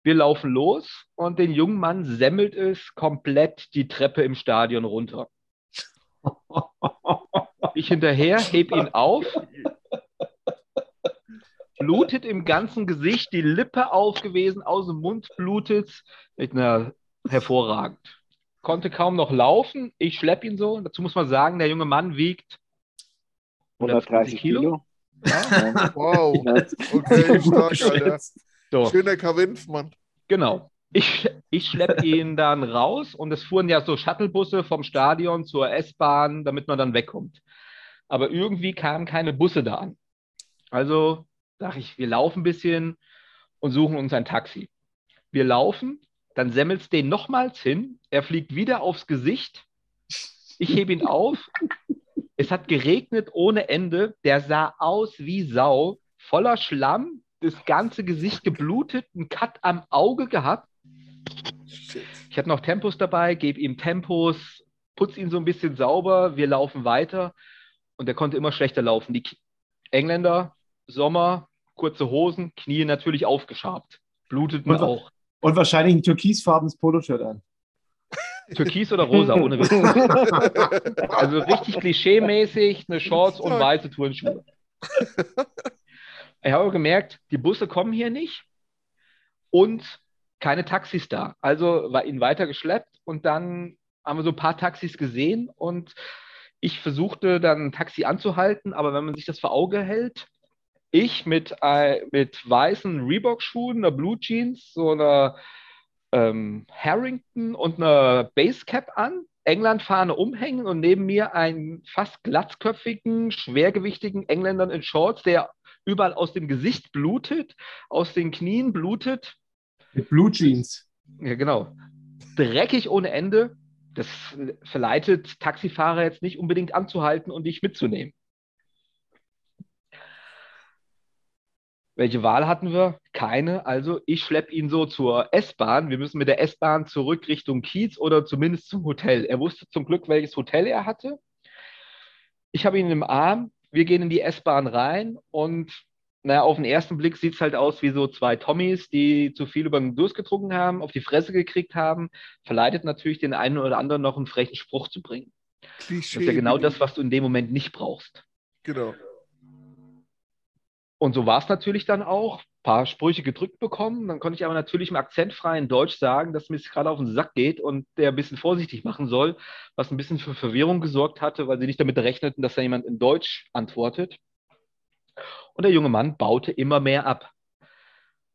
Wir laufen los und den jungen Mann semmelt es komplett die Treppe im Stadion runter. Ich hinterher, heb ihn auf. Blutet im ganzen Gesicht, die Lippe aufgewesen, aus dem Mund blutet. Mit einer hervorragend. Konnte kaum noch laufen. Ich schlepp ihn so. Dazu muss man sagen, der junge Mann wiegt 130 Kilo. Ja, Wow. Okay, stark, Alter. so. Schöner Kavenzmann. Genau. Ich, ich schleppe ihn dann raus und es fuhren ja so Shuttlebusse vom Stadion zur S-Bahn, damit man dann wegkommt. Aber irgendwie kamen keine Busse da an. Also sage ich, wir laufen ein bisschen und suchen uns ein Taxi. Wir laufen, dann semmelt es den nochmals hin, er fliegt wieder aufs Gesicht. Ich hebe ihn auf. Es hat geregnet ohne Ende. Der sah aus wie Sau, voller Schlamm, das ganze Gesicht geblutet, einen Cut am Auge gehabt. Ich hatte noch Tempos dabei, gebe ihm Tempos, putze ihn so ein bisschen sauber, wir laufen weiter und er konnte immer schlechter laufen. Die Engländer, Sommer, kurze Hosen, Knie natürlich aufgeschabt. Bluteten Und- auch. Und wahrscheinlich ein türkisfarbenes Poloshirt an. Türkis oder rosa, ohne Witz. Also richtig klischee-mäßig, eine Shorts und weiße Turnschuhe. Ich habe gemerkt, die Busse kommen hier nicht und keine Taxis da. Also war ihn weiter geschleppt und dann haben wir so ein paar Taxis gesehen und ich versuchte dann ein Taxi anzuhalten, aber wenn man sich das vor Auge hält, ich mit, äh, mit weißen Reebok-Schuhen, einer Blue Jeans, so einer ähm, Harrington und einer Basecap an, England-Fahne umhängen und neben mir einen fast glatzköpfigen, schwergewichtigen Engländer in Shorts, der überall aus dem Gesicht blutet, aus den Knien blutet. Mit Blue Jeans. Ja, genau. Dreckig ohne Ende. Das verleitet Taxifahrer jetzt nicht unbedingt anzuhalten und dich mitzunehmen. Welche Wahl hatten wir? Keine. Also ich schleppe ihn so zur S-Bahn. Wir müssen mit der S-Bahn zurück Richtung Kiez oder zumindest zum Hotel. Er wusste zum Glück, welches Hotel er hatte. Ich habe ihn im Arm. Wir gehen in die S-Bahn rein und naja, auf den ersten Blick sieht es halt aus wie so zwei Tommys, die zu viel über den Durst getrunken haben, auf die Fresse gekriegt haben. Verleitet natürlich den einen oder anderen noch einen frechen Spruch zu bringen. Klischee. Das ist ja genau das, was du in dem Moment nicht brauchst. Genau. Und so war es natürlich dann auch. Ein paar Sprüche gedrückt bekommen. Dann konnte ich aber natürlich im akzentfreien Deutsch sagen, dass mir es gerade auf den Sack geht und der ein bisschen vorsichtig machen soll, was ein bisschen für Verwirrung gesorgt hatte, weil sie nicht damit rechneten, dass da jemand in Deutsch antwortet. Und der junge Mann baute immer mehr ab.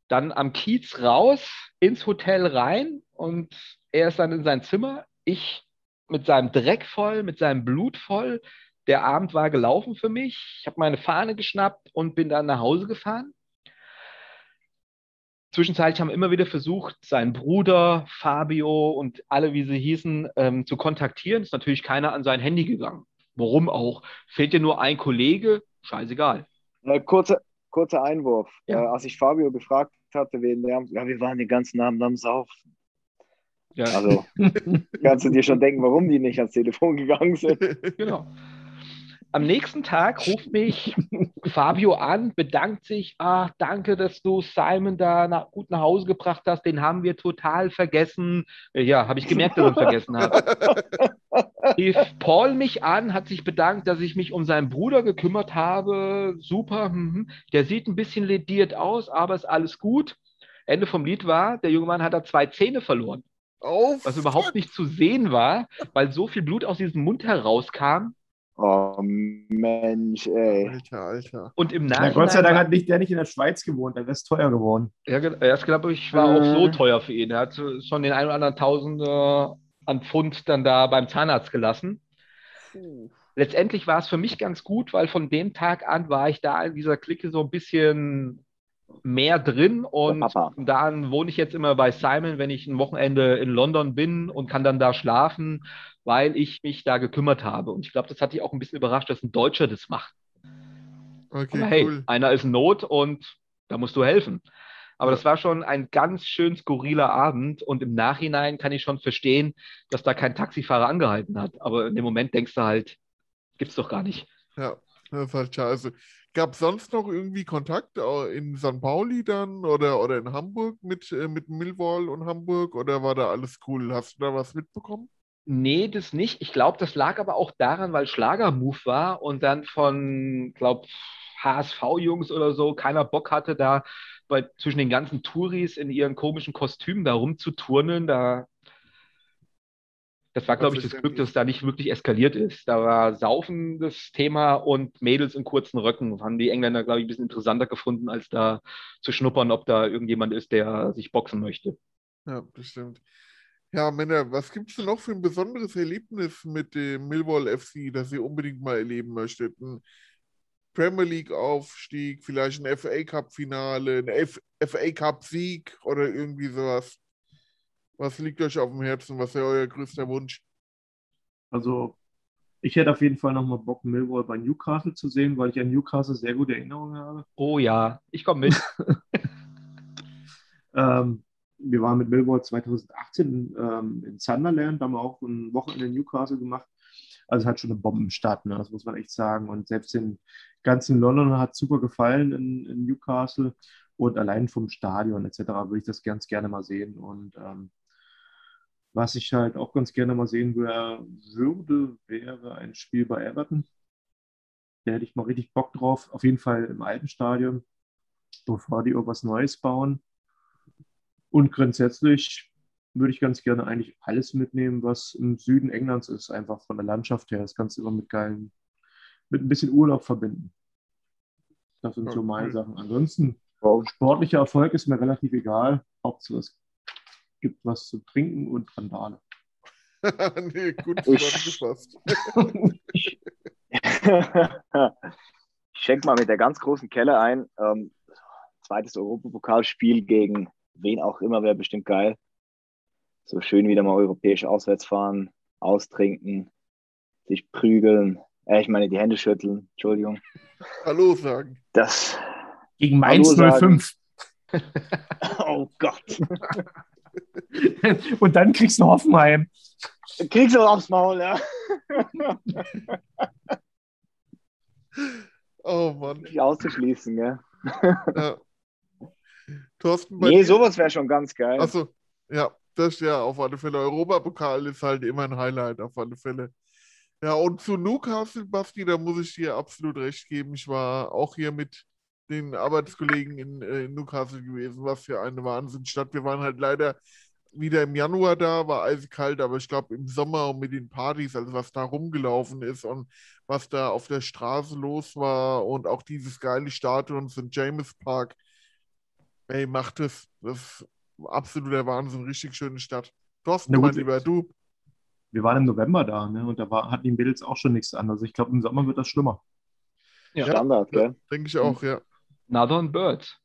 Dann am Kiez raus, ins Hotel rein und er ist dann in sein Zimmer. Ich mit seinem Dreck voll, mit seinem Blut voll. Der Abend war gelaufen für mich. Ich habe meine Fahne geschnappt und bin dann nach Hause gefahren. Zwischenzeitlich haben wir immer wieder versucht, seinen Bruder, Fabio und alle, wie sie hießen, ähm, zu kontaktieren. Ist natürlich keiner an sein Handy gegangen. Warum auch? Fehlt dir nur ein Kollege? Scheißegal. Äh, kurzer, kurzer Einwurf. Ja. Äh, als ich Fabio gefragt hatte, wegen der, ja, wir waren den ganzen Abend am Saufen. Ja, Also kannst du dir schon denken, warum die nicht ans Telefon gegangen sind. genau. Am nächsten Tag ruft mich Fabio an, bedankt sich, ah, danke, dass du Simon da nach, gut nach Hause gebracht hast, den haben wir total vergessen. Ja, habe ich gemerkt, dass er ihn vergessen hat. Rief Paul mich an, hat sich bedankt, dass ich mich um seinen Bruder gekümmert habe. Super, mhm. der sieht ein bisschen lediert aus, aber ist alles gut. Ende vom Lied war, der junge Mann hat da zwei Zähne verloren, Auf. was überhaupt nicht zu sehen war, weil so viel Blut aus diesem Mund herauskam. Oh Mensch, ey. Alter, Alter. Und im Ja, Nachhinein. Gott sei Dank hat nicht, der nicht in der Schweiz gewohnt, dann wäre es teuer geworden. Ja, das glaube ich war auch so Äh. teuer für ihn. Er hat schon den einen oder anderen Tausend äh, an Pfund dann da beim Zahnarzt gelassen. Letztendlich war es für mich ganz gut, weil von dem Tag an war ich da in dieser Clique so ein bisschen mehr drin und Der Papa. von da an wohne ich jetzt immer bei Simon, wenn ich ein Wochenende in London bin und kann dann da schlafen, weil ich mich da gekümmert habe. Und ich glaube, das hat dich auch ein bisschen überrascht, dass ein Deutscher das macht. Okay, Aber hey, cool. einer ist in Not und da musst du helfen. Aber das war schon ein ganz schön skurriler Abend und im Nachhinein kann ich schon verstehen, dass da kein Taxifahrer angehalten hat. Aber in dem Moment denkst du halt, gibt's doch gar nicht. Ja, das ist halt scheiße. Gab es sonst noch irgendwie Kontakt au- in St. Pauli dann oder, oder in Hamburg mit, äh, mit Millwall und Hamburg oder war da alles cool? Hast du da was mitbekommen? Nee, das nicht. Ich glaube, das lag aber auch daran, weil Schlagermove war und dann von, glaube HSV-Jungs oder so keiner Bock hatte, da bei, zwischen den ganzen Touris in ihren komischen Kostümen da rumzuturnen. Da, das war, glaube ich, das Glück, dass es da nicht wirklich eskaliert ist. Da war Saufen das Thema und Mädels in kurzen Röcken. Haben die Engländer, glaube ich, ein bisschen interessanter gefunden, als da zu schnuppern, ob da irgendjemand ist, der sich boxen möchte. Ja, bestimmt. Ja, Männer, was gibt es denn noch für ein besonderes Erlebnis mit dem Millwall FC, das ihr unbedingt mal erleben möchtet? Ein Premier League-Aufstieg, vielleicht ein FA Cup-Finale, ein FA Cup-Sieg oder irgendwie sowas? Was liegt euch auf dem Herzen? Was wäre euer größter Wunsch? Also, ich hätte auf jeden Fall nochmal Bock, Millwall bei Newcastle zu sehen, weil ich an Newcastle sehr gute Erinnerungen habe. Oh ja, ich komme mit. ähm, wir waren mit Millwall 2018 ähm, in Sunderland, haben wir auch ein Wochenende in Newcastle gemacht. Also es hat schon eine Bombenstadt, ne? das muss man echt sagen. Und selbst in ganzen London hat super gefallen in, in, Newcastle. Und allein vom Stadion etc. würde ich das ganz gerne mal sehen. Und ähm, was ich halt auch ganz gerne mal sehen würde, wäre ein Spiel bei Everton. Da hätte ich mal richtig Bock drauf. Auf jeden Fall im alten Stadion, bevor die irgendwas Neues bauen. Und grundsätzlich würde ich ganz gerne eigentlich alles mitnehmen, was im Süden Englands ist, einfach von der Landschaft her. Das kannst du immer mit geilen, mit ein bisschen Urlaub verbinden. Das sind so meine Sachen. Ansonsten, sportlicher Erfolg ist mir relativ egal. Hauptsache es gibt was zu trinken und Randale. nee, gut zusammengefasst. ich schenke mal mit der ganz großen Kelle ein. Ähm, zweites Europapokalspiel gegen wen auch immer wäre bestimmt geil. So schön wieder mal europäisch auswärts fahren, austrinken, sich prügeln. Äh, ich meine, die Hände schütteln. Entschuldigung. Hallo sagen. Das. Gegen Mainz 05. oh Gott. Und dann kriegst du Hoffenheim. Kriegst du aufs Maul, ja. oh Mann. Nicht auszuschließen, gell? Ja. Thorsten, nee, dir? sowas wäre schon ganz geil. Achso, ja, das ja auf alle Fälle. Europapokal ist halt immer ein Highlight, auf alle Fälle. Ja, und zu Newcastle, Basti, da muss ich dir absolut recht geben. Ich war auch hier mit den Arbeitskollegen in, äh, in Newcastle gewesen. Was für eine Wahnsinnsstadt. Wir waren halt leider wieder im Januar da, war eiskalt, aber ich glaube im Sommer und mit den Partys, also was da rumgelaufen ist und was da auf der Straße los war und auch dieses geile Stadion St. James Park, ey, macht es. Das ist absoluter Wahnsinn, richtig schöne Stadt. Thorsten, mein lieber, du. Wir waren im November da, ne? Und da war, hatten die Mädels auch schon nichts an. Also ich glaube, im Sommer wird das schlimmer. Ja, Standard, gell? Denke ich auch, ja. Northern Birds.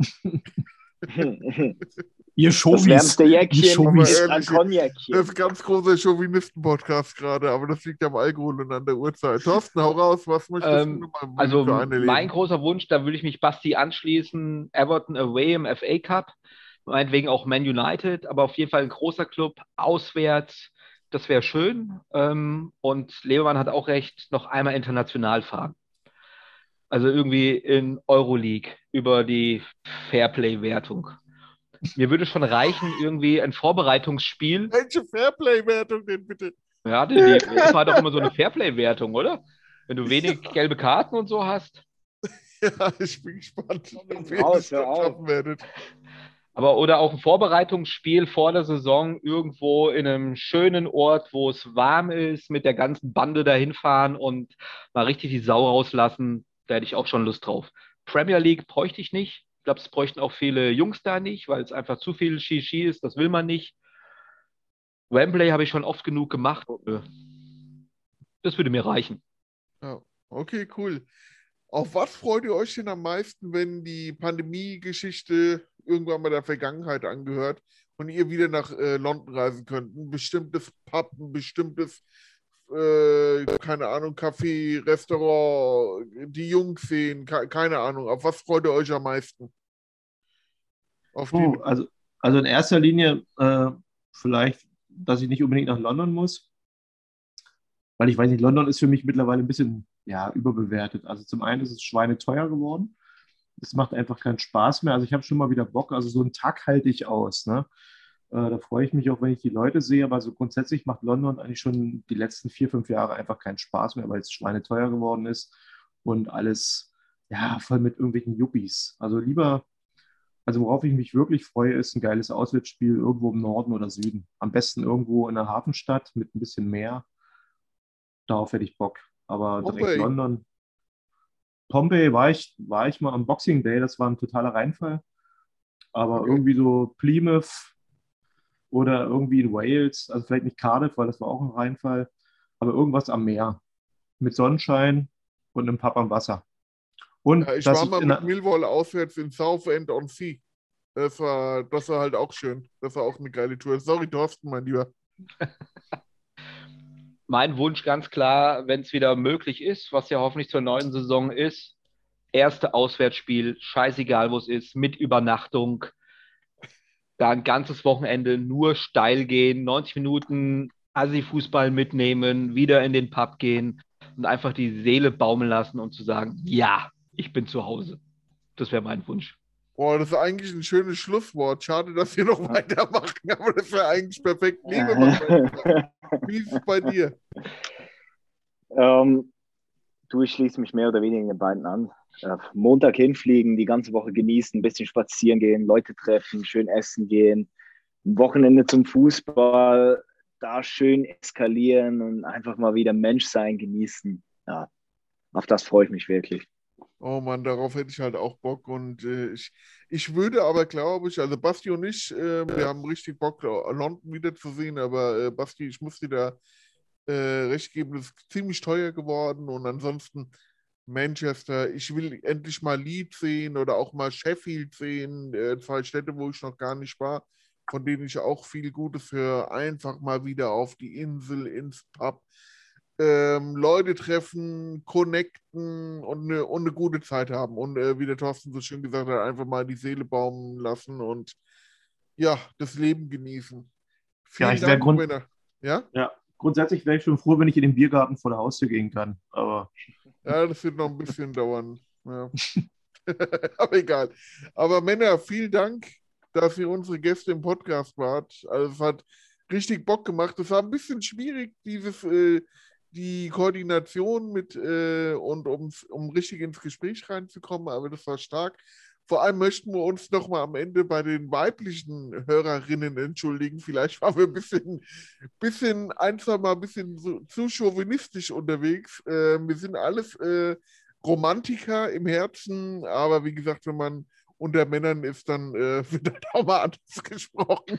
Ihr Chauvis. Das wärmste Jäckchen ist ein Cognacchen. Das ist ein ganz großer Chauvinisten-Podcast gerade, aber das liegt am Alkohol und an der Uhrzeit. Thorsten, hau raus, was möchtest ähm, du mal Also mein großer Wunsch, da würde ich mich Basti anschließen, Everton away im FA Cup, meinetwegen auch Man United, aber auf jeden Fall ein großer Club, auswärts, das wäre schön. Ähm, und Leoman hat auch recht, noch einmal international fahren. Also irgendwie in Euroleague über die Fairplay-Wertung. Mir würde schon reichen, irgendwie ein Vorbereitungsspiel. Welche Fairplay-Wertung denn bitte? Ja, die, die, das war doch immer so eine Fairplay-Wertung, oder? Wenn du wenig ja. gelbe Karten und so hast. Ja, ich bin gespannt, ob ihr das schaffen werdet. Aber oder auch ein Vorbereitungsspiel vor der Saison irgendwo in einem schönen Ort, wo es warm ist, mit der ganzen Bande dahin fahren und mal richtig die Sau rauslassen. Da hätte ich auch schon Lust drauf. Premier League bräuchte ich nicht. Ich glaube, es bräuchten auch viele Jungs da nicht, weil es einfach zu viel Shishi ist. Das will man nicht. Wembley habe ich schon oft genug gemacht. Das würde mir reichen. Ja, okay, cool. Auf was freut ihr euch denn am meisten, wenn die Pandemie-Geschichte irgendwann mal der Vergangenheit angehört und ihr wieder nach äh, London reisen könnt? Ein bestimmtes Pub, ein bestimmtes, äh, keine Ahnung, Café, Restaurant, die Jungs sehen, keine Ahnung. Auf was freut ihr euch am meisten? Auf oh, also, also in erster Linie äh, vielleicht, dass ich nicht unbedingt nach London muss. Weil ich weiß nicht, London ist für mich mittlerweile ein bisschen ja, überbewertet. Also zum einen ist es schweineteuer geworden. Es macht einfach keinen Spaß mehr. Also ich habe schon mal wieder Bock. Also so einen Tag halte ich aus. Ne? Äh, da freue ich mich auch, wenn ich die Leute sehe. Aber so grundsätzlich macht London eigentlich schon die letzten vier, fünf Jahre einfach keinen Spaß mehr, weil es schweineteuer geworden ist und alles ja, voll mit irgendwelchen Yuppies. Also lieber, also worauf ich mich wirklich freue, ist ein geiles Auswärtsspiel irgendwo im Norden oder Süden. Am besten irgendwo in einer Hafenstadt mit ein bisschen Meer. Darauf hätte ich Bock. Aber direkt Pompey. London. Pompey war ich, war ich mal am Boxing Day, das war ein totaler Reinfall. Aber Okay. irgendwie so Plymouth oder irgendwie in Wales, also vielleicht nicht Cardiff, weil das war auch ein Reinfall, aber irgendwas am Meer. Mit Sonnenschein und einem Pub am Wasser. Und Ja, ich war mal in mit Millwall auswärts in Southend on Sea. Das war, das war halt auch schön. Das war auch eine geile Tour. Sorry, Thorsten, mein Lieber. Mein Wunsch ganz klar, wenn es wieder möglich ist, was ja hoffentlich zur neuen Saison ist, erste Auswärtsspiel, scheißegal wo es ist, mit Übernachtung, da ein ganzes Wochenende nur steil gehen, 90 Minuten Assi-Fußball mitnehmen, wieder in den Pub gehen und einfach die Seele baumeln lassen und zu sagen, ja, ich bin zu Hause. Das wäre mein Wunsch. Boah, das ist eigentlich ein schönes Schlusswort. Schade, dass wir noch weitermachen, aber das wäre eigentlich perfekt. Liebe Mann, wie ist es bei dir? Ähm, du, ich schließe mich mehr oder weniger den beiden an. Äh, Montag hinfliegen, die ganze Woche genießen, ein bisschen spazieren gehen, Leute treffen, schön essen gehen, ein Wochenende zum Fußball, da schön eskalieren und einfach mal wieder Mensch sein, genießen. Ja, auf das freue ich mich wirklich. Oh Mann, darauf hätte ich halt auch Bock. Und äh, ich, ich würde aber, glaube ich, also Basti und ich, äh, wir haben richtig Bock, London wiederzusehen, aber äh, Basti, ich muss dir da äh, recht geben, das ist ziemlich teuer geworden. Und ansonsten Manchester, ich will endlich mal Leeds sehen oder auch mal Sheffield sehen, äh, zwei Städte, wo ich noch gar nicht war, von denen ich auch viel Gutes höre. Einfach mal wieder auf die Insel, ins Pub ähm, Leute treffen, connecten und eine, und eine gute Zeit haben. Und äh, wie der Thorsten so schön gesagt hat, einfach mal die Seele baumen lassen und ja, das Leben genießen. Vielen ich wär Dank, grund-. Ja? Ja, grundsätzlich wäre ich schon froh, wenn ich in den Biergarten vor der Haustür gehen kann. Aber ja, das wird noch ein bisschen dauern. Ja. Aber egal. Aber Männer, vielen Dank, dass ihr unsere Gäste im Podcast wart. Also es hat richtig Bock gemacht. Es war ein bisschen schwierig, dieses, äh, die Koordination mit äh, und um, um richtig ins Gespräch reinzukommen, aber das war stark. Vor allem möchten wir uns nochmal am Ende bei den weiblichen Hörerinnen entschuldigen. Vielleicht waren wir ein bisschen, bisschen ein, zwei Mal ein bisschen so, zu chauvinistisch unterwegs. Äh, wir sind alles äh, Romantiker im Herzen, aber wie gesagt, wenn man unter Männern ist, dann äh, wird halt auch mal anders gesprochen.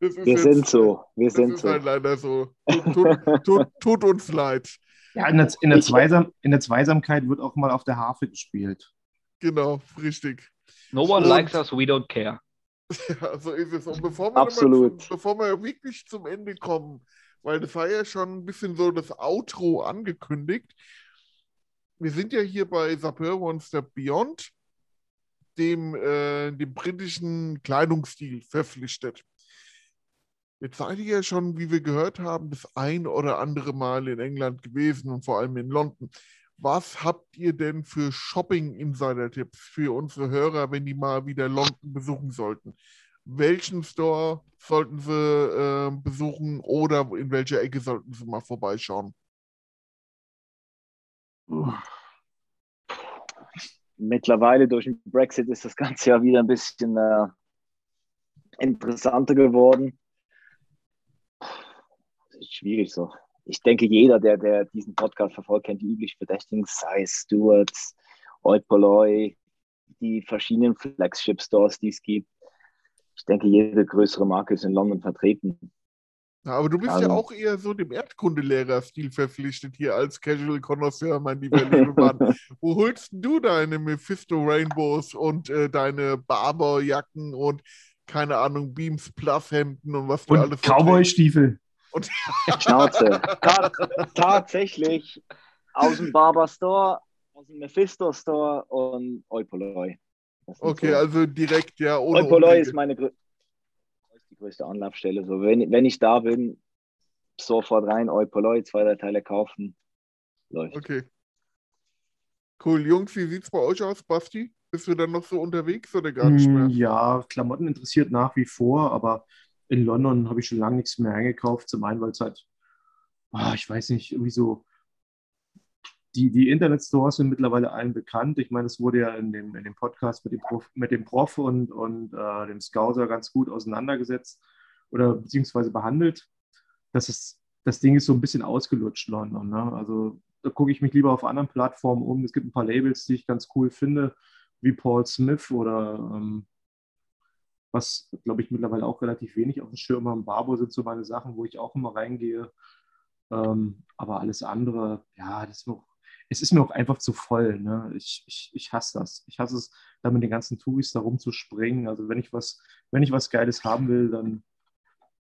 Das ist Wir jetzt- sind so, wir Das sind ist so. halt leider so. Tut, tut, tut, uns leid. ja, in der, in, der Zweisam, in der Zweisamkeit wird auch mal auf der Harfe gespielt. Genau, richtig. No one Und- likes us, we don't care. Ja, so ist es. Und bevor wir, Absolut. Zum, bevor wir wirklich zum Ende kommen, weil das war ja schon ein bisschen so das Outro angekündigt. Wir sind ja hier bei Sapeur One Step Beyond, dem, äh, dem britischen Kleidungsstil verpflichtet. Jetzt seid ihr ja schon, wie wir gehört haben, das ein oder andere Mal in England gewesen und vor allem in London. Was habt ihr denn für Shopping-Insider-Tipps für unsere Hörer, wenn die mal wieder London besuchen sollten? Welchen Store sollten sie äh, besuchen oder in welcher Ecke sollten sie mal vorbeischauen? Mittlerweile durch den Brexit ist das Ganze ja wieder ein bisschen äh, interessanter geworden. Das ist schwierig so. Ich denke, jeder, der, der diesen Podcast verfolgt, kennt die üblichen Verdächtigen, sei es Stewards, Oipoloi, die verschiedenen Flagship-Stores, die es gibt. Ich denke, jede größere Marke ist in London vertreten. Ja, aber du bist ja Also- auch eher so dem Erdkundelehrer-Stil verpflichtet hier als Casual Connoisseur, mein lieber Lebemann. Wo holst du deine Mephisto Rainbows und äh, deine Barber-Jacken und keine Ahnung, Beams Plus Hemden und was du alles Und so trägst? Cowboy-Stiefel. Schnauze. Ta tatsächlich aus dem Barber Store, aus dem Mephisto Store und sind Okay, so- also direkt, ja, ohne ist meine grö ist die größte Anlaufstelle. So, wenn, wenn ich da bin, sofort rein, Oipoloi, zwei, drei Teile kaufen. Läuft. Okay. Cool. Jungs, wie sieht's bei euch aus, Basti? Bist du dann noch so unterwegs oder gar nicht Mm, mehr? Ja, Klamotten interessiert nach wie vor, aber in London habe ich schon lange nichts mehr eingekauft. Zum einen, weil es halt, oh, ich weiß nicht, irgendwie so, die, die Internetstores sind mittlerweile allen bekannt. Ich meine, es wurde ja in dem, in dem Podcast mit dem Prof, mit dem Prof und, und äh, dem Scouser ganz gut auseinandergesetzt oder beziehungsweise behandelt. Das, ist, das Ding ist so ein bisschen ausgelutscht, London. Ne? Also da gucke ich mich lieber auf anderen Plattformen um. Es gibt ein paar Labels, die ich ganz cool finde, wie Paul Smith oder ähm, was, glaube ich, mittlerweile auch relativ wenig auf dem Schirm haben. Barbo sind so meine Sachen, wo ich auch immer reingehe. Ähm, aber alles andere, ja, das ist noch, es ist mir auch einfach zu voll. Ne? Ich, ich, ich hasse das. Ich hasse es, da mit den ganzen Touris da rumzuspringen. Also wenn ich was, wenn ich was Geiles haben will, dann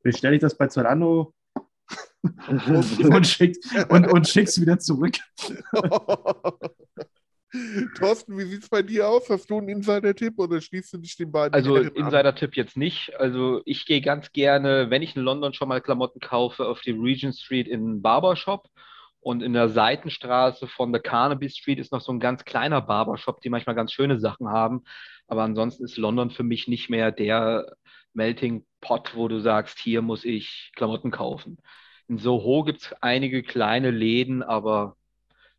bestelle ich das bei Zalando und, schickt, und, und schick's wieder zurück. Thorsten, wie sieht es bei dir aus? Hast du einen Insider-Tipp oder schließt du dich den beiden? Also Insider-Tipp jetzt nicht. Also ich gehe ganz gerne, wenn ich in London schon mal Klamotten kaufe, auf die Regent Street in einen Barbershop. Und in der Seitenstraße von der Carnaby Street ist noch so ein ganz kleiner Barbershop, die manchmal ganz schöne Sachen haben. Aber ansonsten ist London für mich nicht mehr der Melting Pot, wo du sagst, hier muss ich Klamotten kaufen. In Soho gibt es einige kleine Läden, aber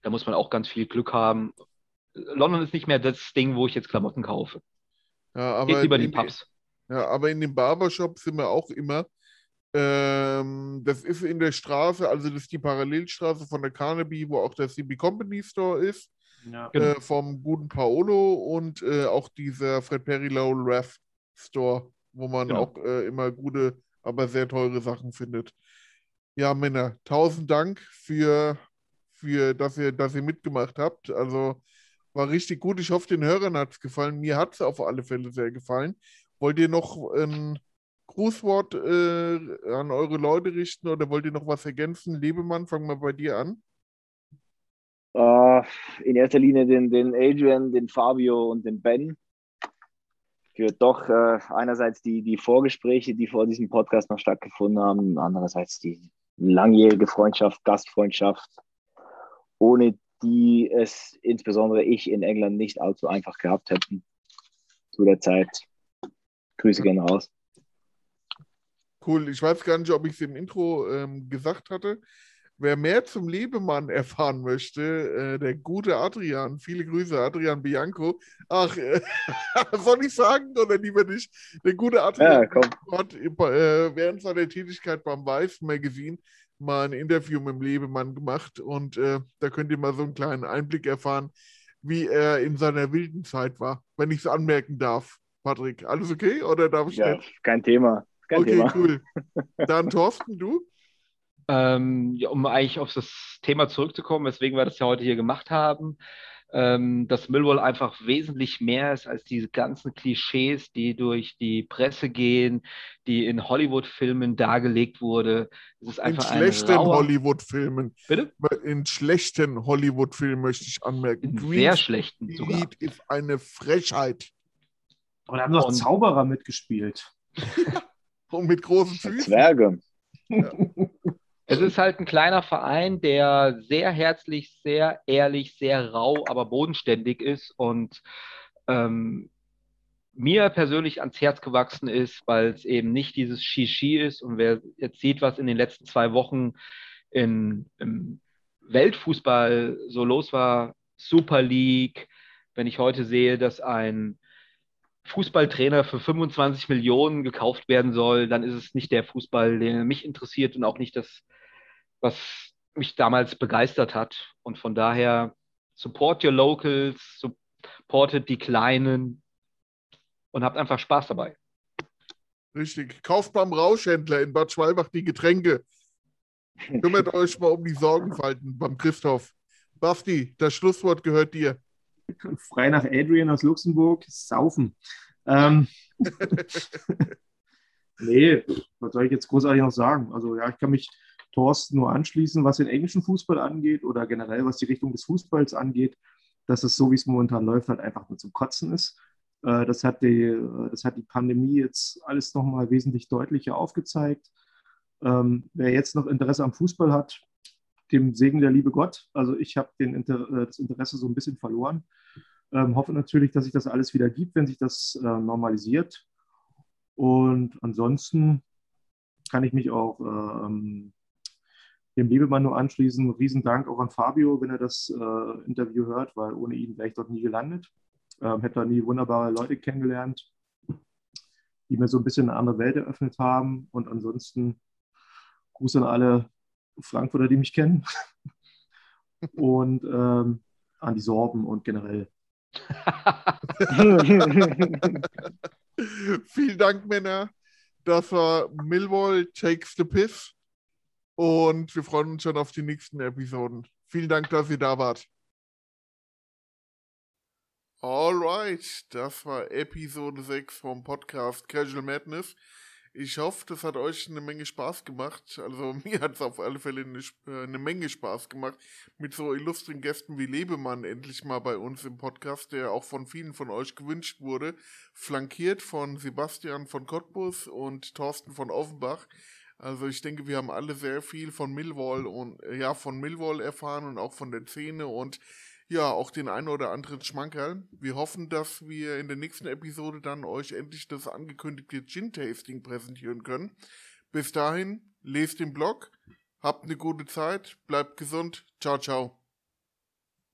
da muss man auch ganz viel Glück haben. London ist nicht mehr das Ding, wo ich jetzt Klamotten kaufe. Ja, aber Geht lieber die Pubs. Ja, aber in dem Barbershop sind wir auch immer. Ähm, das ist in der Straße, also das ist die Parallelstraße von der Carnaby, wo auch der CB Company Store ist. Ja. Genau. Äh, vom guten Paolo und äh, auch dieser Fred Perry Lowell Raff Store, wo man genau. auch äh, immer gute, aber sehr teure Sachen findet. Ja, Männer, tausend Dank für, für dass, ihr, dass ihr mitgemacht habt. Also war richtig gut. Ich hoffe, den Hörern hat es gefallen. Mir hat es auf alle Fälle sehr gefallen. Wollt ihr noch ein Grußwort äh, an eure Leute richten oder wollt ihr noch was ergänzen? Lebemann, fangen wir bei dir an. Uh, in erster Linie den, den Adrian, den Fabio und den Ben für doch äh, einerseits die, die Vorgespräche, die vor diesem Podcast noch stattgefunden haben, andererseits die langjährige Freundschaft, Gastfreundschaft, ohne die es insbesondere ich in England nicht allzu einfach gehabt hätten zu der Zeit. Grüße gerne raus. Cool. Ich weiß gar nicht, ob ich es im Intro ähm, gesagt hatte. Wer mehr zum Lebemann erfahren möchte, äh, der gute Adrian, viele Grüße, Adrian Bianco. Ach, äh, soll ich sagen oder lieber nicht? Der gute Adrian ja, hat äh, während seiner Tätigkeit beim Weiß Magazine mal ein Interview mit dem Lebemann gemacht und äh, da könnt ihr mal so einen kleinen Einblick erfahren, wie er in seiner wilden Zeit war, wenn ich es anmerken darf. Patrick, alles okay oder darf ich Ja, nicht? kein Thema. Kein okay, Thema. cool. Dann Thorsten, du? Ähm, ja, um eigentlich auf das Thema zurückzukommen, weswegen wir das ja heute hier gemacht haben ähm, dass Millwall einfach wesentlich mehr ist als diese ganzen Klischees, die durch die Presse gehen, die in Hollywood-Filmen dargelegt wurde. Es ist einfach in schlechten Hollywood-Filmen. Bitte? In schlechten Hollywood-Filmen möchte ich anmerken. In Green sehr schlechten sogar. ist eine Frechheit. Und da haben noch Zauberer mitgespielt. Und mit großen Füßen. Zwerge. Ja. Es ist halt ein kleiner Verein, der sehr herzlich, sehr ehrlich, sehr rau, aber bodenständig ist und ähm, mir persönlich ans Herz gewachsen ist, weil es eben nicht dieses Shishi ist. Und wer jetzt sieht, was in den letzten zwei Wochen in, im Weltfußball so los war, Super League, wenn ich heute sehe, dass ein Fußballtrainer für 25 Millionen gekauft werden soll, dann ist es nicht der Fußball, der mich interessiert und auch nicht das was mich damals begeistert hat. Und von daher support your locals, supportet die Kleinen und habt einfach Spaß dabei. Richtig. Kauft beim Rauschhändler in Bad Schwalbach die Getränke. Kümmert euch mal um die Sorgenfalten beim Christoph. Basti, das Schlusswort gehört dir. Frei nach Adrian aus Luxemburg, saufen. Ähm, nee, was soll ich jetzt großartig noch sagen? Also ja, ich kann mich Thorsten nur anschließen, was den englischen Fußball angeht oder generell was die Richtung des Fußballs angeht, dass es so, wie es momentan läuft, halt einfach nur zum Kotzen ist. Äh, das hat die, äh, das hat die Pandemie jetzt alles nochmal wesentlich deutlicher aufgezeigt. Ähm, wer jetzt noch Interesse am Fußball hat, dem Segen der liebe Gott. Also ich habe Inter äh, das Interesse so ein bisschen verloren. Ähm, hoffe natürlich, dass sich das alles wieder gibt, wenn sich das äh, normalisiert. Und ansonsten kann ich mich auch ähm, dem Liebemann nur anschließen. Riesendank auch an Fabio, wenn er das äh, Interview hört, weil ohne ihn wäre ich dort nie gelandet. Ähm, hätte da nie wunderbare Leute kennengelernt, die mir so ein bisschen eine andere Welt eröffnet haben. Und ansonsten Gruß an alle Frankfurter, die mich kennen. und ähm, an die Sorben und generell. Vielen Dank, Männer. Das war Millwall Takes the Piss. Und wir freuen uns schon auf die nächsten Episoden. Vielen Dank, dass ihr da wart. Alright, das war Episode 6 vom Podcast Casual Madness. Ich hoffe, das hat euch eine Menge Spaß gemacht. Also mir hat es auf alle Fälle eine, äh, eine, Menge Spaß gemacht, mit so illustren Gästen wie Lebemann endlich mal bei uns im Podcast, der auch von vielen von euch gewünscht wurde, flankiert von Sebastian von Cottbus und Thorsten von Offenbach. Also ich denke, wir haben alle sehr viel von Millwall und ja, von Millwall erfahren und auch von der Szene und ja, auch den einen oder anderen Schmankerl. Wir hoffen, dass wir in der nächsten Episode dann euch endlich das angekündigte Gin-Tasting präsentieren können. Bis dahin, lest den Blog, habt eine gute Zeit, bleibt gesund, ciao, ciao.